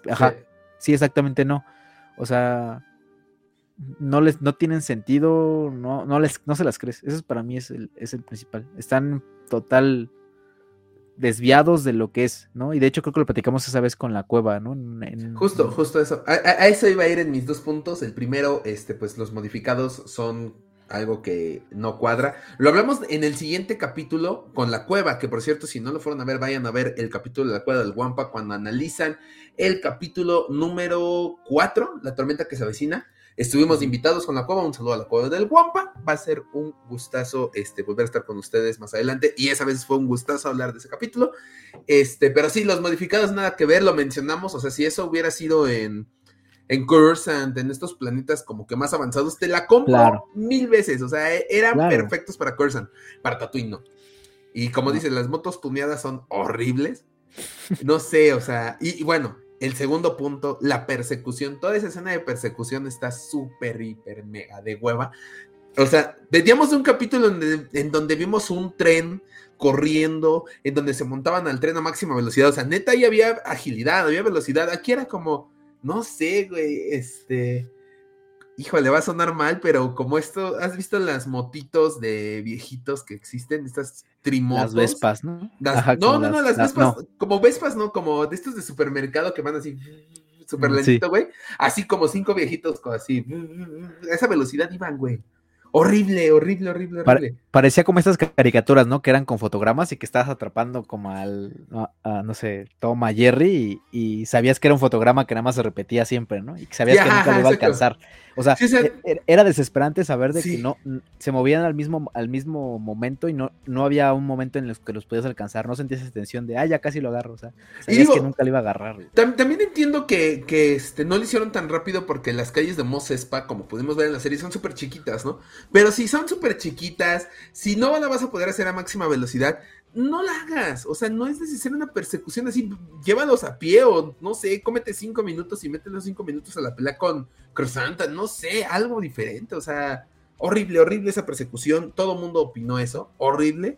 ajá, sí. exactamente no. O sea, no les no tienen sentido, no, no, les, no se las crees. Eso para mí es el, es el principal. Están total desviados de lo que es, ¿no? Y de hecho creo que lo platicamos esa vez con la cueva, ¿no? justo, justo eso. A, eso iba a ir en mis dos puntos. El primero, este, pues los modificados son algo que no cuadra. Lo hablamos en el siguiente capítulo con la cueva, que por cierto, si no lo fueron a ver, vayan a ver el capítulo de la cueva del Guampa cuando analizan el capítulo número 4, la tormenta que se avecina. Estuvimos invitados con la cueva, un saludo a la cueva del Guampa. Va a ser un gustazo este, volver a estar con ustedes más adelante. Y esa vez fue un gustazo hablar de ese capítulo. Este, pero sí, los modificados nada que ver, lo mencionamos. O sea, si eso hubiera sido en, en Cursant, en estos planetas como que más avanzados, te la compro mil veces. O sea, eran perfectos para Cursant, para Tatooine no. Y como dices, las motos tuneadas son horribles. No sé, o sea, y bueno, el segundo punto, la persecución. Toda esa escena de persecución está súper, hiper, mega de hueva. O sea, veníamos de un capítulo en, donde vimos un tren corriendo, en donde se montaban al tren a máxima velocidad. O sea, neta, ahí había agilidad, había velocidad. Aquí era como, no sé, güey, este híjole, va a sonar mal, pero como esto, ¿has visto las motitos de viejitos que existen? Estas trimotos. Las Vespas, ¿no? no, no, no, las, Vespas, como Vespas, no, como de estos de supermercado que van así súper mm, lentito, güey. Así como cinco viejitos, así. A esa velocidad iban, güey. Horrible, horrible, horrible, horrible. parecía como estas caricaturas, ¿no? Que eran con fotogramas y que estabas atrapando como al, no, sé, toma Jerry y, sabías que era un fotograma que nada más se repetía siempre, ¿no? Y que sabías que nunca lo iba a alcanzar. O sea, e, e, era desesperante saber de que no se movían al mismo, al mismo momento y no, no había un momento en el que los podías alcanzar. No sentías esa tensión de, ah, ya casi lo agarro. O sea, sabías que nunca lo iba a agarrar. También entiendo que, que este, no lo hicieron tan rápido porque las calles de Mos Espa, como pudimos ver en la serie, son súper chiquitas, ¿no? Pero si son súper chiquitas, si no la vas a poder hacer a máxima velocidad, no la hagas. O sea, no es necesaria una persecución así. Llévalos a pie o no sé, cómete cinco minutos y métele los cinco minutos a la pelea con Cruzanta. No sé, algo diferente. O sea, horrible, horrible esa persecución. Todo mundo opinó eso. Horrible.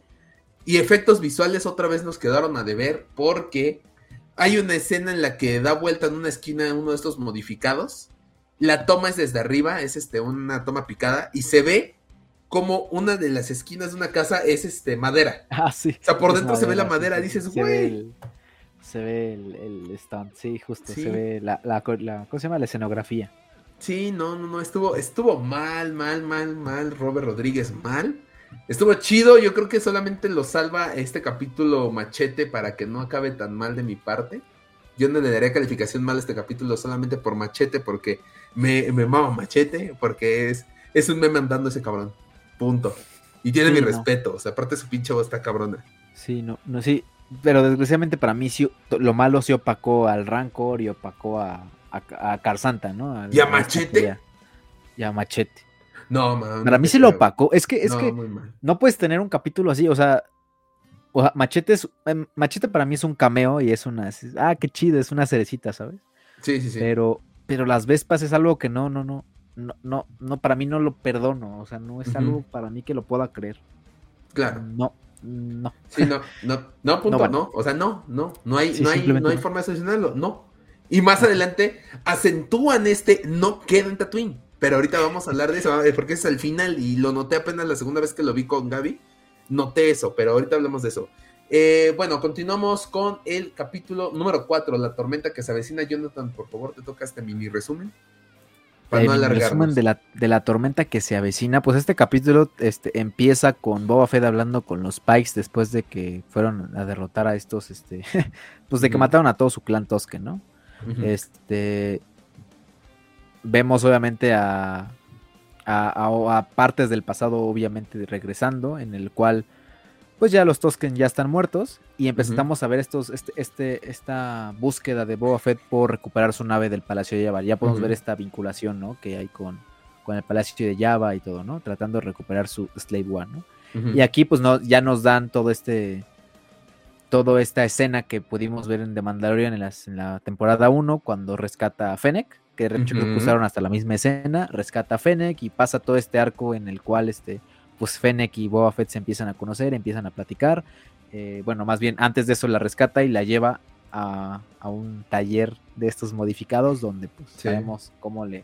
Y efectos visuales otra vez nos quedaron a deber porque hay una escena en la que da vuelta en una esquina uno de estos modificados. La toma es desde arriba, es este, una toma picada y se ve como una de las esquinas de una casa es este madera. Ah, sí. O sea, por dentro se ve la madera, dices, güey. Se ve el, el, stand, sí, justo, se ve la, la, ¿cómo se llama? La escenografía. Sí, no, no, no, estuvo, estuvo mal, mal, mal, mal, Robert Rodríguez, mal. Estuvo chido, yo creo que solamente lo salva este capítulo machete para que no acabe tan mal de mi parte. Yo no le daría calificación mal a este capítulo solamente por machete, porque me, me mama machete, porque es, es un meme andando ese cabrón. Punto. Y tiene mi respeto. O sea, aparte su pinche voz está cabrona. Sí, no, no, sí. Pero desgraciadamente para mí sí, lo malo se opacó al Rancor y opacó a, a, Carsanta, ¿no? ¿Y a Machete? Y a Machete. No, man. Para mí sí lo opacó. Es que, es que no puedes tener un capítulo así, o sea, Machete es, em, Machete para mí es un cameo y es una, ah, qué chido, es una cerecita, ¿sabes? Sí, sí, sí. Pero, pero las Vespas es algo que no, no, no, no, no, no, para mí no lo perdono, o sea, no es algo para mí que lo pueda creer. Claro. No, no. Sí, no, no, no, punto, no, O sea, no, no, no hay, no hay, no hay forma de solucionarlo, no. Y más adelante acentúan este no queda en Tatooine. Pero ahorita vamos a hablar de eso, porque es al final y lo noté apenas la segunda vez que lo vi con Gaby. Noté eso, pero ahorita hablamos de eso. Eh, bueno, continuamos con el capítulo número 4, La tormenta que se avecina. Jonathan, por favor, te toca este mini resumen. Para no resumen de la, de la tormenta que se avecina, pues este capítulo este, empieza con Boba Fett hablando con los Pikes después de que fueron a derrotar a estos, este, pues de que mataron a todo su clan Tosque, ¿no? Este, vemos obviamente a, a, a, partes del pasado obviamente regresando, en el cual pues ya los Tosken ya están muertos y empezamos a ver estos, este, este, esta búsqueda de Boba Fett por recuperar su nave del Palacio de Java. Ya podemos ver esta vinculación, ¿no? Que hay con, con el Palacio de Java y todo, ¿no? Tratando de recuperar su Slave One, ¿no? Y aquí pues no, ya nos dan todo este, toda esta escena que pudimos ver en The Mandalorian en, en la temporada 1 cuando rescata a Fennec, que de hecho usaron hasta la misma escena, rescata a Fennec y pasa todo este arco en el cual este pues Fennec y Boba Fett se empiezan a conocer, empiezan a platicar. Eh, bueno, más bien antes de eso la rescata y la lleva a, un taller de estos modificados donde pues sabemos cómo le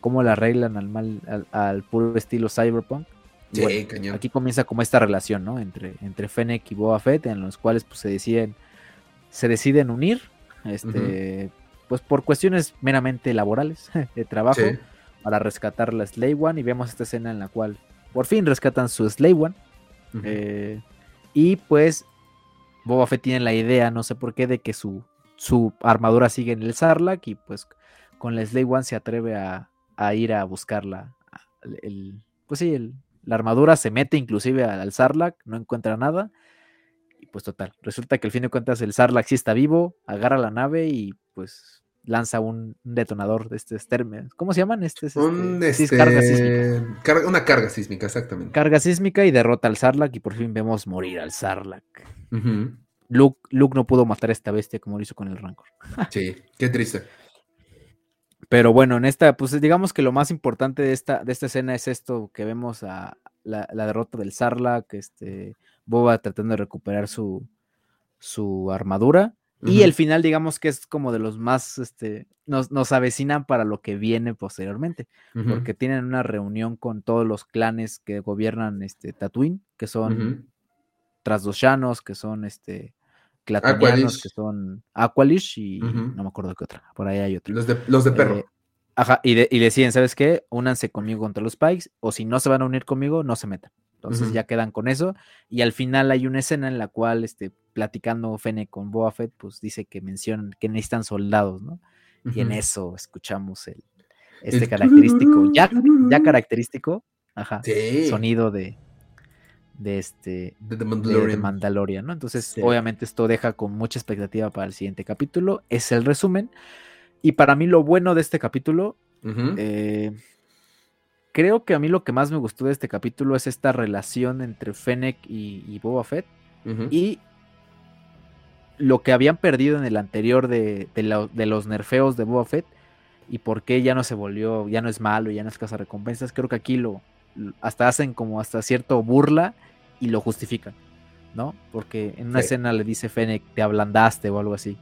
cómo la arreglan al mal al, puro estilo cyberpunk. Sí, aquí comienza como esta relación, ¿no? Entre, entre Fennec y Boba Fett, en los cuales pues se deciden, se deciden unir, este, pues por cuestiones meramente laborales, de trabajo. para rescatar la Slave One y vemos esta escena en la cual por fin rescatan su Slave One. Eh, y pues Boba Fett tiene la idea, no sé por qué, de que su, su armadura sigue en el Sarlacc y pues con la Slave One se atreve a, ir a buscarla. El, pues sí, la armadura se mete inclusive al, Sarlacc, no encuentra nada. Y pues total, resulta que al fin de cuentas el Sarlacc sí está vivo, agarra la nave y pues lanza un, detonador de este esterme. ¿Cómo se llaman? Este, este, este carga sísmica. una carga sísmica, exactamente. Carga sísmica y derrota al Sarlacc y por fin vemos morir al Sarlacc. Luke, Luke, no pudo matar a esta bestia como lo hizo con el Rancor. sí, qué triste. Pero bueno, en esta, pues digamos que lo más importante de esta, de esta escena es esto que vemos a la, derrota del Sarlacc, este, Boba tratando de recuperar su, su armadura y el final, digamos que es como de los más, este, nos, nos avecinan para lo que viene posteriormente, porque tienen una reunión con todos los clanes que gobiernan este Tatooine, que son Trasdoshanos, que son este Clatonianos, que son Aqualish y no me acuerdo qué otra, por ahí hay otro. Los de, los de perro. Eh, ajá, y, y deciden, ¿sabes qué? Únanse conmigo contra los Pikes, o si no se van a unir conmigo, no se metan. Entonces ya quedan con eso. Y al final hay una escena en la cual, este, platicando Fene con Boa Fett, pues dice que mencionan que necesitan soldados, ¿no? Y en eso escuchamos el, este característico, ya, ya característico, ajá, sonido de, de este de Mandalorian. ¿no? Entonces, obviamente esto deja con mucha expectativa para el siguiente capítulo. Es el resumen. Y para mí lo bueno de este capítulo, creo que a mí lo que más me gustó de este capítulo es esta relación entre Fennec y, Boba Fett. Y lo que habían perdido en el anterior de, los nerfeos de Boba Fett. Y por qué ya no se volvió, ya no es malo, ya no es casa recompensas. Creo que aquí lo hasta hacen como hasta cierto burla y lo justifican, ¿no? Porque en una escena le dice Fennec, te ablandaste o algo así.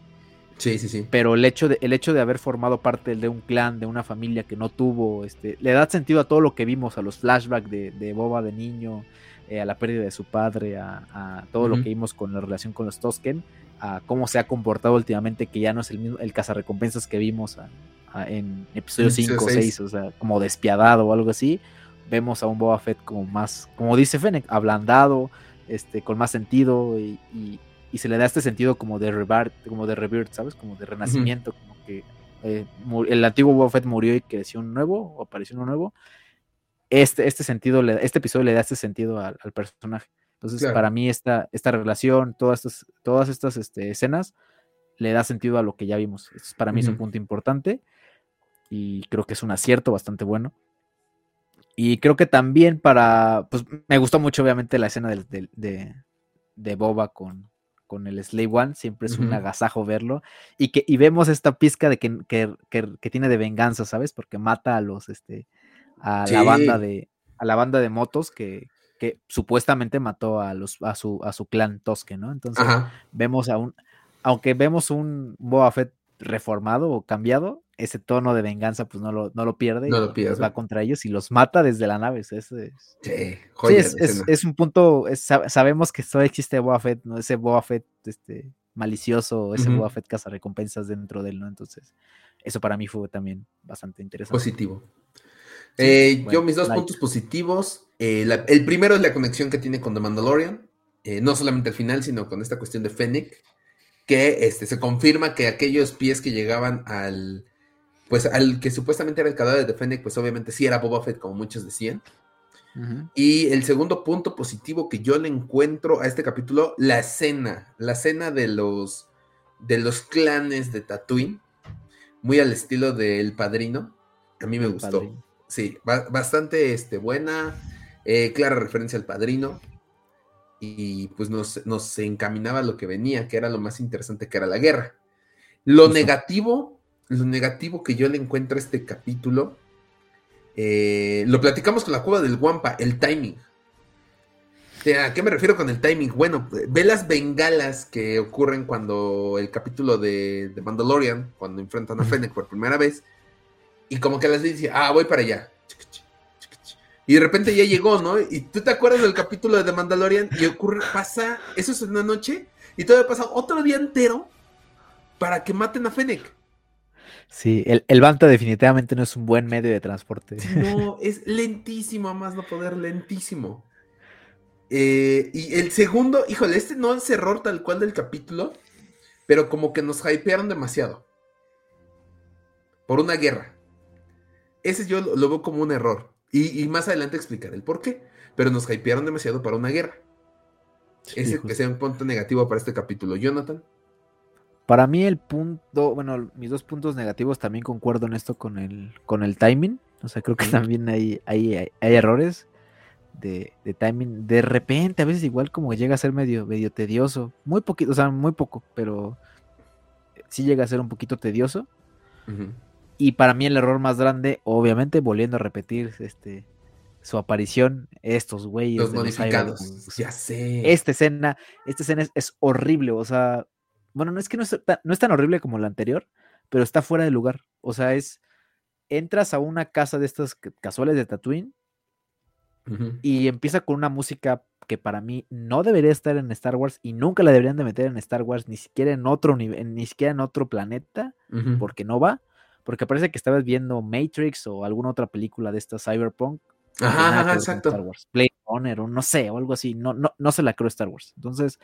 Sí, sí, sí. Pero el hecho de, el hecho de haber formado parte de un clan, de una familia que no tuvo, este, le da sentido a todo lo que vimos, a los flashbacks de, Boba de niño, eh, a la pérdida de su padre, a, todo lo que vimos con la relación con los Tosken, a cómo se ha comportado últimamente, que ya no es el mismo, el cazarrecompensas que vimos en episodio 5 o 6, o sea, como despiadado o algo así. Vemos a un Boba Fett como más, como dice Fennec, ablandado, este, con más sentido y y se le da este sentido como de rebirth, como de rebirth, ¿sabes? Como de renacimiento, como que eh, el antiguo Boba Fett murió y creció un nuevo, o apareció uno nuevo. Este, este sentido, este episodio le da este sentido al, personaje. Entonces, para mí, esta, esta relación, todas estas, todas estas este, escenas, le da sentido a lo que ya vimos. para mí es un punto importante y creo que es un acierto bastante bueno. Y creo que también para, pues me gustó mucho obviamente la escena de, de, de Boba con, con el Slave One, siempre es un agasajo verlo. Y que y vemos esta pizca de que, que, tiene de venganza, ¿sabes? Porque mata a los, este, a la banda de, a la banda de motos que, que supuestamente mató a los, a su, a su clan Tosque, ¿no? Entonces, vemos a un, aunque vemos un Boba Fett reformado o cambiado, ese tono de venganza pues no lo, no lo pierde no lo pierde. va contra ellos y los mata desde la nave. Es, sí, es, un punto, sabemos que todavía existe Boba Fett, ¿no? ese Boba Fett este, malicioso, ese Boba Fett caza recompensas dentro de él, ¿no? Entonces, eso para mí fue también bastante interesante. Positivo. Eh, yo mis dos puntos positivos, eh, el primero es la conexión que tiene con The Mandalorian, eh, no solamente al final, sino con esta cuestión de Fennec, que este, se confirma que aquellos pies que llegaban al, pues al que supuestamente era el cadáver de Fennec, pues obviamente sí era Boba Fett, como muchos decían. Y el segundo punto positivo que yo le encuentro a este capítulo, la escena, la escena de los, de los clanes de Tatooine, muy al estilo del Padrino, a mí me gustó. Sí, bastante este, buena, eh, clara referencia al Padrino, y pues nos, nos encaminaba a lo que venía, que era lo más interesante, que era la guerra. Lo negativo, lo negativo que yo le encuentro a este capítulo, eh, lo platicamos con la cueva del Guampa, el timing. ¿A qué me refiero con el timing? Bueno, ve las bengalas que ocurren cuando el capítulo de, Mandalorian, cuando enfrentan a Fennec por primera vez, y como que las dice, ah, voy para allá. Y de repente ya llegó, ¿no? Y tú te acuerdas del capítulo de The Mandalorian y ocurre, pasa, eso es una noche, y todavía pasa otro día entero para que maten a Fennec. Sí, el, el Banta definitivamente no es un buen medio de transporte. No, es lentísimo, a más no poder, lentísimo. Eh, y el segundo, híjole, este no es error tal cual del capítulo, pero como que nos hypearon demasiado. Por una guerra. Ese yo lo, veo como un error. Y, más adelante explicaré el por qué. Pero nos hypearon demasiado para una guerra. Ese que sea un punto negativo para este capítulo. Jonathan. Para mí el punto, bueno, mis dos puntos negativos también concuerdo en esto con el, con el timing. O sea, creo que también hay, hay, hay, errores de, de, timing. De repente, a veces igual como llega a ser medio, medio tedioso. Muy poquito, o sea, muy poco, pero sí llega a ser un poquito tedioso. Y para mí el error más grande, obviamente, volviendo a repetir este, su aparición, estos güeyes. Los modificados, ya sé. Esta escena, esta escena es horrible, o sea, bueno, no es que no es, tan, no es tan horrible como la anterior, pero está fuera de lugar. O sea, es. Entras a una casa de estas casuales de Tatooine y empieza con una música que para mí no debería estar en Star Wars y nunca la deberían de meter en Star Wars, ni siquiera en otro nivel, ni siquiera en otro planeta, porque no va. Porque parece que estabas viendo Matrix o alguna otra película de esta Cyberpunk. Ajá, exacto. Star Wars. Blade Runner o no sé, o algo así. No, no, no se la creo Star Wars. Entonces,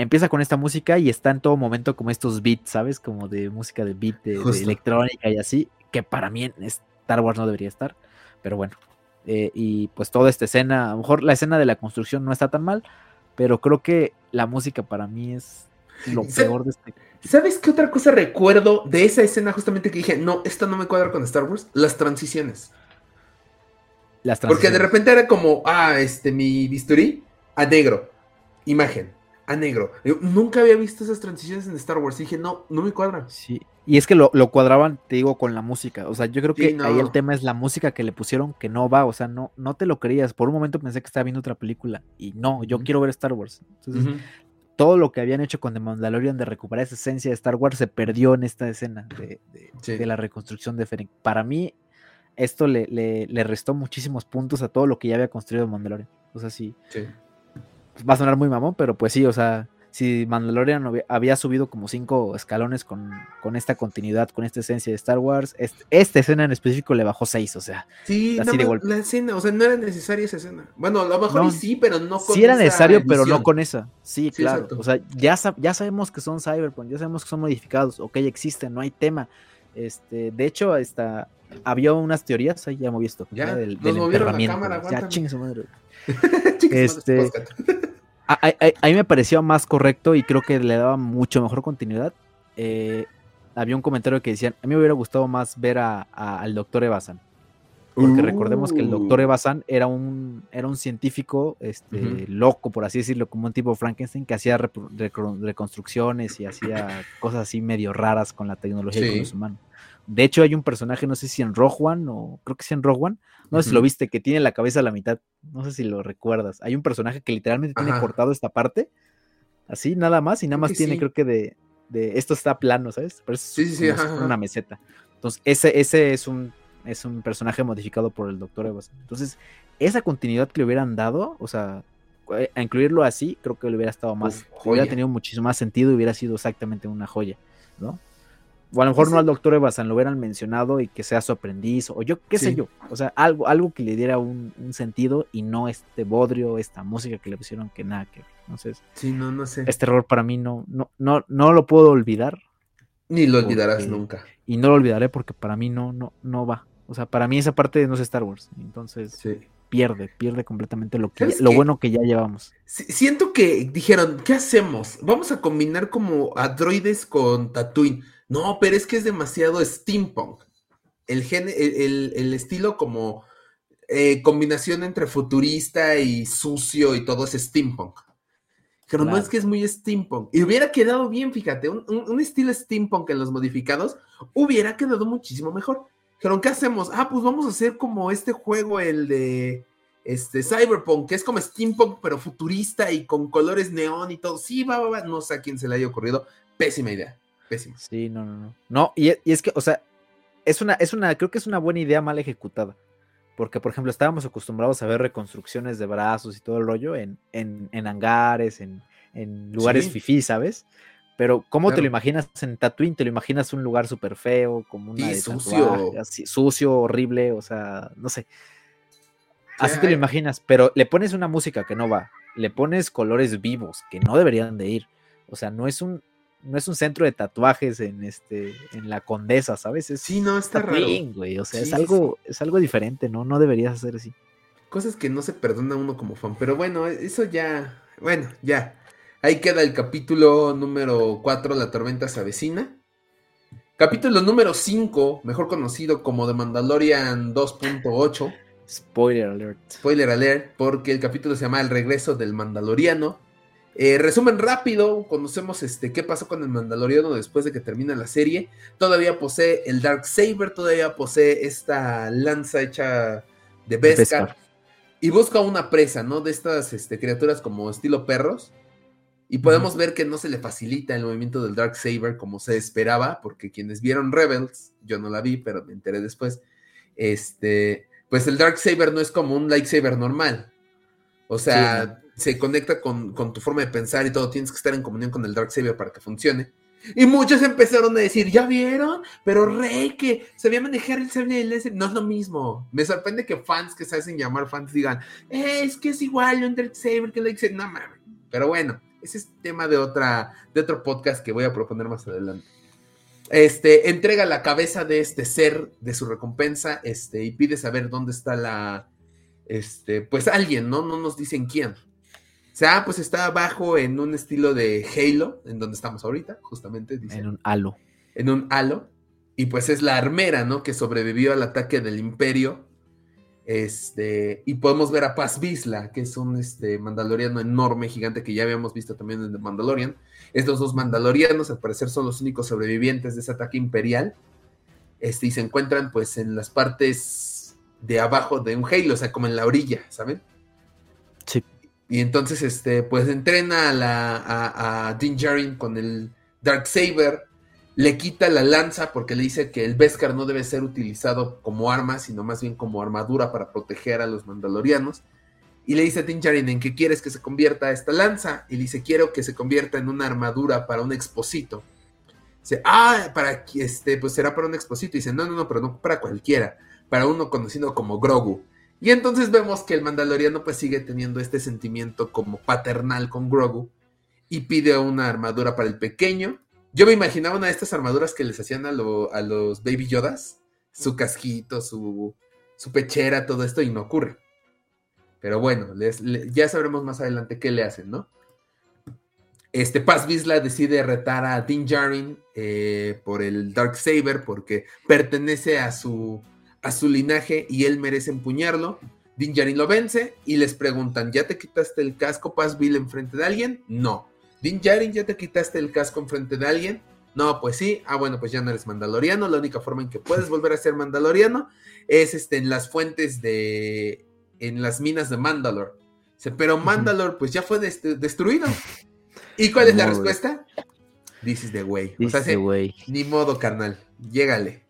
empieza con esta música y está en todo momento como estos beats, ¿sabes? Como de música de beat, de, electrónica y así, que para mí en Star Wars no debería estar, pero bueno. Eh, y pues toda esta escena, a lo mejor la escena de la construcción no está tan mal, pero creo que la música para mí es lo peor de este. ¿Sabes qué otra cosa recuerdo de esa escena justamente que dije, no, esta no me cuadra con Star Wars? Las transiciones. Las transiciones. Porque de repente era como, ah, este, mi bisturí a negro, imagen a negro. nunca había visto esas transiciones en Star Wars. Y dije, no, no me cuadran. Sí. Y es que lo, cuadraban, te digo, con la música. O sea, yo creo que ahí el tema es la música que le pusieron que no va. O sea, no, no te lo creías. Por un momento pensé que estaba viendo otra película. Y no, yo quiero ver Star Wars. Entonces, todo lo que habían hecho con The Mandalorian de recuperar esa esencia de Star Wars se perdió en esta escena de, la reconstrucción de Feren. Para mí, esto le, le, restó muchísimos puntos a todo lo que ya había construido Mandalorian. O sea, sí. sí va a sonar muy mamón, pero pues sí, o sea, si Mandalorian había subido como cinco escalones con, esta continuidad, con esta esencia de Star Wars, esta escena en específico le bajó seis, o sea. Sí, así de golpe. la escena, o sea, no era necesaria esa escena. Bueno, a lo mejor sí, pero no con Sí era necesario, pero no con esa. Sí, claro. o sea, ya, ya sabemos que son Cyberpunk, ya sabemos que son modificados, ok, existen, no hay tema. Este, de hecho, hasta había unas teorías, ahí ya hemos visto, ya, del, del enterramiento. ya, chingue su madre. este, a, mí me pareció más correcto y creo que le daba mucho mejor continuidad. Eh, había un comentario que decían, a mí me hubiera gustado más ver a, al doctor Evasan. Porque recordemos que el doctor uh. Evasan era un, era un científico este, loco, por así decirlo, como un tipo Frankenstein que hacía reconstrucciones y hacía cosas así medio raras con la tecnología y con los humanos. De hecho, hay un personaje, no sé si en Rogue One o creo que sí en Rogue One, no sé si lo viste, que tiene la cabeza a la mitad. No sé si lo recuerdas. Hay un personaje que literalmente tiene cortado esta parte, así, nada más, y nada más tiene, creo que de, de, esto está plano, ¿sabes? Pero sí, sí, una meseta. Entonces, ese, ese es un es un personaje modificado por el Doctor Evas. Entonces, esa continuidad que le hubieran dado, o sea, eh, a incluirlo así, creo que le hubiera estado más, hubiera tenido muchísimo más sentido y hubiera sido exactamente una joya, ¿no? O a lo mejor no al doctor Evasan lo hubieran mencionado y que sea su aprendiz, o yo qué sé yo. O sea, algo, algo que le diera un, sentido y no este bodrio, esta música que le pusieron que nada que ver. Entonces, sí, no, no sé. Este error para mí no, no, no, no lo puedo olvidar. Ni lo olvidarás nunca. Y no lo olvidaré porque para mí no, no, no va. O sea, para mí esa parte no es Star Wars. Entonces, pierde, pierde completamente lo, que lo bueno que ya llevamos. Siento que dijeron, ¿qué hacemos? Vamos a combinar como androides con Tatooine no, pero es que es demasiado steampunk. El, el, estilo como eh, combinación entre futurista y sucio y todo es steampunk. Pero no es que es muy steampunk. Y hubiera quedado bien, fíjate, un, estilo steampunk en los modificados hubiera quedado muchísimo mejor. Pero ¿qué hacemos? Ah, pues vamos a hacer como este juego, el de este Cyberpunk, que es como steampunk, pero futurista y con colores neón y todo. Sí, va, va, va. No sé a quién se le haya ocurrido. Pésima idea. Sí, no, no, no. No, y, es que, o sea, es una, es una, creo que es una buena idea mal ejecutada. Porque, por ejemplo, estábamos acostumbrados a ver reconstrucciones de brazos y todo el rollo en, en, en hangares, en, en lugares fifí, ¿sabes? Pero ¿cómo te lo imaginas en Tatooine? ¿Te lo imaginas un lugar súper feo, como una Sí, de sucio. así, sucio, horrible, o sea, no sé. Así Sí, te lo imaginas, pero le pones una música que no va, le pones colores vivos que no deberían de ir. O sea, no es un no es un centro de tatuajes en este en la Condesa, ¿sabes? Es Sí, no, está raro. Tatooine, güey, o sea, Sí, es sí, algo es algo diferente, ¿no? No deberías hacer así. Cosas que no se perdona uno como fan. Pero bueno, eso ya. Bueno, ya. Ahí queda el capítulo número 4, La tormenta se avecina. Capítulo número 5, mejor conocido como The Mandalorian 2.8. Spoiler alert. Spoiler alert, porque el capítulo se llama El regreso del Mandaloriano. Eh, resumen rápido, conocemos este, qué pasó con el Mandaloriano después de que termina la serie. Todavía posee el Dark Saber, todavía posee esta lanza hecha de Beskar. Y busca una presa, ¿no? De estas este, criaturas como estilo perros. Y podemos ver que no se le facilita el movimiento del Dark Saber como se esperaba, porque quienes vieron Rebels, yo no la vi, pero me enteré después, este, pues el Dark Saber no es como un lightsaber normal. O sea, se conecta con, con tu forma de pensar y todo, tienes que estar en comunión con el Dark Saber para que funcione. Y muchos empezaron a decir, ¿ya vieron? Pero Rey, que sabía manejar el sable láser. No es lo mismo. Me sorprende que fans que se hacen llamar fans digan, "Eh, es que es igual un Dark Saber que el Lightsaber. No mames. Pero bueno, ese es tema de, otra, de otro podcast que voy a proponer más adelante. Este, entrega la cabeza de este ser, de su recompensa, este, y pide saber dónde está la, este, pues alguien, ¿no? No nos dicen quién. O sea, pues está abajo en un estilo de Halo, en donde estamos ahorita, justamente, En un halo. en un halo. Y pues es la armera, ¿no? Que sobrevivió al ataque del imperio. Este, y podemos ver a Paz Vizla, que es un este, mandaloriano enorme, gigante, que ya habíamos visto también en The Mandalorian. Estos dos mandalorianos, al parecer, son los únicos sobrevivientes de ese ataque imperial. Este, y se encuentran, pues, en las partes de abajo de un Halo, o sea, como en la orilla, ¿saben? Y entonces, este, pues entrena a, la, a, Din Djarin con el Dark Saber, le quita la lanza porque le dice que el Beskar no debe ser utilizado como arma, sino más bien como armadura para proteger a los mandalorianos. Y le dice a Din Djarin, ¿en qué quieres que se convierta esta lanza? Y le dice, quiero que se convierta en una armadura para un exposito. Dice, ah, para este, pues será para un exposito. Y dice, no, no, no, pero no para cualquiera, para uno conocido como Grogu. Y entonces vemos que el mandaloriano pues sigue teniendo este sentimiento como paternal con Grogu y pide una armadura para el pequeño. Yo me imaginaba una de estas armaduras que les hacían a, a los Baby Yodas, su casquito, su, su pechera, todo esto, y no ocurre. Pero bueno, ya sabremos más adelante qué le hacen, ¿no? Este Paz Vizla decide retar a Din Djarin eh, por el Dark Saber porque pertenece a su, a su linaje y él merece empuñarlo. Din Djarin lo vence y les preguntan, ¿ya te quitaste el casco Paz Vizla enfrente de alguien? No. Din Djarin, ¿ya te quitaste el casco enfrente de alguien? No, pues sí. Ah, bueno, pues ya no eres mandaloriano. La única forma en que puedes volver a ser mandaloriano es este, en las fuentes de... en las minas de Mandalore. Pero Mandalore pues ya fue dest- destruido. ¿Y cuál es la respuesta? This is the way. O sea, sí, ni modo, carnal. Llégale.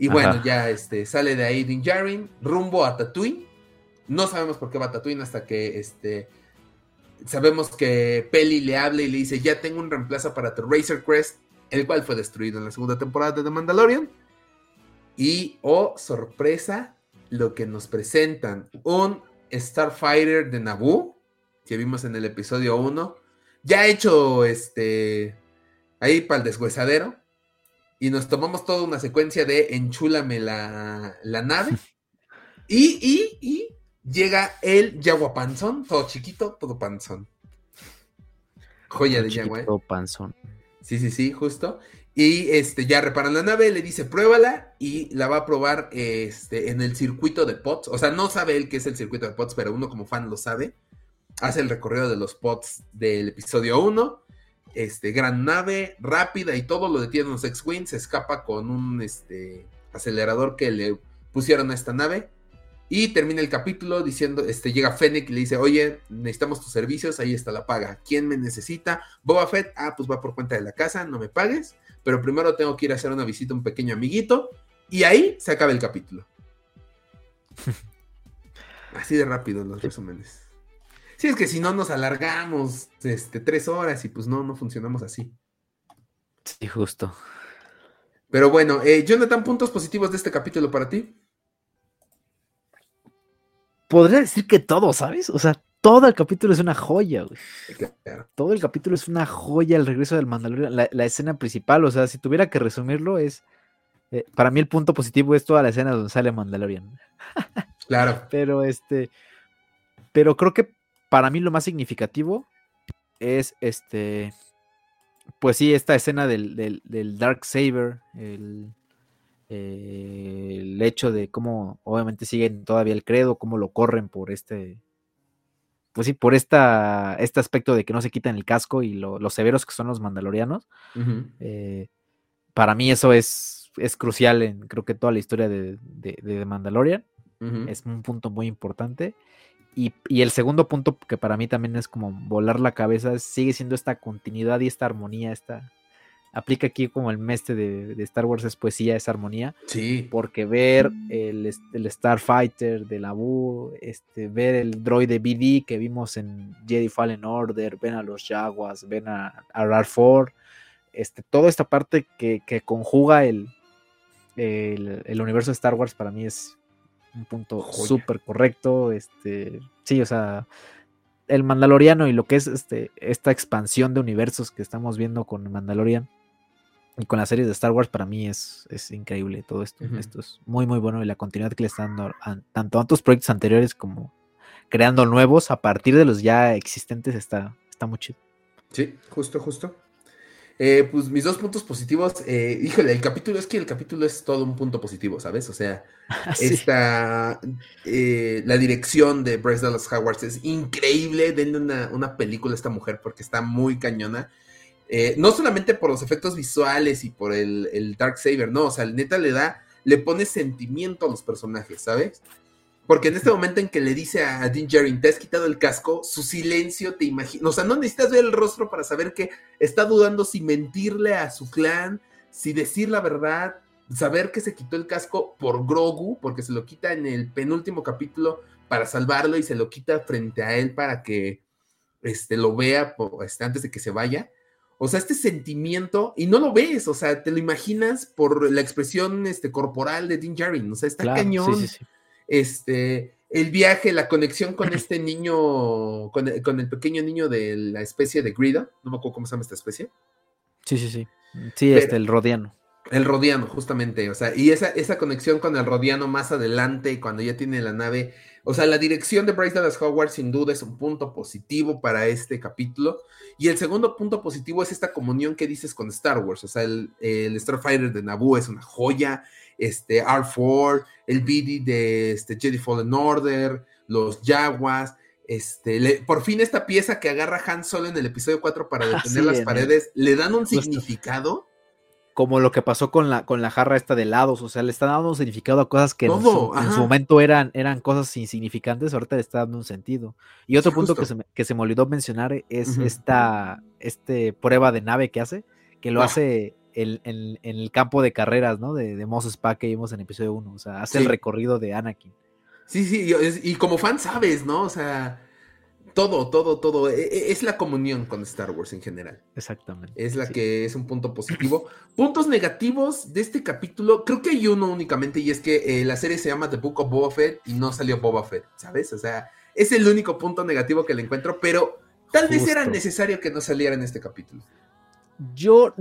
Y Ajá. bueno, ya este, sale de ahí Din Djarin, rumbo a Tatooine. No sabemos por qué va a Tatooine hasta que este, sabemos que Peli le habla y le dice, ya tengo un reemplazo para tu Razor Crest, el cual fue destruido en la segunda temporada de The Mandalorian. Y, oh, sorpresa, lo que nos presentan, un Starfighter de Naboo, que vimos en el episodio 1, ya hecho este, ahí para el deshuesadero. Y nos tomamos toda una secuencia de enchúlame la, la nave. Y, y, y llega el Yagua Panzón, todo chiquito, todo panzón. Joya de Yagua, ¿eh? Chiquito panzón. Sí, sí, sí, justo. Y este, ya reparan la nave, le dice pruébala y la va a probar este, en el circuito de pods. O sea, no sabe él qué es el circuito de pods, pero uno como fan lo sabe. Hace el recorrido de los pods del episodio 1. Este, gran nave, rápida y todo lo detiene los X-Wing. Se escapa con un este, acelerador que le pusieron a esta nave. Y termina el capítulo diciendo, este, llega Fennec y le dice, oye, necesitamos tus servicios, ahí está la paga. ¿Quién me necesita? Boba Fett, ah, pues va por cuenta de la casa, no me pagues, pero primero tengo que ir a hacer una visita a un pequeño amiguito. Y ahí se acaba el capítulo. Así de rápido los resúmenes. Sí, es que si no nos alargamos este, tres horas y pues no, no funcionamos así. Sí, justo. Pero bueno, eh, Jonathan, puntos positivos de este capítulo para ti. Podría decir que todo, ¿sabes? O sea, todo el capítulo es una joya, güey. Todo el capítulo es una joya, el regreso del Mandalorian, la, escena principal, o sea, si tuviera que resumirlo, es. Eh, para mí el punto positivo es toda la escena donde sale Mandalorian. claro. Pero este. Pero creo que para mí lo más significativo es este pues sí, esta escena del, del, Dark Saber, el, el, hecho de cómo obviamente siguen todavía el credo, cómo lo corren por este, pues sí, por esta, este aspecto de que no se quitan el casco y los severos que son los mandalorianos. Eh, para mí eso es, es crucial en creo que toda la historia de, de, Mandalorian. Es un punto muy importante. Y, el segundo punto que para mí también es como volar la cabeza, sigue siendo esta continuidad y esta armonía, esta, aplica aquí como el mestre de, Star Wars es poesía, es armonía. Sí. Porque ver el, el Starfighter de la Bu, este, ver el droide BD que vimos en Jedi Fallen Order, ven a los Jaguars, ven a, a RAR4, este, toda esta parte que, conjuga el, el, el, universo de Star Wars para mí es un punto súper correcto. Este, sí, o sea, el Mandaloriano y lo que es este, esta expansión de universos que estamos viendo con el Mandalorian y con las series de Star Wars, para mí es, es increíble todo esto. Esto es muy, muy bueno y la continuidad que le están dando tanto a otros proyectos anteriores como creando nuevos a partir de los ya existentes está, está muy chido. Sí, justo, justo. Eh, pues mis dos puntos positivos, eh, híjole, el capítulo es que el capítulo es todo un punto positivo, ¿sabes? O sea, esta, eh, la dirección de Bryce Dallas Howard es increíble, denle una, una, película a esta mujer porque está muy cañona. Eh, no solamente por los efectos visuales y por el, el Dark Saber, no, o sea, neta le da, le pone sentimiento a los personajes, ¿sabes? Porque en este momento en que le dice a Din Djarin, te has quitado el casco, su silencio te imagina. O sea, no necesitas ver el rostro para saber que está dudando si mentirle a su clan, si decir la verdad, saber que se quitó el casco por Grogu, porque se lo quita en el penúltimo capítulo para salvarlo y se lo quita frente a él para que este, lo vea este, antes de que se vaya. O sea, este sentimiento, y no lo ves, o sea, te lo imaginas por la expresión este, corporal de Din Djarin, o sea, está cañón. Sí, sí, sí este, el viaje, la conexión con este niño, con el, pequeño niño de la especie de Grida, no me acuerdo cómo se llama esta especie. Sí, sí, sí. Sí, este, el rodiano. El rodiano, justamente, o sea, y esa, esa conexión con el rodiano más adelante, cuando ya tiene la nave, o sea, la dirección de Bryce Dallas Howard sin duda es un punto positivo para este capítulo. Y el segundo punto positivo es esta comunión que dices con Star Wars, o sea, el, el Starfighter de Naboo es una joya, este, R4, el BD de este, Jedi Fallen Order, los Jaguars. Este, por fin esta pieza que agarra Han Solo en el episodio 4 para detener las paredes, le dan un significado. Como lo que pasó con la, con la jarra esta de lados, o sea, le está dando un significado a cosas que en su, momento eran, eran cosas insignificantes, ahorita le está dando un sentido. Y otro punto que se, me, que se, me, olvidó mencionar es esta este prueba de nave que hace, que lo ah. hace en, el campo de carreras, ¿no? De, de Mos que vimos en episodio 1. O sea, hace el recorrido de Anakin. Sí, sí, y como fan sabes, ¿no? O sea, todo, todo, todo. E, e, es la comunión con Star Wars en general. Exactamente. Es la que es un punto positivo. Puntos negativos de este capítulo, creo que hay uno únicamente, y es que eh, la serie se llama The Book of Boba Fett y no salió Boba Fett, ¿sabes? O sea, es el único punto negativo que le encuentro, pero tal vez era necesario que no saliera en este capítulo. Yo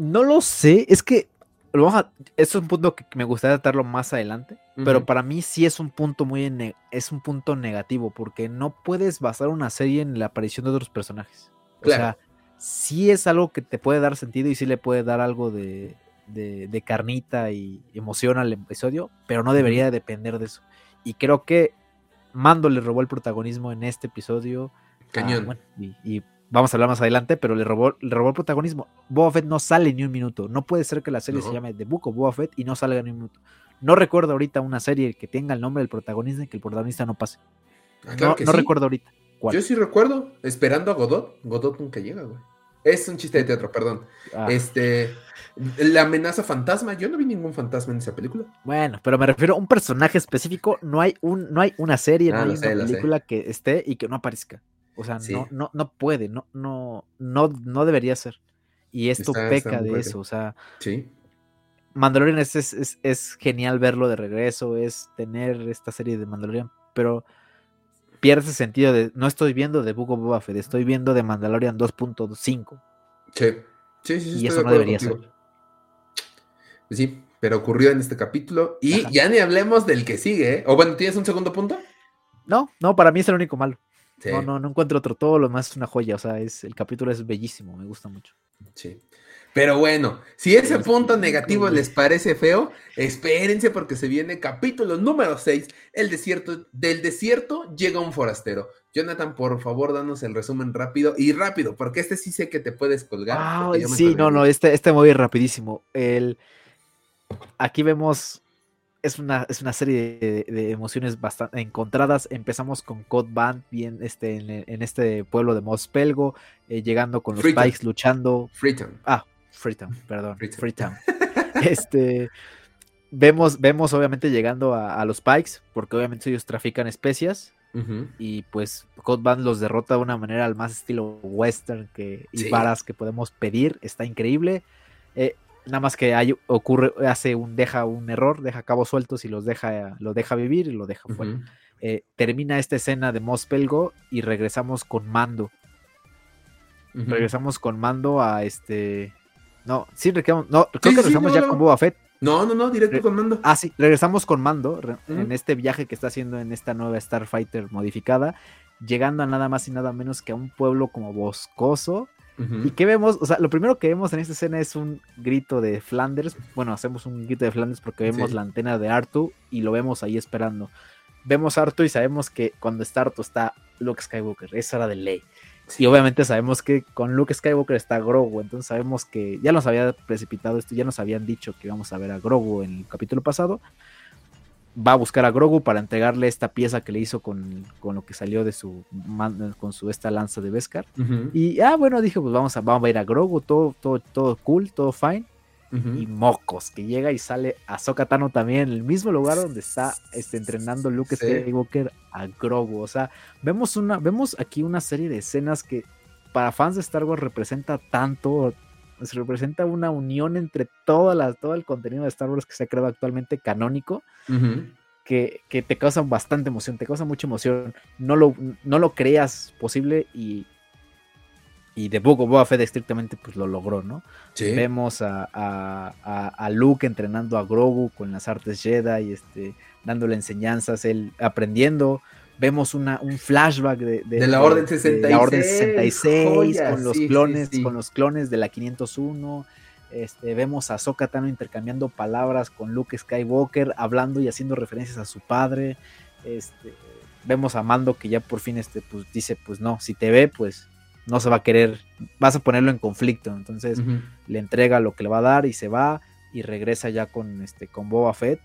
no lo sé, es que esto es un punto que me gustaría tratarlo más adelante, pero para mí sí es un punto muy es un punto negativo porque no puedes basar una serie en la aparición de otros personajes. O sea, sí es algo que te puede dar sentido y sí le puede dar algo de, de, carnita y emoción al episodio, pero no debería depender de eso. Y creo que Mando le robó el protagonismo en este episodio. Cañón. y vamos a hablar más adelante, pero le robó, le robó el protagonismo. Boba Fett no sale ni un minuto. No puede ser que la serie se llame The Book of Boba Fett y no salga ni un minuto. No recuerdo ahorita una serie que tenga el nombre del protagonista y que el protagonista no pase. Ah, no, recuerdo ahorita. Yo sí recuerdo, esperando a Godot. Godot nunca llega, güey. Es un chiste de teatro, perdón. Ah, Este. La amenaza fantasma. Yo no vi ningún fantasma en esa película. Bueno, pero me refiero a un personaje específico. No hay, un, no hay una serie, Ah, no hay una sé. película que esté y que no aparezca. O sea, Sí. no, no, no puede, no, no, no, no debería ser. Y esto Está- peca de eso. O sea, Sí. Mandalorian es, es, es- es genial verlo de regreso, es tener esta serie de Mandalorian, pero pierde ese sentido de no estoy viendo de Book of Boba Fett, estoy viendo de Mandalorian 2.5. Sí. Sí, sí, sí, Y eso de no debería contigo. ser. Sí, pero ocurrió en este capítulo. Y Ajá. ya ni hablemos del que sigue, ¿eh? O bueno, ¿tienes un segundo punto? No, no, para mí es el único malo. Sí. No, no, no encuentro otro. Todo lo demás es una joya. O sea, es, el capítulo es bellísimo, me gusta mucho. Sí. Pero bueno, si ese punto negativo les parece feo, espérense porque se viene capítulo número 6, el desierto. Del desierto llega un forastero. Jonathan, por favor, danos el resumen rápido y rápido, porque este sí sé que te puedes colgar. me sí, no, no, este, este ir rapidísimo. El, aquí vemos, es una, es una serie de, de emociones bastante encontradas. Empezamos con Cod Band, bien este, en, en este pueblo de Mospelgo, eh, llegando con los Freetown. Pikes, luchando. Freetown. Ah, Freetown, perdón, Freetown. Freetown. este, vemos, vemos obviamente llegando a, a los Pikes, porque obviamente ellos trafican especias. Y pues Code Band los derrota de una manera al más estilo western que, y Sí. varas que podemos pedir, está increíble. Eh, nada más que hay, ocurre, hace un, deja un error, deja cabos sueltos y los deja, lo deja vivir y lo deja fuera. Eh, termina esta escena de Mospelgo y regresamos con Mando. Regresamos con Mando a este. No, sí, no, creo Sí, que sí, regresamos ya no, con. Boba Fett. No, no, no, directo Re- con mando. Ah, sí, regresamos con Mando re- en este viaje que está haciendo en esta nueva Starfighter modificada, llegando a nada más y nada menos que a un pueblo como boscoso. ¿Y qué vemos? O sea, lo primero que vemos en esta escena es un grito de Flanders. Bueno, hacemos un grito de Flanders porque vemos Sí. la antena de Artu y lo vemos ahí esperando. Vemos a Artu y sabemos que cuando está Artu está Luke Skywalker. Esa era de ley. Y obviamente sabemos que con Luke Skywalker está Grogu, entonces sabemos que ya nos había precipitado esto, ya nos habían dicho que íbamos a ver a Grogu en el capítulo pasado. Va a buscar a Grogu para entregarle esta pieza que le hizo con, con lo que salió de su con su esta lanza de Beskar. Y ah, bueno, dije, pues vamos a, vamos a ir a Grogu, todo, todo, todo cool, todo fine. Y mocos, que llega y sale Ahsoka Tano también, en el mismo lugar donde está este, entrenando Luke Sí. Skywalker a Grogu. O sea, vemos, una, vemos aquí una serie de escenas que para fans de Star Wars representa tanto, se representa una unión entre toda la, todo el contenido de Star Wars que se ha creado actualmente canónico, que, que te causa bastante emoción, te causa mucha emoción. No lo, no lo creas posible y, y Book of Boba Fett estrictamente pues lo logró, ¿no? Sí. Vemos a, a- a- a Luke entrenando a Grogu con las artes Jedi, este, dándole enseñanzas, él aprendiendo. Vemos una, un flashback de, De la Orden de la Orden 66, 66 joya, con los sí, clones, sí. con los clones de la 501. Este, vemos a Ahsoka Tano intercambiando palabras con Luke Skywalker, hablando y haciendo referencias a su padre. Este, vemos a Mando que ya por fin este, pues, dice, pues no, si te ve, pues no se va a querer, vas a ponerlo en conflicto. Entonces le entrega lo que le va a dar y se va y regresa ya con este con Boba Fett.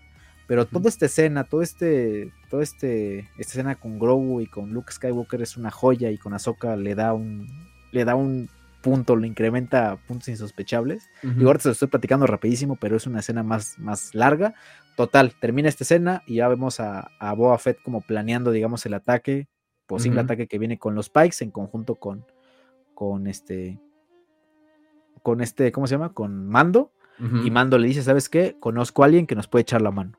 Pero toda esta escena, todo este, todo este, esta escena con Grogu y con Luke Skywalker es una joya y con Ahsoka le da un, le da un punto, lo incrementa a puntos insospechables. Ujú. Y ahora te lo estoy platicando rapidísimo, pero es una escena más, más larga. Total, termina esta escena y ya vemos a, a Boba Fett como planeando, digamos, el ataque, posible ataque que viene con los Pikes en conjunto con, con este, con este, ¿cómo se llama? Con Mando. Y Mando le dice, ¿sabes qué? Conozco a alguien que nos puede echar la mano.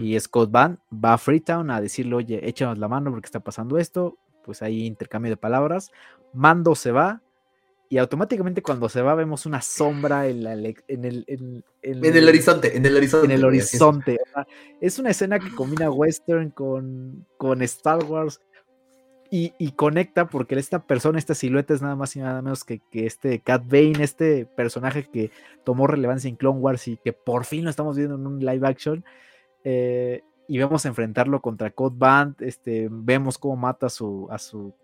Y Scott Van va a Freetown a decirle, oye, échanos la mano porque está pasando esto. Pues ahí intercambio de palabras. Mando se va. Y automáticamente cuando se va vemos una sombra en, la en el, en, en el horizonte, en el horizonte. en el horizonte. Es una escena que combina western con, con Star Wars y, y conecta porque esta persona, esta silueta es nada más y nada menos que, que este Cat Bane, este personaje que tomó relevancia en Clone Wars y que por fin lo estamos viendo en un live action. Eh, y vemos enfrentarlo contra Code Band. Este, vemos cómo mata a su, a su,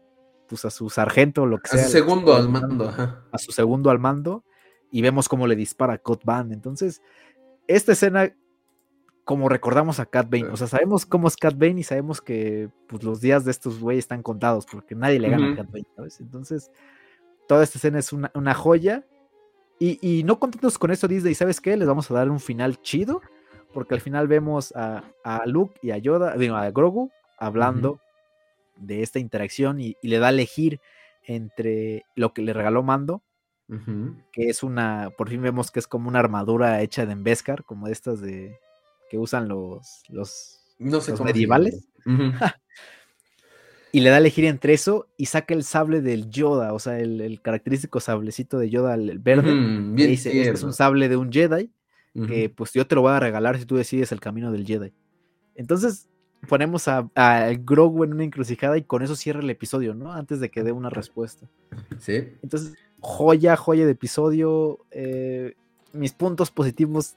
pues a su sargento, lo que A sea. su segundo al mando. ajá. a su segundo al mando y vemos cómo le dispara a Cut Band. Entonces, esta escena, como recordamos a Cat Bane, o sea, sabemos cómo es Cat Bane y sabemos que pues, los días de estos güeyes están contados porque nadie le gana a Cat Bane, ¿sabes? Entonces, toda esta escena es una, joya. Y, no contentos con eso, Disney, ¿sabes qué? Les vamos a dar un final chido. Porque al final vemos a, Luke y a Yoda, digo, a Grogu, hablando de esta interacción y, le da a elegir entre lo que le regaló Mando, que es una, por fin vemos que es como una armadura hecha de Embescar, como estas de que usan los, los, medievales. y le da a elegir entre eso y saca el sable del Yoda, o sea, el, característico sablecito de Yoda, el verde. dice, este es un sable de un Jedi, que pues yo te lo voy a regalar si tú decides el camino del Jedi. Entonces, ponemos a, a, Grogu en una encrucijada y con eso cierra el episodio, ¿no? Antes de que dé una respuesta. Sí. Entonces, joya, joya de episodio. Eh, mis puntos positivos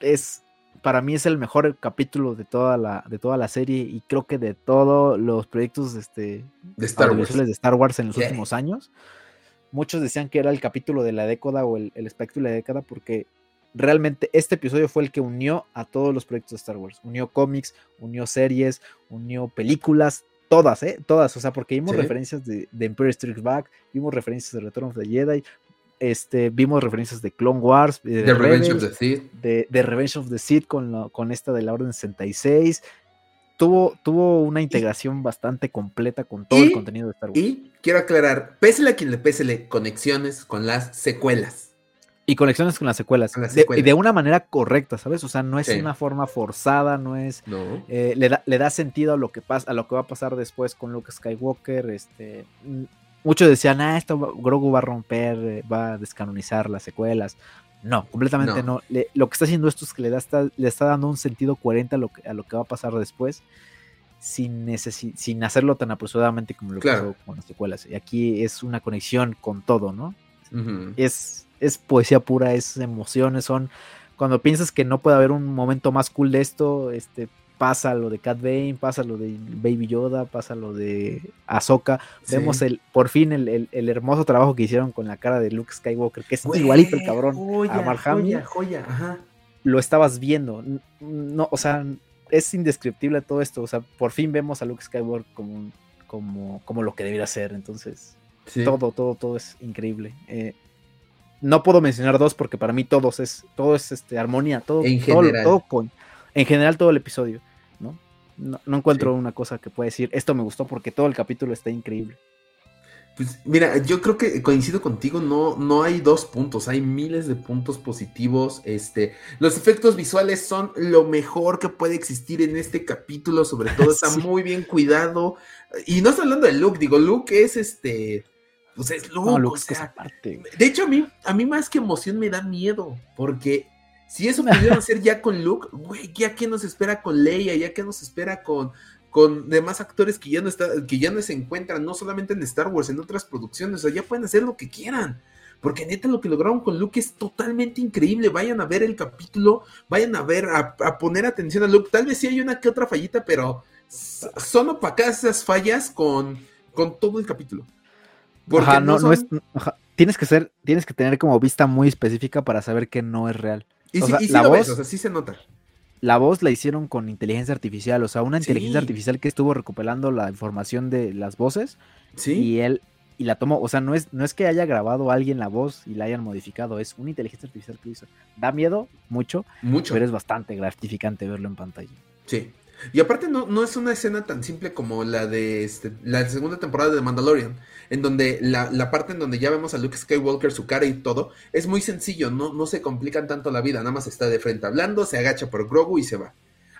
es, para mí es el mejor capítulo de toda la, de toda la serie y creo que de todos los proyectos este, de, Star Wars. de Star Wars en los últimos años. Muchos decían que era el capítulo de la década o el, el espectro de la década porque realmente este episodio fue el que unió a todos los proyectos de Star Wars. Unió cómics, unió series, unió películas, todas, ¿eh? Todas, o sea, porque vimos referencias de, de, Empire Strikes Back, vimos referencias de Return of the Jedi, este, vimos referencias de Clone Wars, de, Revenge of the Sith, de, Revenge of the Sith con, con esta de la Orden 66. Tuvo, tuvo una integración bastante completa con todo el contenido de Star Wars. Y quiero aclarar, pésele a quien le pésele, conexiones con las secuelas. Y conexiones con las secuelas. De, de, una manera correcta, ¿sabes? O sea, no es una forma forzada, no es. Eh, le, da, le, da, sentido a lo que pasa, a lo que va a pasar después con Luke Skywalker. Este. Muchos decían, ah, esto Grogu va a romper, eh, va a descanonizar las secuelas. No, completamente no. lo que está haciendo esto es que le, da, le está dando un sentido coherente a lo que, a lo que va a pasar después, sin, sin hacerlo tan apresuradamente como lo que pasó con las secuelas. Y aquí es una conexión con todo, ¿no? Es es poesía pura, es emociones, son cuando piensas que no puede haber un momento más cool de esto, este pasa lo de Cat Bane, pasa lo de Baby Yoda, pasa lo de Ahsoka. Vemos el, por fin el, hermoso trabajo que hicieron con la cara de Luke Skywalker, que es igualito el cabrón a joya, joya, ajá. Lo estabas viendo. No, o sea, es indescriptible todo esto. O sea, por fin vemos a Luke Skywalker como, como, como lo que debería ser. Entonces, todo, todo, todo es increíble. Eh, no puedo mencionar dos porque para mí todos es, todo es este, armonía, todo, en general. Todo, con, en general todo el episodio, ¿no? No, encuentro una cosa que pueda decir, esto me gustó porque todo el capítulo está increíble. Pues mira, yo creo que coincido contigo, no, no hay dos puntos, hay miles de puntos positivos. Este, los efectos visuales son lo mejor que puede existir en este capítulo, sobre todo está muy bien cuidado. Y no estoy hablando de Luke, digo, Luke es este pues es loco. De hecho, a mí, a mí más que emoción me da miedo, porque si eso pudieron hacer ya con Luke, güey, ya que nos espera con Leia, ya que nos espera con, con demás actores que ya no está, que ya no se encuentran, no solamente en Star Wars, en otras producciones, o sea, ya pueden hacer lo que quieran. Porque neta lo que lograron con Luke es totalmente increíble. Vayan a ver el capítulo, vayan a ver, a, poner atención a Luke. Tal vez sí hay una que otra fallita, pero son opacadas esas fallas con, con todo el capítulo no, es, tienes que ser, tienes que tener como vista muy específica para saber que no es real. Y, la voz, o sea, sí se nota. La voz la hicieron con inteligencia artificial, o sea, una inteligencia artificial que estuvo recuperando la información de las voces. Sí. Y él y la tomó, o sea, no es, no es que haya grabado alguien la voz y la hayan modificado, es una inteligencia artificial que hizo. Da miedo, mucho, mucho, pero es bastante gratificante verlo en pantalla. Sí. Y aparte no, no es una escena tan simple como la de este, la segunda temporada de Mandalorian, en donde la, la, parte en donde ya vemos a Luke Skywalker, su cara y todo, es muy sencillo, no, no se complican tanto la vida, nada más está de frente hablando, se agacha por Grogu y se va.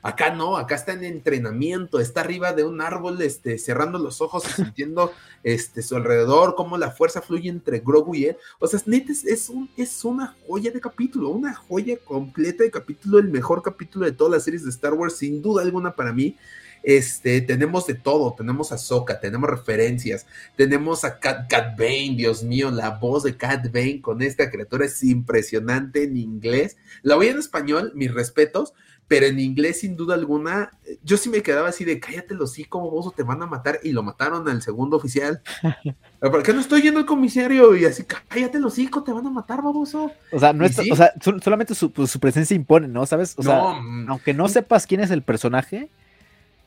Acá no, acá está en entrenamiento, está arriba de un árbol, este, cerrando los ojos y sintiendo este, su alrededor, cómo la fuerza fluye entre Grogu y él. O sea, neta, es, un, es una joya de capítulo, una joya completa de capítulo, el mejor capítulo de todas las series de Star Wars, sin duda alguna para mí. Este, tenemos de todo, tenemos a Soka, tenemos referencias, tenemos a Cat, Cat Bane, Dios mío, la voz de Cat Bane con esta criatura es impresionante en inglés. La voy en español, mis respetos, pero en inglés sin duda alguna, yo sí me quedaba así de cállate los hijos, vos te van a matar y lo mataron al segundo oficial. ¿Por qué no estoy yendo al comisario? Y así, cállate los hijos, te van a matar, baboso. O sea, no o sea solamente pues, su, presencia impone, ¿no? ¿Sabes? O sea, mm, aunque no sepas quién es el personaje,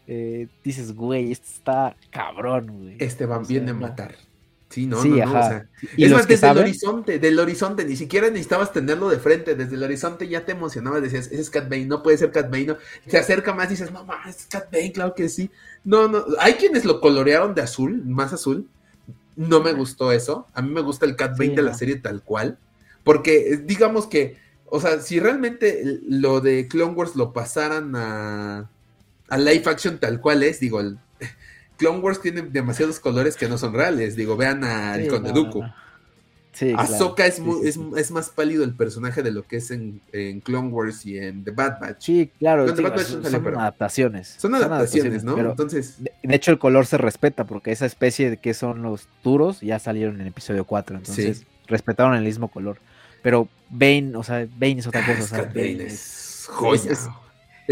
eh, dices, güey, este está cabrón, güey. Este van bien de matar. Sí, no, no, no. O sea, es más, desde el horizonte, del horizonte, ni siquiera necesitabas tenerlo de frente, desde el horizonte ya te emocionabas, decías, ese es Cat Bane, no puede ser Cat Bane, no. Se acerca más y dices, no, es Cat Bane, claro que sí. No, no, hay quienes lo colorearon de azul, más azul. No me gustó eso. A mí me gusta el Cat Bane de la serie tal cual. Porque digamos que, o sea, si realmente lo de Clone Wars lo pasaran a, a live action tal cual es, digo, el, Clone Wars tiene demasiados colores que no son reales. Digo, vean a sí, Conde Dooku. Ahsoka es, es, más pálido el personaje de lo que es en, Clone Wars y en The Bad Batch. Sí, claro. son, adaptaciones. Son adaptaciones, ¿no? Entonces. De, hecho, el color se respeta porque esa especie de que son los duros ya salieron en episodio 4. Entonces, respetaron el mismo color. Pero Bane, o sea, Bane es otra cosa. Bane es joya. Es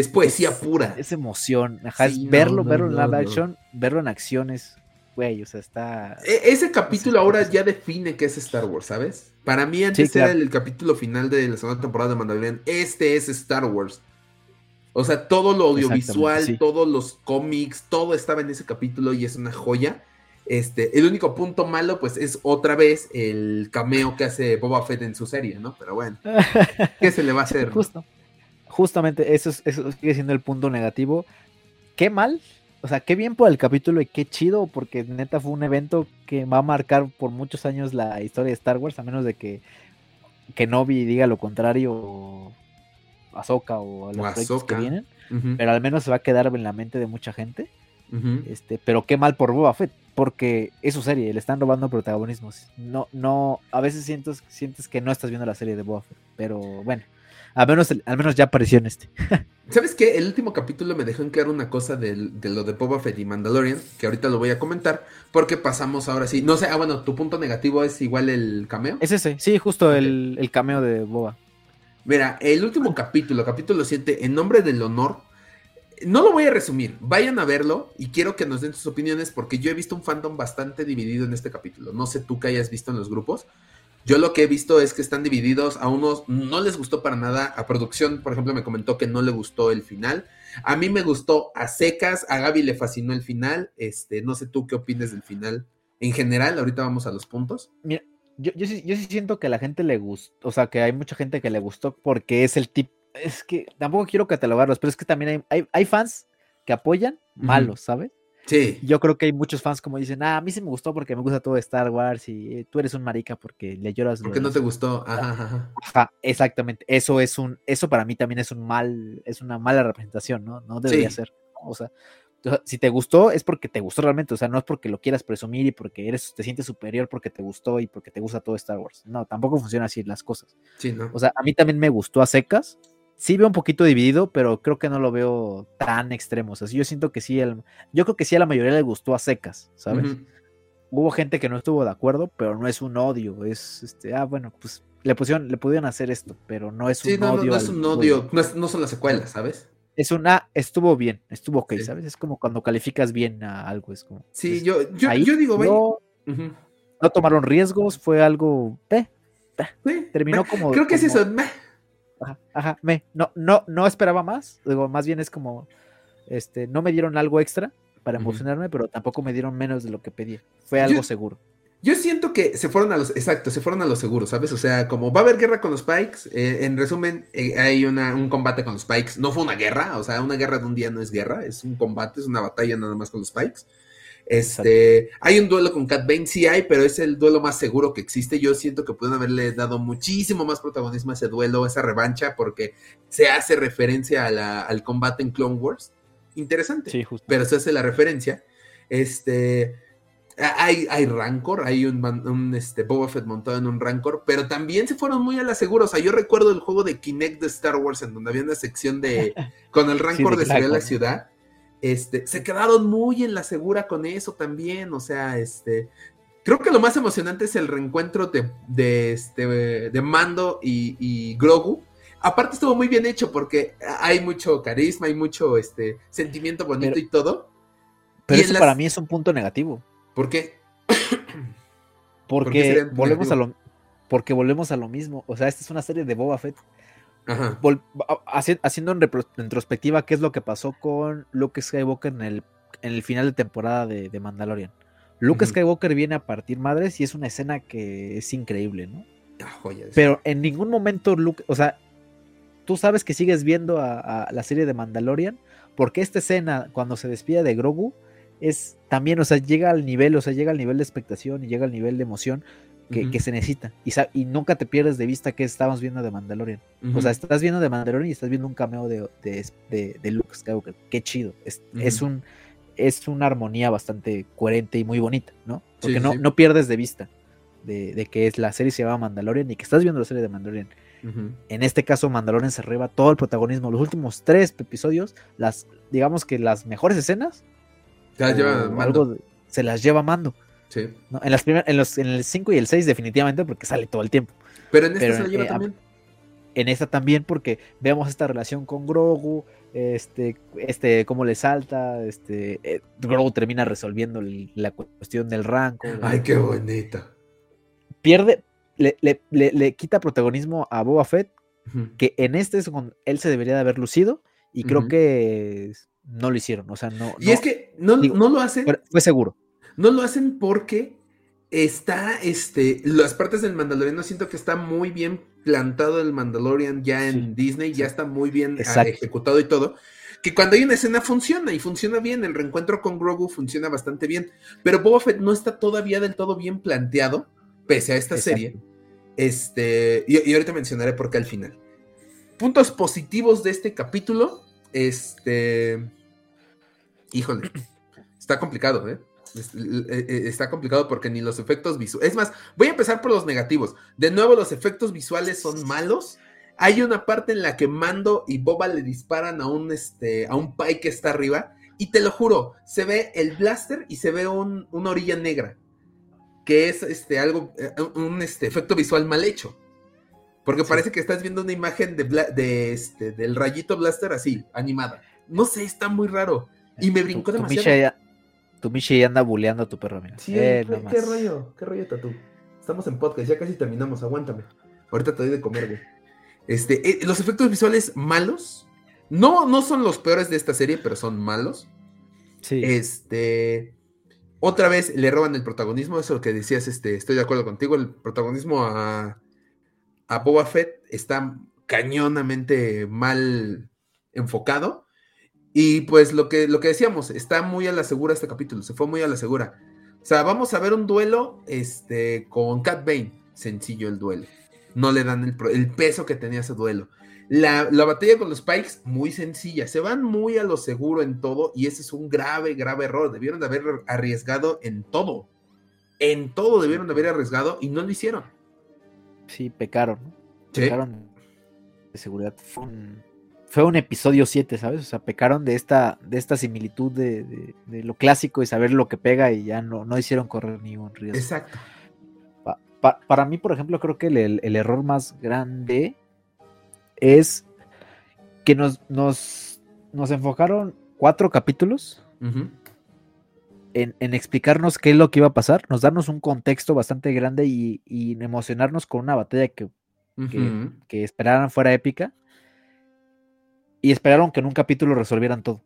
poesía pura. Es emoción. Ajá, verlo, verlo en live action, verlo en acciones, güey, o sea, está. E, ese capítulo ahora ya define qué es Star Wars, ¿sabes? Para mí antes era el, capítulo final de la segunda temporada de Mandalorian. Este es Star Wars. O sea, todo lo audiovisual, todos los cómics, todo estaba en ese capítulo y es una joya. Este, el único punto malo, pues, es otra vez el cameo que hace Boba Fett en su serie, ¿no? Pero bueno, ¿qué se le va a hacer? Justo justamente eso, eso sigue siendo el punto negativo. Qué mal, o sea, qué bien por el capítulo y qué chido, porque neta fue un evento que va a marcar por muchos años la historia de Star Wars, a menos de que, Novi diga lo contrario, o Ahsoka o los proyectos que vienen. Pero al menos se va a quedar en la mente de mucha gente. este, pero qué mal por Boba Fett, porque es su serie, le están robando protagonismos. No, no, a veces sientes, sientes que no estás viendo la serie de Boba Fett, pero bueno. Al menos, al menos ya apareció en este. ¿Sabes qué? El último capítulo me dejó en claro una cosa de, lo de Boba Fett y Mandalorian, que ahorita lo voy a comentar, porque pasamos ahora sí. No sé, ah, bueno, tu punto negativo es igual el cameo. Es ese, sí, justo el, el, cameo de Boba. Mira, el último capítulo, capítulo 7, en nombre del honor, no lo voy a resumir, vayan a verlo y quiero que nos den sus opiniones porque yo he visto un fandom bastante dividido en este capítulo. No sé tú qué hayas visto en los grupos, yo lo que he visto es que están divididos, a unos no les gustó para nada, a producción, por ejemplo, me comentó que no le gustó el final, a mí me gustó a secas, a Gaby le fascinó el final, este, no sé tú qué opinas del final. En general, ahorita vamos a los puntos. Mira, yo, yo, sí, yo sí siento que a la gente le gustó, o sea, que hay mucha gente que le gustó porque es el tipo, es que tampoco quiero catalogarlos, pero es que también hay, hay, fans que apoyan malos, ¿sabes? Sí. Yo creo que hay muchos fans como dicen, ah, a mí sí me gustó porque me gusta todo Star Wars y eh, tú eres un marica porque le lloras. Porque no te gustó. Ajá, ajá. exactamente. Eso es un, eso para mí también es un mal, es una mala representación, ¿no? No debería ser. O sea, si te gustó es porque te gustó realmente, o sea, no es porque lo quieras presumir y porque eres, te sientes superior porque te gustó y porque te gusta todo Star Wars. No, tampoco funciona así las cosas. Sí, ¿no? O sea, a mí también me gustó a secas, sí veo un poquito dividido, pero creo que no lo veo tan extremo. O sea, yo siento que sí, el, yo creo que sí a la mayoría le gustó a secas, ¿sabes? Hubo gente que no estuvo de acuerdo, pero no es un odio, es este, ah, bueno, pues le pusieron, le pudieron hacer esto, pero no es un no, odio. No, no es un odio, no, son las secuelas, ¿sabes? Es una, estuvo bien, estuvo ok, ¿sabes? Es como cuando calificas bien a algo, es como. Sí, yo, yo, yo, digo, no, no tomaron riesgos, fue algo, eh, terminó como. Creo que es eso, Ajá, ajá, me, no, no, no esperaba más. Digo, más bien es como, este, no me dieron algo extra para emocionarme, pero tampoco me dieron menos de lo que pedí. Fue algo seguro. Yo siento que se fueron a los, exacto, se fueron a los seguros, ¿sabes? O sea, como va a haber guerra con los Pikes, eh, en resumen, eh, hay una, un combate con los Pikes. No fue una guerra, o sea, una guerra de un día no es guerra, es un combate, es una batalla nada más con los Pikes. Este, hay un duelo con Cat Bane, sí hay, pero es el duelo más seguro que existe. Yo siento que pueden haberle dado muchísimo más protagonismo a ese duelo, a esa revancha, porque se hace referencia al combate en Clone Wars. Interesante, sí, pero se hace la referencia. Este, hay, hay Rancor, hay un, este, Boba Fett montado en un Rancor, pero también se fueron muy a la segura. O sea, yo recuerdo el juego de Kinect de Star Wars, en donde había una sección de con el Rancor de, de la ciudad este, se quedaron muy en la segura con eso también, o sea, este, creo que lo más emocionante es el reencuentro de, de, este, de Mando y, Grogu. Aparte estuvo muy bien hecho porque hay mucho carisma, hay mucho este, sentimiento bonito y todo. Pero eso para mí es un punto negativo. ¿Por qué? porque volvemos a lo porque volvemos a lo mismo. O sea, esta es una serie de Boba Fett haciendo en retrospectiva qué es lo que pasó con Luke Skywalker en el, en el final de temporada de, Mandalorian. Luke. Skywalker viene a partir madres y es una escena que es increíble, ¿no? Ah. Pero en ningún momento Luke, o sea, tú sabes que sigues viendo a, a la serie de Mandalorian, porque esta escena, cuando se despide de Grogu, es también, o sea, llega al nivel, o sea, llega al nivel de expectación y llega al nivel de emoción que, se necesita. Y, nunca te pierdes de vista que estamos viendo de Mandalorian. O sea, estás viendo de Mandalorian y estás viendo un cameo de, de, de- de Luke Skywalker. Qué chido. Es, es un es una armonía bastante coherente y muy bonita, ¿no? Porque Sí, no, sí. no pierdes de vista de, que es la serie se llama Mandalorian y que estás viendo la serie de Mandalorian. En este caso, Mandalorian se arriba todo el protagonismo. Los últimos tres episodios, las, digamos que las mejores escenas, Ya o lleva algo mando. se las lleva Mando. Sí. ¿no? En, las primer- en, los, en el 5 y el 6 definitivamente porque sale todo el tiempo. Pero en esta Pero, se la lleva eh, también. En esta también porque vemos esta relación con Grogu, este, este, cómo le salta, este, eh, Grogu termina resolviendo la cuestión del ranco. Ay, qué bonita. Pierde, le, le- le- le quita protagonismo a Boba Fett, que en este es cuando él se debería de haber lucido y creo que no lo hicieron, o sea, no, Y no- es que no, digo, no lo hacen. fue seguro. No lo hacen porque está, este, las partes del Mandaloriano siento que está muy bien plantado el Mandalorian ya en Sí, Disney, ya está muy bien ah, Exacto. ejecutado y todo. Que cuando hay una escena funciona y funciona bien, el reencuentro con Grogu funciona bastante bien, pero Boba Fett no está todavía del todo bien planteado, pese a esta Exacto. serie. Este, y, y ahorita mencionaré por qué al final. Puntos positivos de este capítulo, este, híjole, está complicado, ¿eh? Es- eh, eh, Está complicado porque ni los efectos visuales. Es más, voy a empezar por los negativos. De nuevo, los efectos visuales son malos. Hay una parte en la que Mando y Boba le disparan a un, este, a un Pai que está arriba. Y te lo juro, se ve el blaster y se ve un- una orilla negra. Que es este, algo, eh, un este, efecto visual mal hecho. Porque Sí. parece que estás viendo una imagen de, este, del rayito blaster así, animada. No sé, está muy raro. Y me brincó demasiado. Ya- Tu Michi anda buleando a tu perro, mira. Sí, Eh, ¿qué, rollo? ¿Qué rollo, Tatu? Estamos en podcast, ya casi terminamos, aguántame. Ahorita te doy de comer, güey. Este, eh, los efectos visuales malos. No, no son los peores de esta serie, pero son malos. Sí. Este. Otra vez le roban el protagonismo. Eso lo que decías, este, estoy de acuerdo contigo. El protagonismo a, a Boba Fett está cañonamente mal enfocado. Y pues lo que, lo que decíamos, está muy a la segura este capítulo. Se fue muy a la segura. O sea, vamos a ver un duelo este, con Cat Bane. Sencillo el duelo. No le dan el, el peso que tenía ese duelo. La, la batalla con los Pikes, muy sencilla. Se van muy a lo seguro en todo y ese es un grave, grave error. Debieron de haber arriesgado en todo. En todo debieron de haber arriesgado y no lo hicieron. Sí, pecaron. Sí. Pecaron de seguridad. Fue un, fue un episodio 7, ¿sabes? O sea, pecaron de esta, de esta similitud de, de- de lo clásico y saber lo que pega y ya no, no hicieron correr ningún riesgo. Exacto. Pa- pa- para mí, por ejemplo, creo que el, el- error más grande es que nos, nos, nos enfocaron cuatro capítulos en, en explicarnos qué es lo que iba a pasar, nos darnos un contexto bastante grande y, y emocionarnos con una batalla que, que, que esperaran fuera épica y esperaron que en un capítulo resolvieran todo.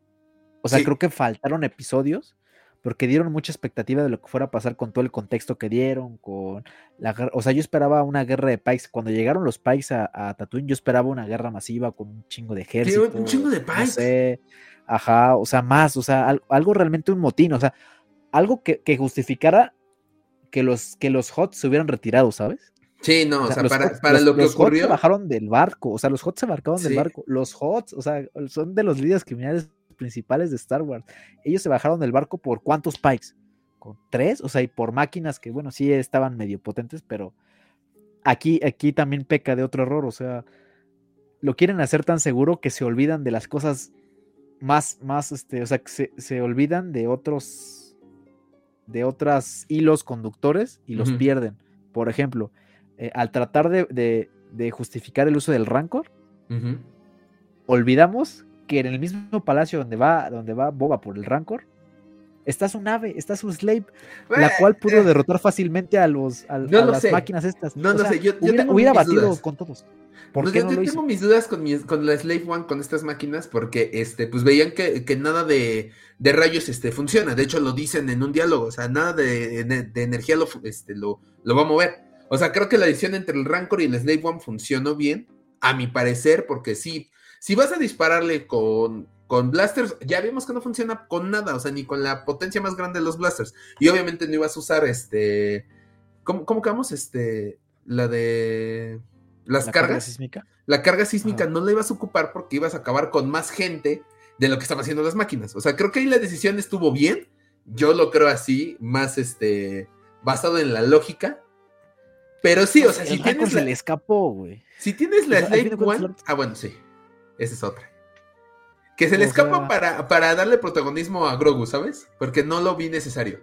O sea, Sí. creo que faltaron episodios porque dieron mucha expectativa de lo que fuera a pasar con todo el contexto que dieron, con la guerra. O sea, yo esperaba una guerra de Pikes. Cuando llegaron los Pikes a, a Tatooine, yo esperaba una guerra masiva con un chingo de ejército. un chingo de no Pikes. sé, ajá, o sea, más, o sea, al- algo realmente un motín, o sea, algo que, que justificara que los, que los HOTS se hubieran retirado, ¿sabes? Sí, no, o, O sea, para, los- lo que los ocurrió. se bajaron del barco, o sea, los HOTS se del Sí. barco. Los HOTS, o sea, son de los líderes criminales principales de Star Wars. Ellos se bajaron del barco por cuántos pikes? ¿Con tres? O sea, y por máquinas que, bueno, sí estaban medio potentes, pero aquí, aquí también peca de otro error, o sea, lo quieren hacer tan seguro que se olvidan de las cosas más, más, este, o sea, que se, se olvidan de otros, de otros hilos conductores y los pierden. Por ejemplo, eh, al tratar de, de- de justificar el uso del Rancor, olvidamos que en el mismo palacio donde va, donde va Boba por el Rancor, está su nave, está su slave, la cual pudo derrotar fácilmente a los a, las máquinas estas. No, no sé, yo, hubiera, batido con todos. ¿Por qué no yo, tengo mis dudas con, con la Slave One, con estas máquinas, porque este, pues veían que, que nada de, de, rayos este, funciona. De hecho, lo dicen en un diálogo. O sea, nada de, de, energía lo, este, lo, lo va a mover. O sea, creo que la edición entre el Rancor y el Slave One funcionó bien, a mi parecer, porque sí, si vas a dispararle con, con blasters, ya vimos que no funciona con nada, o sea, ni con la potencia más grande de los blasters. Y obviamente no ibas a usar este. ¿Cómo, cómo vamos? Este. La de. Las ¿La cargas. Carga sísmica? La carga sísmica no la ibas a ocupar porque ibas a acabar con más gente de lo que estaban haciendo las máquinas. O sea, creo que ahí la decisión estuvo bien. Yo lo creo así, más este. basado en la lógica. Pero sí, o sea, si tienes. Se le escapó, güey. Si tienes la Slave One. Ah, bueno, sí. Esa es otra. Que se le escapa para, para darle protagonismo a Grogu, ¿sabes? Porque no lo vi necesario.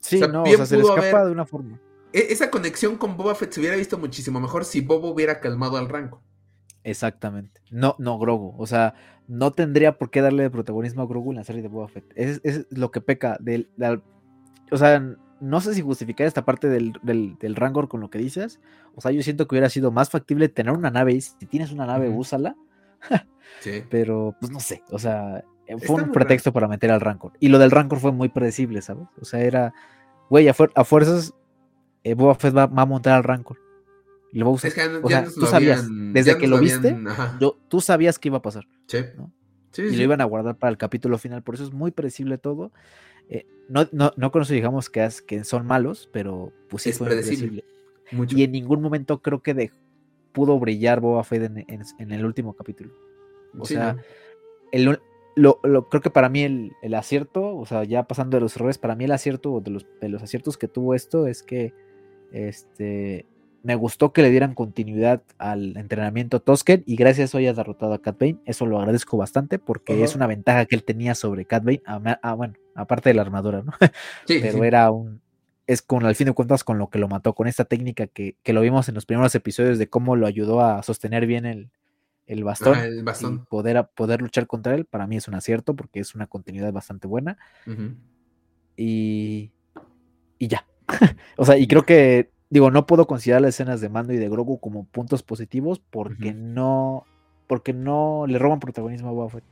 Sí, no, o sea, se le escapa de una forma. E, esa conexión con Boba Fett se hubiera visto muchísimo mejor si Bobo hubiera calmado al rango. Exactamente. No, no, Grogu. O sea, no tendría por qué darle protagonismo a Grogu en la serie de Boba Fett. Es, es lo que peca del, O sea, no sé si justificar esta parte del, del, Rangor con lo que dices. O sea, yo siento que hubiera sido más factible tener una nave. Si tienes una nave, úsala. sí. Pero, pues no sé. O sea, fue un pretexto para meter al Rancor. Y lo del Rancor fue muy predecible, ¿sabes? O sea, era. Güey, a, a fuerzas eh, Boba Fett va, a montar al Rancor. Y lo va a usar. o sea, tú sabías, desde que lo, viste, yo, tú sabías que iba a pasar. Sí. y lo iban a guardar para el capítulo final. Por eso es muy predecible todo. Eh, no, no, no con eso digamos que, que son malos, pero pues sí es fue predecible. Y en ningún momento creo que de, pudo brillar Boba Fett en, el último capítulo. O sea, el, lo, creo que para mí el, el, acierto, o sea, ya pasando de los errores, para mí el acierto de los, de los aciertos que tuvo esto es que este, me gustó que le dieran continuidad al entrenamiento Tosken y gracias a eso haya derrotado a Cat Bane. Eso lo agradezco bastante porque es una ventaja que él tenía sobre Cat Bane. Ah, bueno, aparte de la armadura, ¿no? Pero era un. Es con al fin de cuentas con lo que lo mató, con esta técnica que, lo vimos en los primeros episodios de cómo lo ayudó a sostener bien el, el bastón, el bastón. Y poder, poder luchar contra él. Para mí es un acierto porque es una continuidad bastante buena. Y. Y ya. o sea, y creo que, digo, no puedo considerar las escenas de Mando y de Grogu como puntos positivos porque no, porque no le roban protagonismo a Boba Fett.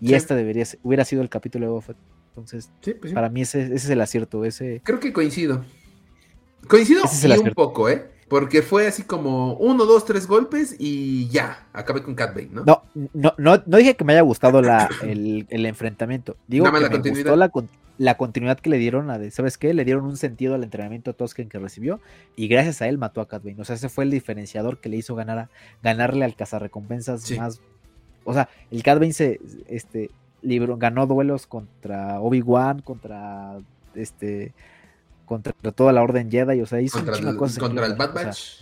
Y esta debería hubiera sido el capítulo de Boba Fett. Entonces, pues para mí ese, es el acierto. Ese... Creo que coincido. Coincido un poco, ¿eh? Porque fue así como uno, dos, tres golpes y ya, acabé con Cat Bane, ¿no? No, no, no, no dije que me haya gustado la, el, el enfrentamiento. Digo que me gustó la, la continuidad que le dieron, a de, ¿sabes qué? Le dieron un sentido al entrenamiento Tosken que recibió y gracias a él mató a Cat Bane. O sea, ese fue el diferenciador que le hizo ganar a, ganarle al cazarrecompensas más. O sea, el Cat Bane se, este, libro, ganó duelos contra Obi-Wan, contra este contra toda la Orden Jedi, o sea, hizo contra el, Contra el Bad Batch.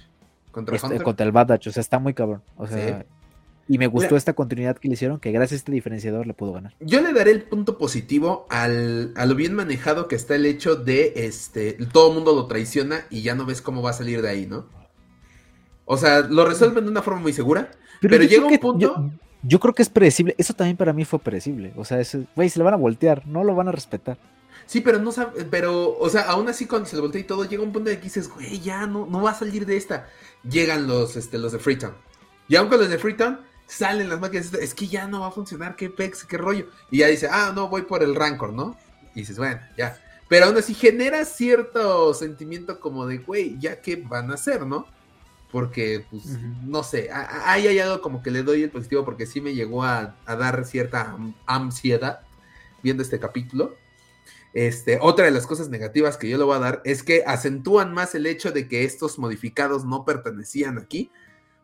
contra, este, contra el Bad Batch, o sea, está muy cabrón. O sea, y me gustó esta continuidad que le hicieron, que gracias a este diferenciador le pudo ganar. Yo le daré el punto positivo al, a lo bien manejado que está el hecho de este todo el mundo lo traiciona y ya no ves cómo va a salir de ahí, ¿no? O sea, lo resuelven de una forma muy segura, pero, llega un punto. Yo, creo que es predecible. Eso también para mí fue predecible. O sea, güey, se le van a voltear, no lo van a respetar. Sí, pero no sabe, pero, o sea, aún así cuando se le voltea y todo, llega un punto de que dices, güey, ya no, no va a salir de esta. Llegan los, este, los de Freetown. Y aunque los de Freetown salen las máquinas, es que ya no va a funcionar, qué pex, qué rollo. Y ya dice, ah, no, voy por el Rancor, ¿no? Y dices, bueno, ya. Pero aún así genera cierto sentimiento como de, güey, ya qué van a hacer, ¿no? Porque, pues, no sé, ahí hay algo como que le doy el positivo porque sí me llegó a, dar cierta ansiedad viendo este capítulo. Este, otra de las cosas negativas que yo le voy a dar es que acentúan más el hecho de que estos modificados no pertenecían aquí,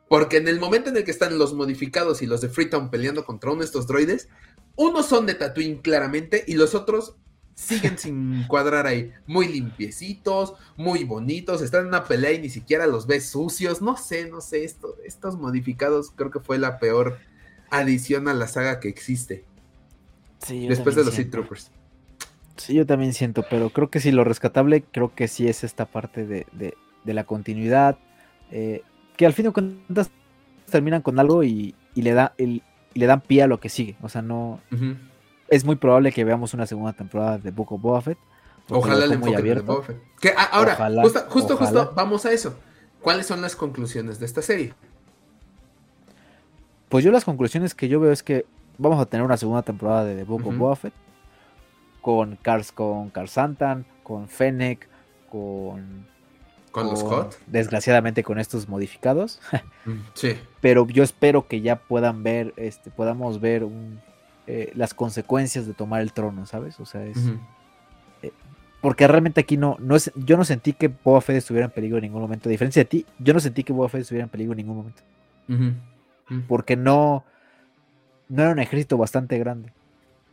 porque en el momento en el que están los modificados y los de Freetown peleando contra uno de estos droides, unos son de Tatooine claramente y los otros siguen sin cuadrar ahí. Muy limpiecitos, muy bonitos, están en una pelea y ni siquiera los ves sucios. No sé, no sé, esto, estos modificados creo que fue la peor adición a la saga que existe. después de los Sith Troopers. Sí, yo también siento, pero creo que sí, lo rescatable creo que sí es esta parte de, de, la continuidad. Eh, que al fin de cuentas terminan con algo y, le da el, y le dan pie a lo que sigue. O sea, no. Es muy probable que veamos una segunda temporada de Book of Boba Fett. Ojalá le enfoque de Boba Fett. Que, ah, ahora, justo, justo, justo, vamos a eso. ¿Cuáles son las conclusiones de esta serie? Pues yo las conclusiones que yo veo es que vamos a tener una segunda temporada de The Book of Boba Fett con Cars, con Santan, con Fennec, con con, los Scott. Desgraciadamente con estos modificados. Sí. Pero yo espero que ya puedan ver, este, podamos ver eh, las consecuencias de tomar el trono, ¿sabes? O sea, es. Eh, porque realmente aquí no, no es. Yo no sentí que Boba Fett estuviera en peligro en ningún momento. A diferencia de ti, yo no sentí que Boba Fett estuviera en peligro en ningún momento. Porque no. No era un ejército bastante grande.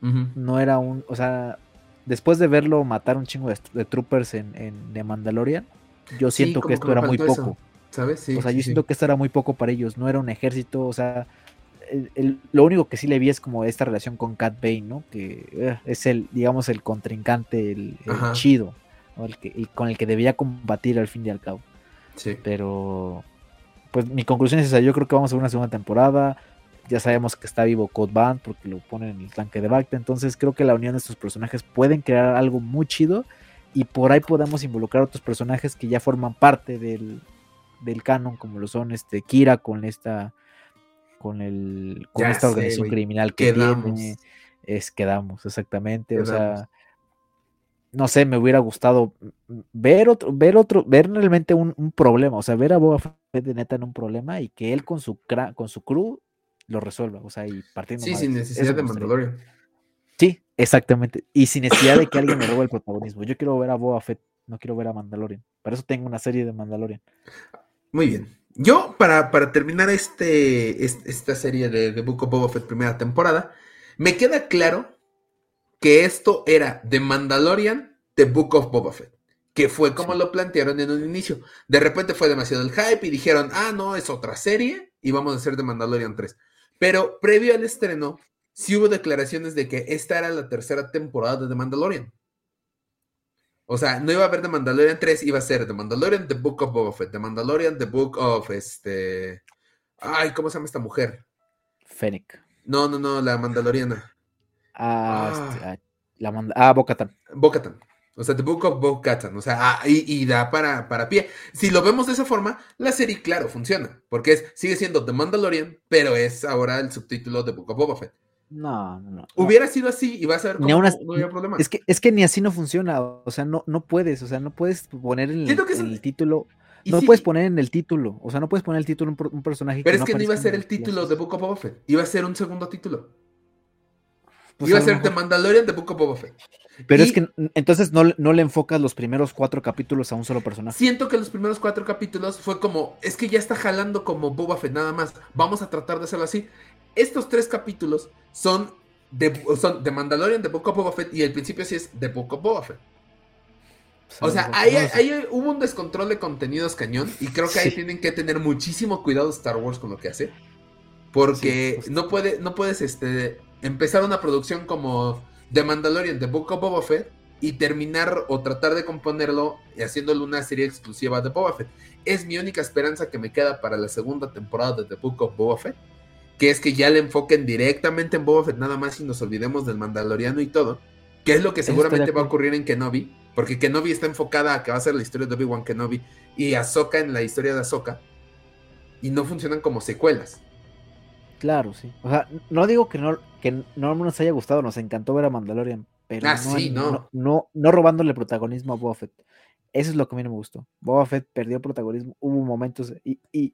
No era un. O sea, después de verlo matar un chingo de, troopers en, en The Mandalorian yo siento que esto era muy poco. ¿Sabes? o sea, yo siento que esto era muy poco para ellos, no era un ejército, o sea, lo único que sí le vi es como esta relación con Cat Bane, ¿no? Que eh, es el, digamos, el contrincante, el, chido, el que, con el que debía combatir al fin y al cabo. Sí. Pero, pues mi conclusión es esa, yo creo que vamos a ver una segunda temporada, ya sabemos que está vivo Code Band porque lo ponen en el tanque de Bacta, entonces creo que la unión de estos personajes pueden crear algo muy chido y por ahí podemos involucrar otros personajes que ya forman parte del, canon, como lo son este Kira con esta con el con esta organización criminal que tiene, es quedamos exactamente, o sea, no sé, me hubiera gustado ver otro, ver otro, ver realmente un, problema, o sea, ver a Boba Fett de neta en un problema y que él con su con su crew lo resuelva, o sea, y partiendo Sí, sin necesidad de Mandalorian. Sí, exactamente. Y sin necesidad de que alguien me robe el protagonismo. Yo quiero ver a Boba Fett, no quiero ver a Mandalorian. Para eso tengo una serie de Mandalorian. Muy bien. Yo, para, para terminar este, esta serie de, de Book of Boba Fett primera temporada, me queda claro que esto era de Mandalorian, The Book of Boba Fett. Que fue como lo plantearon en un inicio. De repente fue demasiado el hype y dijeron, ah, no, es otra serie y vamos a hacer de Mandalorian 3. Pero previo al estreno, sí hubo declaraciones de que esta era la tercera temporada de The Mandalorian. O sea, no iba a haber The Mandalorian 3, iba a ser The Mandalorian, The Book of Boba Fett, The Mandalorian, The Book of este. Ay, ¿cómo se llama esta mujer? Fennec. No, no, no, la Mandaloriana. Ah, ah. Este, ah la manda ah Bocatan. Bocatan. O sea, The Book of Bo-Katan. O sea, ah, y, da para, para pie. Si lo vemos de esa forma, la serie, claro, funciona. Porque es, sigue siendo The Mandalorian, pero es ahora el subtítulo de Book of Boba Fett. No, no, Hubiera sido así y vas a ver cómo no había problema. Es que, es que ni así no funciona. O sea, no, no puedes. O sea, no puedes poner en el, título. No puedes poner en el título. O sea, no puedes poner el título un, un personaje. Pero es que no iba a ser el título de Book of Boba Fett. Iba a ser un segundo título. Pues iba a, ser The Mandalorian de Book of Boba Fett. Pero es que entonces no, no, le enfocas los primeros cuatro capítulos a un solo personaje. Siento que los primeros cuatro capítulos fue como, es que ya está jalando como Boba Fett nada más. Vamos a tratar de hacerlo así. Estos tres capítulos son de, son de Mandalorian, de Book of Boba Fett, y el principio sí es de Book of Boba Fett. O sea, ahí, hubo un descontrol de contenidos cañón, y creo que ahí tienen que tener muchísimo cuidado Star Wars con lo que hace. Porque no, puede, no puedes este, empezar una producción como The Mandalorian, de Book of Boba Fett, y terminar o tratar de componerlo haciéndolo una serie exclusiva de Boba Fett. Es mi única esperanza que me queda para la segunda temporada de The Book of Boba Fett que es que ya le enfoquen directamente en Boba Fett nada más y nos olvidemos del Mandaloriano y todo, que es lo que seguramente va a ocurrir en Kenobi, porque Kenobi está enfocada a que va a ser la historia de Obi-Wan Kenobi y Ahsoka en la historia de Ahsoka, y no funcionan como secuelas. Claro, sí. O sea, no digo que no, que no nos haya gustado, nos encantó ver a Mandalorian, pero ah, no, no. no, robándole protagonismo a Boba Fett. Eso es lo que a mí no me gustó. Boba Fett perdió protagonismo, hubo momentos y, y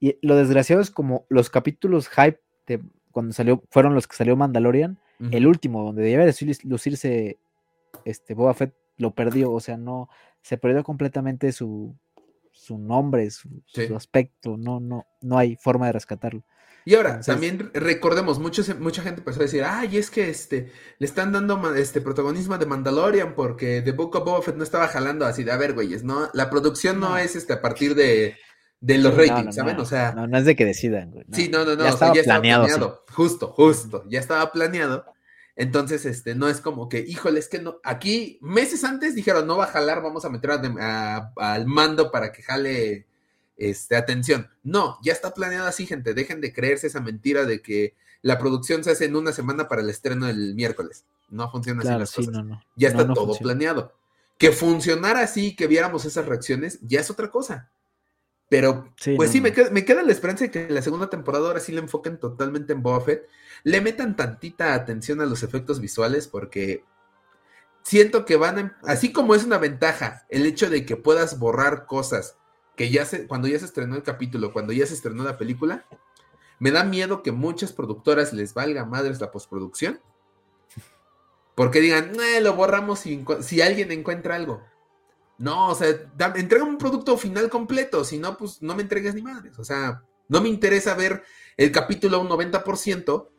y lo desgraciado es como los capítulos hype de cuando salió, fueron los que salió Mandalorian, el último, donde debía lucirse este Boba Fett, lo perdió, o sea, no, se perdió completamente su, su nombre, su, aspecto, no, no, no hay forma de rescatarlo. Y ahora, también recordemos, muchos, mucha gente empezó a decir, ay, es que este, le están dando este protagonismo de Mandalorian porque The Book of Boba Fett no estaba jalando así de, a ver, güeyes, no, la producción no, es este a partir de, de los ratings, ¿saben? o sea. No, no es de que decidan, güey. Sí, no, no, no. Ya, estaba, planeado. Justo, justo. Ya estaba planeado. Entonces, este, no es como que, híjole, es que no. Aquí, meses antes dijeron, no va a jalar, vamos a meter al mando para que jale este, atención. No, ya está planeado así, gente. Dejen de creerse esa mentira de que la producción se hace en una semana para el estreno del miércoles. No funciona así las sí, cosas. no, no. Ya está todo funciona. planeado. Que funcionara así, que viéramos esas reacciones, ya es otra cosa. Pero, Sí, pues no, sí. Me, queda, me queda la esperanza de que la segunda temporada ahora sí le enfoquen totalmente en Boba Fett. Le metan tantita atención a los efectos visuales porque siento que van a, así como es una ventaja el hecho de que puedas borrar cosas que ya se, cuando ya se estrenó el capítulo, cuando ya se estrenó la película, me da miedo que muchas productoras les valga madres la postproducción. Porque digan, "Eh, lo borramos si alguien encuentra algo. No, o sea, da- entrega un producto final completo, si no, pues no me entregues ni madres. O sea, no me interesa ver el capítulo a un 90%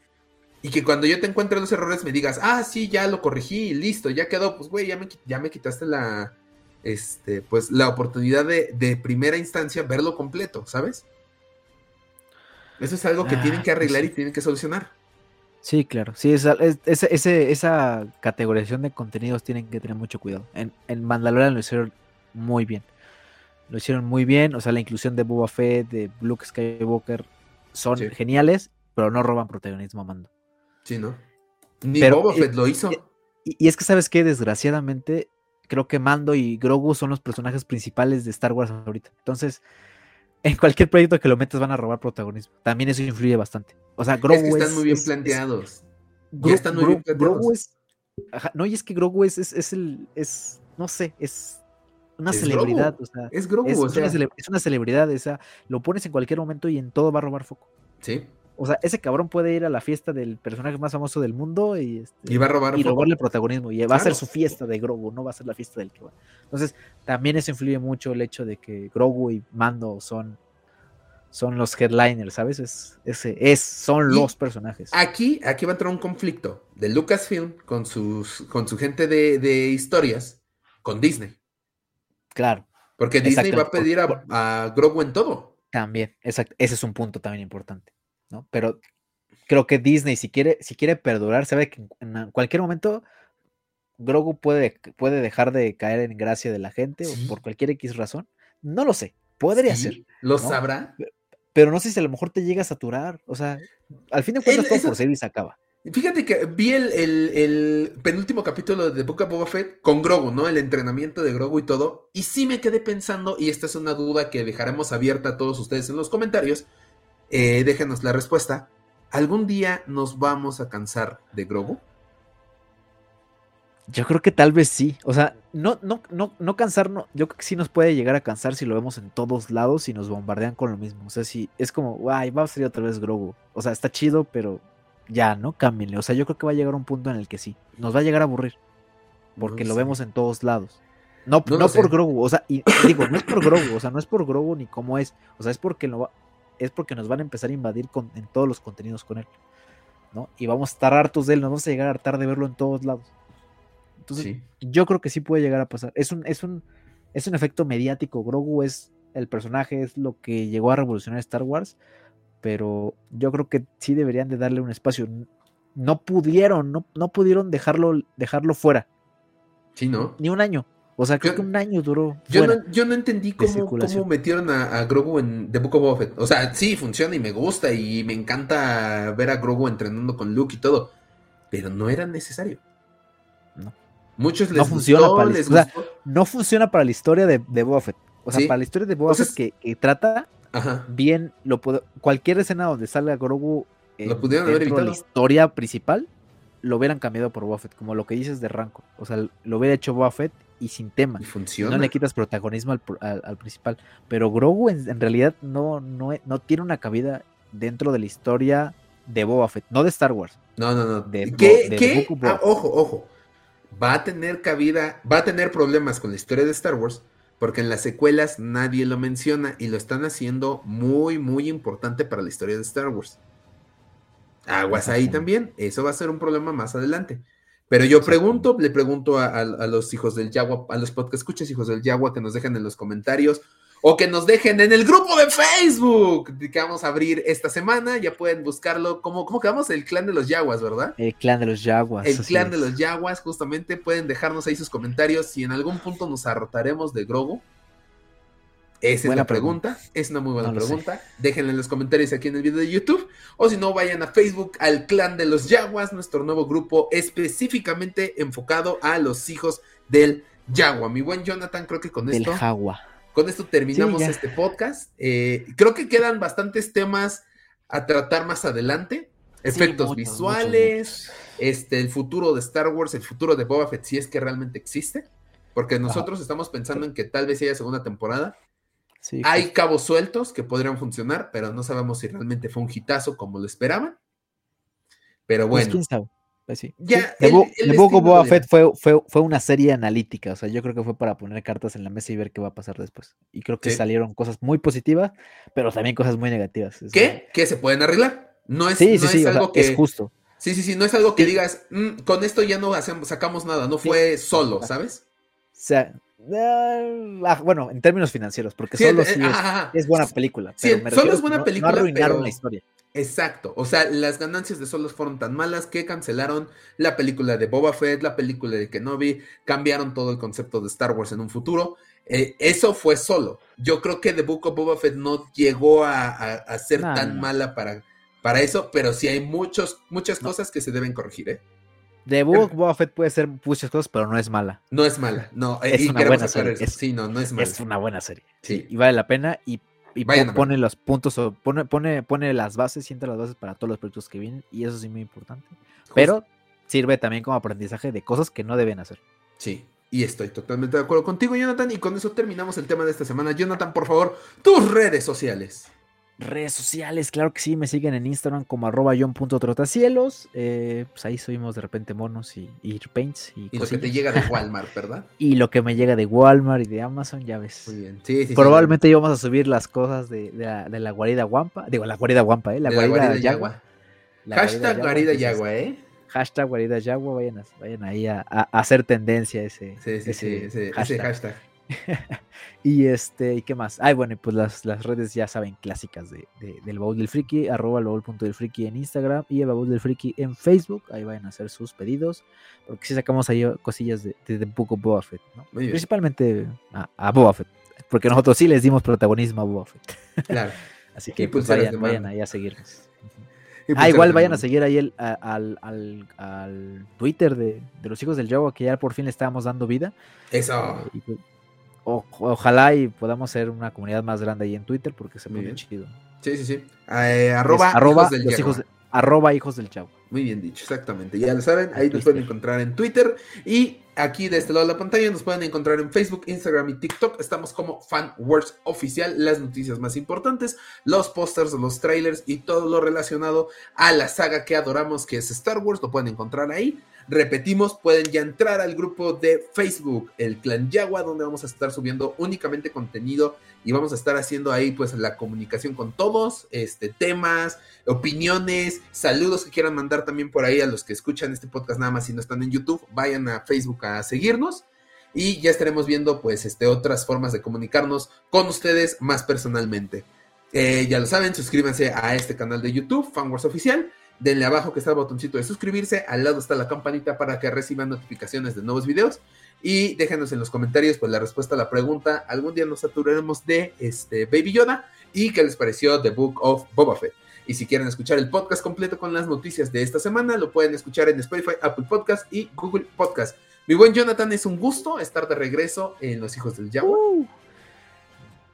y que cuando yo te encuentre los errores me digas, ah, sí, ya lo corregí, listo, ya quedó, pues güey, ya me, ya me quitaste la, este, pues la oportunidad de, de primera instancia verlo completo, ¿sabes? Eso es algo que Ah, tienen que pues arreglar y tienen que solucionar. Sí, claro. Sí, esa, es- ese- ese- esa categorización de contenidos tienen que tener mucho cuidado. En, en Mandalorian lo hicieron muy bien. Lo hicieron muy bien. O sea, la inclusión de Boba Fett, de Luke Skywalker, son Sí. geniales, pero no roban protagonismo a Mando. Sí, ¿no? Ni Pero, Boba Fett lo hizo. Y, y es que, ¿sabes qué? Desgraciadamente, creo que Mando y Grogu son los personajes principales de Star Wars ahorita. Entonces, en cualquier proyecto que lo metas van a robar protagonismo. También eso influye bastante. O sea, Grogu es que están es- muy bien es- es- planteados. Gro- Ya están muy Gro- bien planteados. Grogu es. ajá, no, y es que Grogu es, el. Es, no sé, es una celebridad. Grogu. O sea, Es Grogu, es, o sea, una es una celebridad. O sea, lo pones en cualquier momento y en todo va a robar foco. sí. O sea, ese cabrón puede ir a la fiesta del personaje más famoso del mundo y, este, Y va a robar y foco. robarle protagonismo. Y va a ser su fiesta de Grogu, no va a ser la fiesta del que va. Entonces, también eso influye mucho el hecho de que Grogu y Mando son, son los headliners, ¿sabes? Es, ese, es, son Y- los personajes. Aquí, aquí va a entrar un conflicto de Lucasfilm con, sus, con su gente de, de historias con Disney. Claro. Porque Disney va a pedir a, a Grogu en todo. También, exacto. Ese es un punto también importante, ¿no? Pero creo que Disney, si quiere, si quiere perdurar, sabe que en- cualquier momento Grogu puede, puede dejar de caer en gracia de la gente Sí. o por cualquier X razón. No lo sé. Podría Sí, ser. ¿Lo ¿no? sabrá? Pero no sé si a lo mejor te llega a saturar. O sea, al fin de cuentas El- todo eso- por serie se acaba. Fíjate que vi el, el- el penúltimo capítulo de The Book of Boba Fett con Grogu, ¿no? El entrenamiento de Grogu y todo. Y sí me quedé pensando, y esta es una duda que dejaremos abierta a todos ustedes en los comentarios. Eh, déjenos la respuesta. ¿Algún día nos vamos a cansar de Grogu? Yo creo que tal vez sí. O sea, no, no, no, no cansarnos. Yo creo que sí nos puede llegar a cansar si lo vemos en todos lados y nos bombardean con lo mismo. O sea, si es como, ay, va a salir otra vez Grogu. O sea, está chido, pero ya, ¿no? Cámbienle. O sea, yo creo que va a llegar un punto en el que sí. Nos va a llegar a aburrir. Porque No lo sé. vemos en todos lados. No, No no, por. Grogu. O sea, y digo, no es por Grogu. O sea, no es por Grogu ni cómo es. O sea, es porque lo va- es porque nos van a empezar a invadir con, en todos los contenidos con él. ¿No? Y vamos a estar hartos de él. Nos vamos a llegar a hartar de verlo en todos lados. Entonces, Sí. yo creo que sí puede llegar a pasar. Es un, es un, es un efecto mediático. Grogu es el personaje, es lo que llegó a revolucionar Star Wars. Pero yo creo que sí deberían de darle un espacio. No pudieron, no, no pudieron dejarlo, dejarlo fuera. Sí, ¿no? Ni un año. O sea, creo Yo- que un año duró. Yo no, yo no entendí cómo, metieron a, a Grogu en The Book of Boba Fett. O sea, sí, funciona y me gusta y me encanta ver a Grogu entrenando con Luke y todo. Pero no era necesario. No. Muchos les No funciona gustó, para la- les o sea, gustó. No funciona para la historia de, de Boba Fett. O sea, Sí. para la historia de Boba O sea, Fett que, que trata, Ajá. bien, lo puedo, cualquier escena donde salga Grogu Lo en- pudieron haber dentro de la evitado. historia principal, lo hubieran cambiado por Boba Fett, como lo que dices de Ranco. O sea, lo hubiera hecho Boba Fett y sin tema. Y funciona. no le quitas protagonismo al, al- al principal. Pero Grogu en, en realidad no, no, e- no tiene una cabida dentro de la historia de Boba Fett, no de Star Wars. No, no, no. de ¿Qué? de qué? Ah, ojo, ojo. Va a tener cabida, va a tener problemas con la historia de Star Wars, porque en las secuelas nadie lo menciona y lo están haciendo muy, muy importante para la historia de Star Wars. Aguas ahí también, eso va a ser un problema más adelante. Pero yo pregunto, le pregunto a, a- a los hijos del Yagua, a los podcast escuchas hijos del Yagua, que nos dejen en los comentarios o que nos dejen en el grupo de Facebook que vamos a abrir esta semana. Ya pueden buscarlo. ¿Cómo, cómo quedamos? El clan de los Yaguas, ¿verdad? El clan de los Jaguars. El clan de los Yaguas, justamente. Pueden dejarnos ahí sus comentarios si en algún punto nos hartaremos de Grogu. Esa es la pregunta. Es una muy buena pregunta. Déjenla en los comentarios aquí en el video de YouTube. O si no, vayan a Facebook al Clan de los Yaguas, nuestro nuevo grupo específicamente enfocado a los hijos del Yagua. Mi buen Jonathan, creo que con esto. Con esto terminamos este podcast. Eh, creo que quedan bastantes temas a tratar más adelante. Efectos visuales, este, el futuro de Star Wars, el futuro de Boba Fett, si es que realmente existe. Porque nosotros estamos pensando en que tal vez haya segunda temporada. Hay cabos sueltos que podrían funcionar, pero no sabemos si realmente fue un hitazo como lo esperaban. Pero pues, bueno. Pues sí. Ya, el, Boba Fett fue, fue, fue, una serie analítica, o sea, yo creo que fue para poner cartas en la mesa y ver qué va a pasar después. Y creo que salieron cosas muy positivas, pero también cosas muy negativas. ¿Qué? ¿Qué se pueden arreglar? No es, sí, sí, algo que... Es justo. Sí, sí, sí, no es algo que digas, mm, con esto ya no hacemos, sacamos nada, no fue solo, ¿sabes? O sea, ah, bueno, en términos financieros, porque solo eh, es, buena película. Sí, solo es buena película. No arruinaron la historia. Exacto, o sea, las ganancias de Solos fueron tan malas que cancelaron la película de Boba Fett, la película de Kenobi, cambiaron todo el concepto de Star Wars en un futuro. Eh, eso fue solo. Yo creo que The Book of Boba Fett no llegó a, ser tan mala para, para eso, pero sí hay muchos, muchas cosas que se deben corregir, ¿eh? The Book of Boba Fett puede ser muchas cosas, pero no es mala. No es mala, no. Es una buena serie. sí, no, no es mala. Es una buena serie. Sí. Y vale la pena. Y y pone los puntos, pone, pone, pone las bases, siente las bases para todos los proyectos que vienen, y eso es muy importante. Pero sirve también como aprendizaje de cosas que no deben hacer. Sí, y estoy totalmente de acuerdo contigo, Jonathan. Y con eso terminamos el tema de esta semana. Jonathan, por favor, tus redes sociales. Redes sociales, claro que sí, me siguen en Instagram como arroba john.trotacielos. Eh, pues ahí subimos de repente monos y, y paints. Y, y lo que te llega de Walmart, ¿verdad? y lo que me llega de Walmart y de Amazon, ya ves. Muy bien. Sí, sí, Probablemente íbamos a subir las cosas de, la, guarida guampa. Digo, la guarida guampa, ¿eh? La, guarida, yagua. Hashtag guarida yagua, ¿eh? Hashtag guarida yagua, vayan, vayan ahí a, hacer tendencia ese, ese, ese, hashtag. y este, ¿y qué más? Ay, bueno, pues las, las redes ya saben, clásicas de, del baúl del friki, arroba el baúl.del friki en Instagram y el baúl del friki en Facebook. Ahí vayan a hacer sus pedidos, porque si sacamos ahí cosillas de, de, Book of Boba Fett, ¿no? Principalmente a, a, Boba Fett, porque nosotros sí les dimos protagonismo a Boba Fett. Claro. Así que pues, vayan, vayan ahí a seguirnos. Pues ah, igual vayan a seguir ahí el, al, al, al, Twitter de, de, los hijos del Jaguar, que ya por fin le estábamos dando vida. Eso. Eh, ojalá y podamos ser una comunidad más grande ahí en Twitter porque se pone chido. Sí, sí, sí. Eh, arroba, hijos del hijos arroba hijos del chavo. Muy bien dicho, exactamente. Ya lo saben, ahí nos pueden encontrar en Twitter y aquí de este lado de la pantalla nos pueden encontrar en Facebook, Instagram y TikTok. Estamos como Fan Wars Oficial, las noticias más importantes, los pósters, los trailers y todo lo relacionado a la saga que adoramos que es Star Wars, lo pueden encontrar ahí. Repetimos, pueden ya entrar al grupo de Facebook, el Clan Yagua, donde vamos a estar subiendo únicamente contenido y vamos a estar haciendo ahí pues la comunicación con todos, este, temas, opiniones, saludos que quieran mandar también por ahí a los que escuchan este podcast nada más si no están en YouTube, vayan a Facebook a seguirnos y ya estaremos viendo pues este, otras formas de comunicarnos con ustedes más personalmente. Eh, ya lo saben, suscríbanse a este canal de YouTube, Fanwars Oficial denle abajo que está el botoncito de suscribirse, al lado está la campanita para que reciban notificaciones de nuevos videos y déjenos en los comentarios pues la respuesta a la pregunta, algún día nos saturaremos de este Baby Yoda y qué les pareció The Book of Boba Fett. Y si quieren escuchar el podcast completo con las noticias de esta semana, lo pueden escuchar en Spotify, Apple Podcast y Google Podcast. Mi buen Jonathan, es un gusto estar de regreso en Los Hijos del Jaguar. Uh.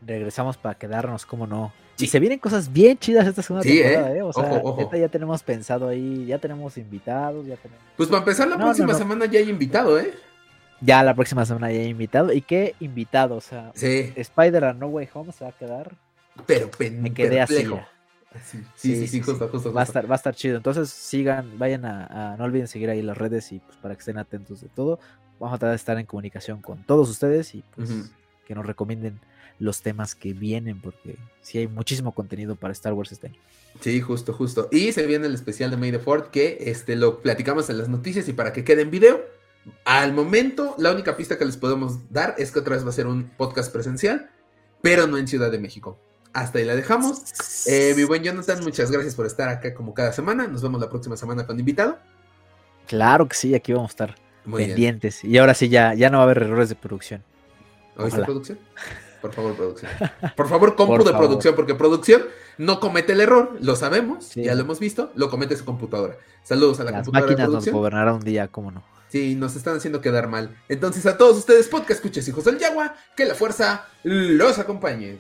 Regresamos para quedarnos, como no. Y se vienen cosas bien chidas esta segunda temporada, ¿eh? ¿eh? O sea, ya tenemos pensado ahí, ya tenemos invitados, ya tenemos... Pues para empezar la próxima semana ya hay invitado, ¿eh? Ya la próxima semana ya hay invitado. ¿Y qué invitado? O sea, sí. Spider No Way Home se va a quedar. Pero pen, Me quedé así. Sí, sí, sí, justo, justo, Va a estar, va a estar chido. Entonces sigan, vayan a, no olviden seguir ahí las redes y pues para que estén atentos de todo. Vamos a tratar de estar en comunicación con todos ustedes y pues que nos recomienden los temas que vienen, porque sí hay muchísimo contenido para Star Wars este año. Sí, justo, justo. Y se viene el especial de May the Ford que este, lo platicamos en las noticias y para que quede en video. Al momento, la única pista que les podemos dar es que otra vez va a ser un podcast presencial, pero no en Ciudad de México. Hasta ahí la dejamos. Eh, mi buen Jonathan, muchas gracias por estar acá como cada semana. Nos vemos la próxima semana con invitado. Claro que sí, aquí vamos a estar pendientes. Y ahora sí, ya, ya no va a haber errores de producción. ¿Oíste producción? Por favor, producción. Por favor, compu de producción, porque producción no comete el error, lo sabemos, ya lo hemos visto, lo comete su computadora. Saludos a la Las computadora máquinas de nos producción. gobernarán un día, ¿cómo no? Sí, nos están haciendo quedar mal. Entonces, a todos ustedes, podcast escuches, hijos del Yagua, que la fuerza los acompañe.